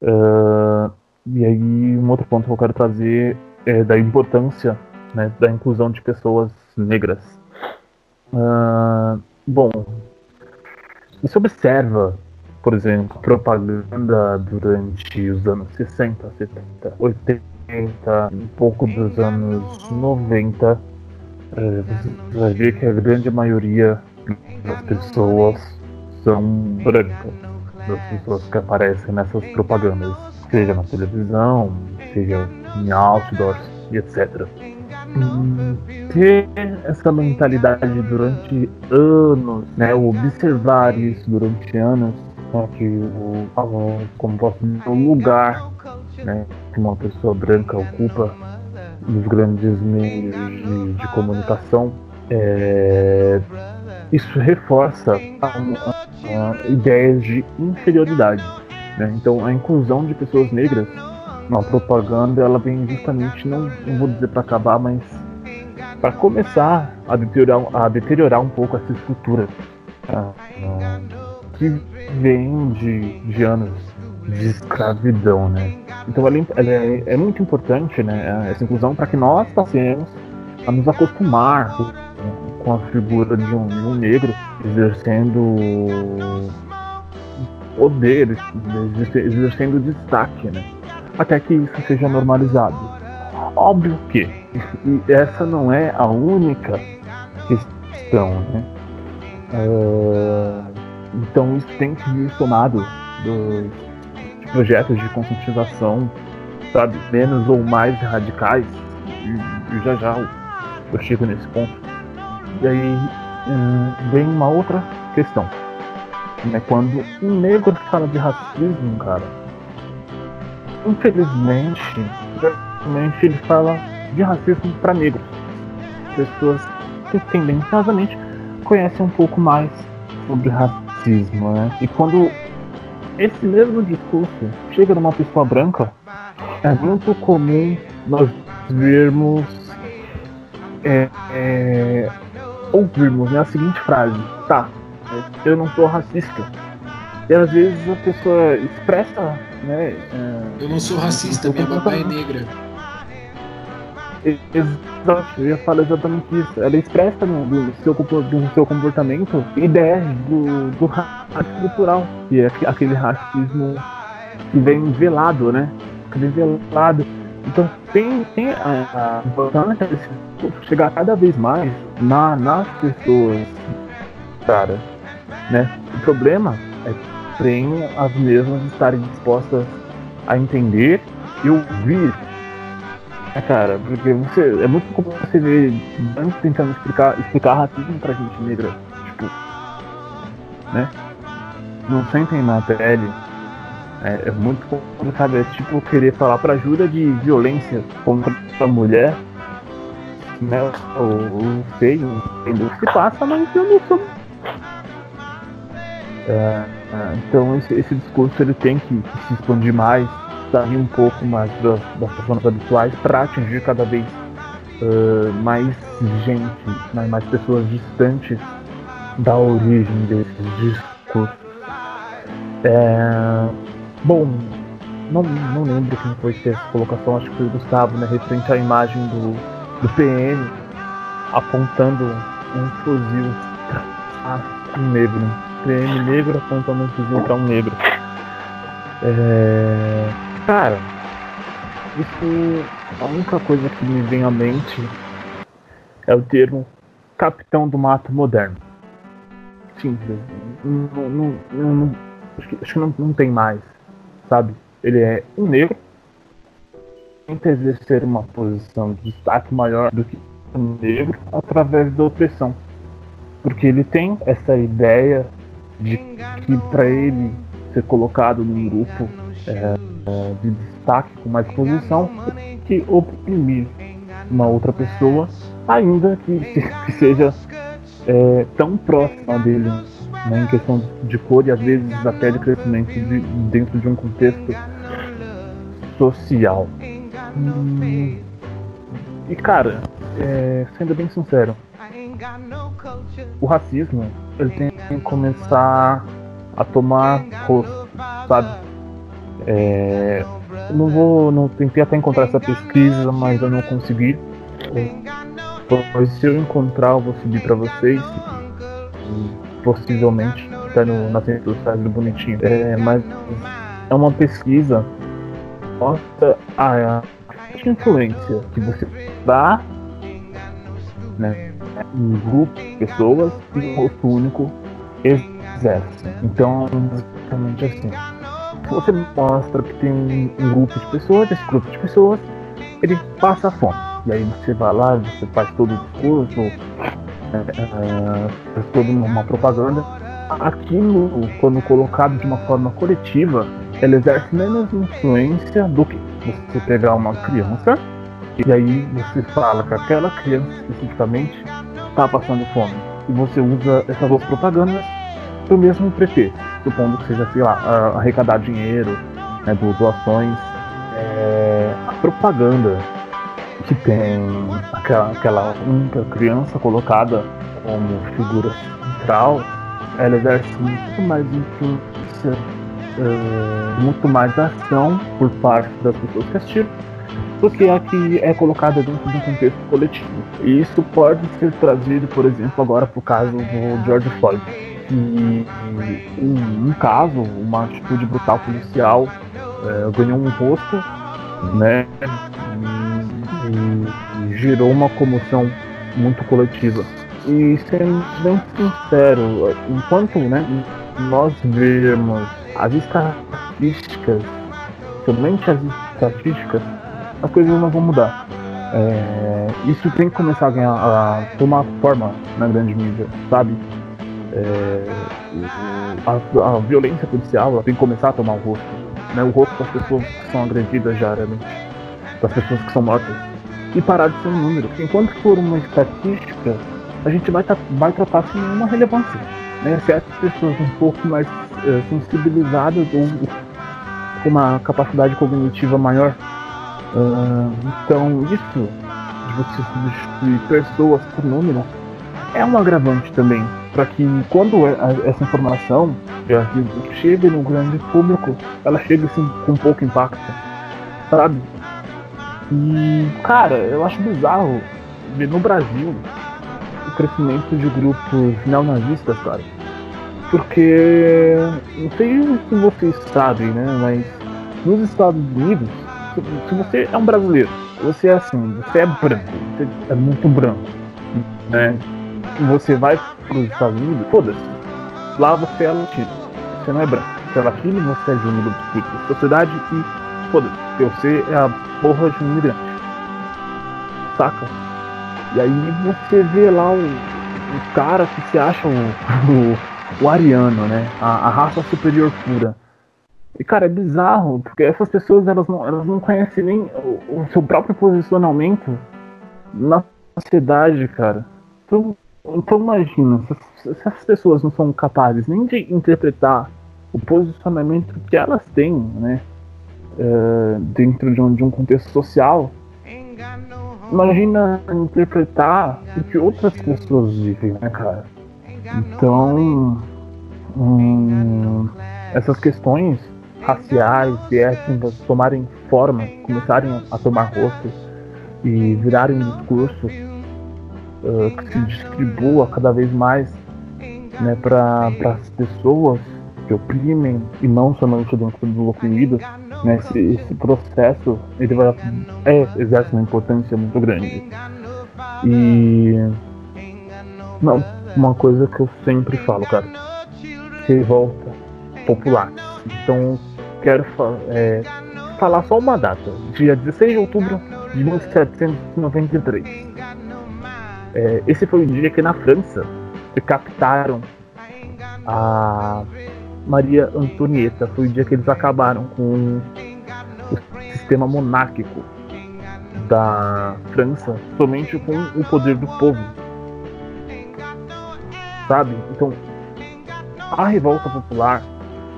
Uh, e aí, um outro ponto que eu quero trazer é da importância né, da inclusão de pessoas negras. Uh, bom, você observa, por exemplo, propaganda durante os anos 60, 70, 80, um pouco dos anos 90, uh, você vai ver que a grande maioria das pessoas são brancas, das pessoas que aparecem nessas propagandas, seja na televisão, seja em outdoors e etc. ter essa mentalidade durante anos, né, observar isso durante anos, né, que o, como posso dizer, o lugar né, que uma pessoa branca ocupa nos grandes meios de, de comunicação é, isso reforça a, a, a ideias de inferioridade. Né? Então, a inclusão de pessoas negras na propaganda, ela vem justamente, não, não vou dizer para acabar, mas para começar a deteriorar, a deteriorar um pouco essa estrutura tá? que vem de, de anos de escravidão, né? Então ela, ela é, é, muito importante, né, essa inclusão para que nós passemos a nos acostumar com a figura de um, de um negro exercendo poder, exercendo destaque, né? Até que isso seja normalizado. Óbvio que essa não é a única questão, né? Uh, então isso tem que vir somado dos projetos de conscientização, sabe, menos ou mais radicais, e, e já já eu chego nesse ponto e aí hum, vem uma outra questão. Né? Quando um negro fala de racismo, cara, infelizmente, geralmente ele fala de racismo para negros. Pessoas que tendenciosamente conhecem um pouco mais sobre racismo, né? E quando esse mesmo discurso chega numa pessoa branca, é muito comum nós vermos é, é, ouvirmos né, a seguinte frase: tá, eu não sou racista. E às vezes a pessoa expressa, né? É, eu não sou racista, minha babá é negra. Exato, eu ia falar exatamente isso. Ela expressa no, do, seu, do seu comportamento ideias do, do racismo cultural, que é aquele racismo que vem velado, né? Que vem velado então tem, tem a, a importância de chegar cada vez mais na, nas pessoas, cara. Né? O problema é que tem as mesmas estarem dispostas a entender e ouvir. É, cara, porque você. É muito comum você ver antes tentando explicar, explicar racismo pra gente negra. Tipo. Né? Não sentem na pele é, é, muito complicado. É tipo querer falar pra ajuda de violência contra a mulher. Né? O, feio, entendeu? Se passa, mas eu não sou. É, é, então esse, esse, discurso ele tem que, que, se expandir mais, sair um pouco mais das, das pessoas habituais para atingir cada vez uh, mais gente, mais pessoas distantes da origem desses discursos. É, Bom, não, não lembro quem foi essa colocação, acho que foi o Gustavo, né? Referente à imagem do, do PM apontando um fuzil para um negro. PM negro apontando um fuzil para um negro. É... Cara, isso. A única coisa que me vem à mente é o termo Capitão do Mato Moderno. Simples. Não, não, não, acho que, acho que não, não tem mais sabe? Ele é um negro, tenta exercer uma posição de destaque maior do que um negro através da opressão. Porque ele tem essa ideia de que para ele ser colocado num grupo é, é, de destaque com mais posição, que oprimir uma outra pessoa, ainda que, que seja é, tão próxima dele né, em questão de cor e às vezes até de crescimento de, dentro de um contexto social. E, e cara, é, sendo bem sincero, o racismo ele tem começar a tomar rosto, sabe? É, não vou, não tentei até encontrar essa pesquisa, mas eu não consegui. Pois se eu encontrar, eu vou subir para vocês, e possivelmente tá no, nas redes sociais do Bonitinho. É, mas é uma pesquisa mostra a, a influência que você dá né, um grupo de pessoas e um rosto único exerce. Então, basicamente assim. Você mostra que tem um, grupo de pessoas, esse grupo de pessoas, ele passa fome. E aí você vai lá, você faz todo o discurso, é, é, faz toda uma propaganda. Aquilo, quando colocado de uma forma coletiva, ele exerce menos influência do que você pegar uma criança e aí você fala que aquela criança especificamente está passando fome. E você usa essas duas propagandas para o mesmo pretexto, supondo que seja, sei lá, arrecadar dinheiro, né, do, doações. É, a propaganda que tem aquela, aquela única criança colocada como figura central, ela exerce muito mais influência, uh, muito mais ação por parte das pessoas que assistiram porque a que é colocada dentro de um contexto coletivo. E isso pode ser trazido, por exemplo, agora para o caso do George Floyd. Que um, um caso, uma atitude brutal policial é, ganhou um rosto, né? E, e gerou uma comoção muito coletiva. E sendo bem sincero, enquanto né, nós vemos as estatísticas, somente as estatísticas as coisas não vão mudar. É, isso tem que começar a, ganhar, a tomar forma na grande mídia, sabe? É, a, a, violência policial tem que começar a tomar o rosto, né? o rosto das pessoas que são agredidas diariamente, das pessoas que são mortas, e parar de ser um número. Enquanto for uma estatística, a gente vai, vai tratar sem nenhuma relevância. Né? Certas pessoas um pouco mais é, sensibilizadas ou com uma capacidade cognitiva maior Uh, então, isso de você substituir pessoas por número é um agravante também, para que quando essa informação chegue no grande público, ela chegue assim, com pouco impacto, sabe? E, cara, eu acho bizarro ver no Brasil o crescimento de grupos neonazistas, cara. Porque, não sei se vocês sabem, né, mas nos Estados Unidos se você é um brasileiro, você é assim, você é branco, você é muito branco, né? E você vai para os Estados Unidos, foda-se. Lá você é latino, você não é branco. Você é latino, você é de um grupo da sociedade e foda-se, você é a porra de um imigrante. Saca? E aí você vê lá o, o cara que se acha o, o, o ariano, né? A, a raça superior pura e, cara, é bizarro, porque essas pessoas elas não, elas não conhecem nem o, o seu próprio posicionamento na sociedade, cara. Então, então imagina, se, se essas pessoas não são capazes nem de interpretar o posicionamento que elas têm, né? Uh, dentro de um, de um contexto social, imagina interpretar o que outras pessoas vivem, né, cara? Então, hum, essas questões raciais e étnicas tomarem forma, começarem a tomar rosto e virarem um discurso uh, que se distribua cada vez mais né, para as pessoas que oprimem e não somente dentro do oprimido, né, esse, esse processo ele vai, é, exerce uma importância muito grande. E não, uma coisa que eu sempre falo, cara, revolta popular. Então quero é, falar só uma data, dia 16 de outubro de 1793. É, esse foi o dia que na França captaram a Maria Antonieta. Foi o dia que eles acabaram com o sistema monárquico da França somente com o poder do povo. Sabe? Então, a revolta popular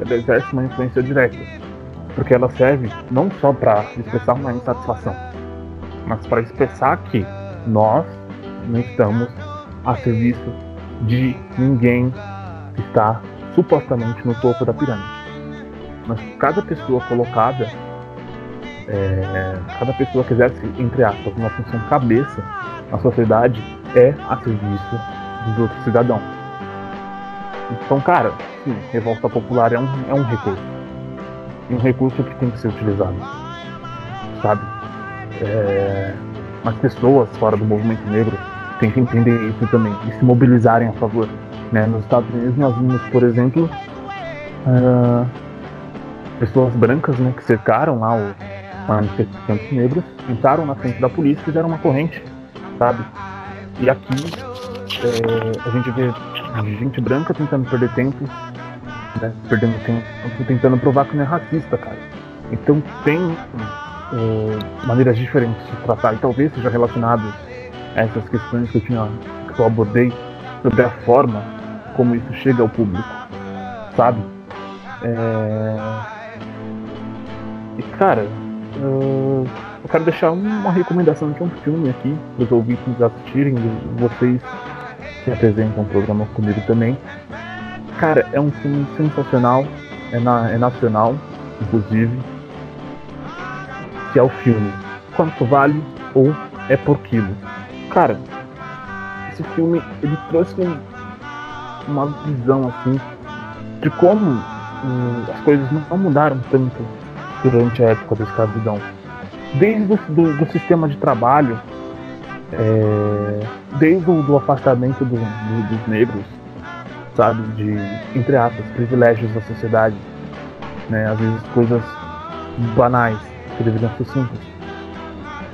ela exerce uma influência direta Porque ela serve não só para expressar uma insatisfação, mas para expressar que nós não estamos a serviço de ninguém que está supostamente no topo da pirâmide. Mas cada pessoa colocada, é, cada pessoa que exerce, entre aspas, uma função cabeça na sociedade é a serviço dos outros cidadãos. Então, cara, sim, revolta popular é um, é um recurso. E um recurso que tem que ser utilizado. Sabe? É, mas pessoas fora do movimento negro têm que entender isso também e se mobilizarem a favor. Né? Nos Estados Unidos nós vimos, por exemplo, uh, pessoas brancas né, que cercaram lá os manifestantes negros, entraram na frente da polícia e fizeram uma corrente, sabe? E aqui é, a gente vê gente branca tentando perder tempo, né, perdendo tempo, tentando provar que não é racista, cara. Então tem maneiras diferentes de tratar, e talvez seja relacionado a essas questões que eu tinha que eu abordei sobre a forma como isso chega ao público, sabe? É... E cara, eu quero deixar uma recomendação de um filme aqui para os ouvintes assistirem, vocês que apresentam o programa comigo também. Cara, é um filme sensacional, é, na, é nacional, inclusive, que é o filme Quanto Vale ou É Por Quilo. Cara, esse filme ele trouxe um, uma visão assim de como hum, as coisas não mudaram tanto durante a época da escravidão. Desde o do, do sistema de trabalho, é, desde o do afastamento do, do, dos negros, sabe, de, entre aspas, privilégios da sociedade, né, às vezes coisas banais que deveriam ser simples.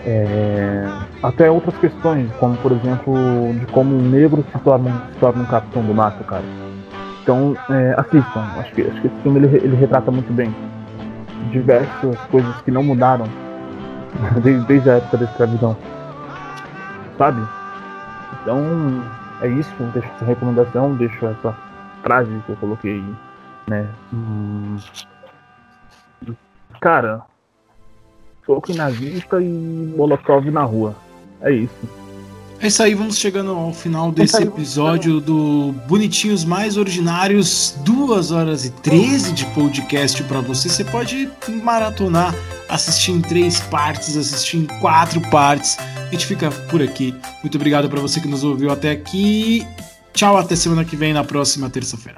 É, até outras questões, como por exemplo, de como um negro se torna, se torna um capitão do mato, cara. Então, é, assistam. Acho que, acho que esse filme ele, ele retrata muito bem diversas coisas que não mudaram desde, desde a época da escravidão. Sabe? Então, é isso. Deixo essa recomendação, deixo essa frase que eu coloquei, né? Hum... Cara, soco em nazista e molotov na rua. É isso. É isso aí, vamos chegando ao final desse episódio do Bonitinhos Mais Ordinários, 2 horas e 13 de podcast para você. Você pode maratonar, assistir em três partes, assistir em quatro partes. A gente fica por aqui. Muito obrigado para você que nos ouviu até aqui. Tchau, até semana que vem, na próxima terça-feira.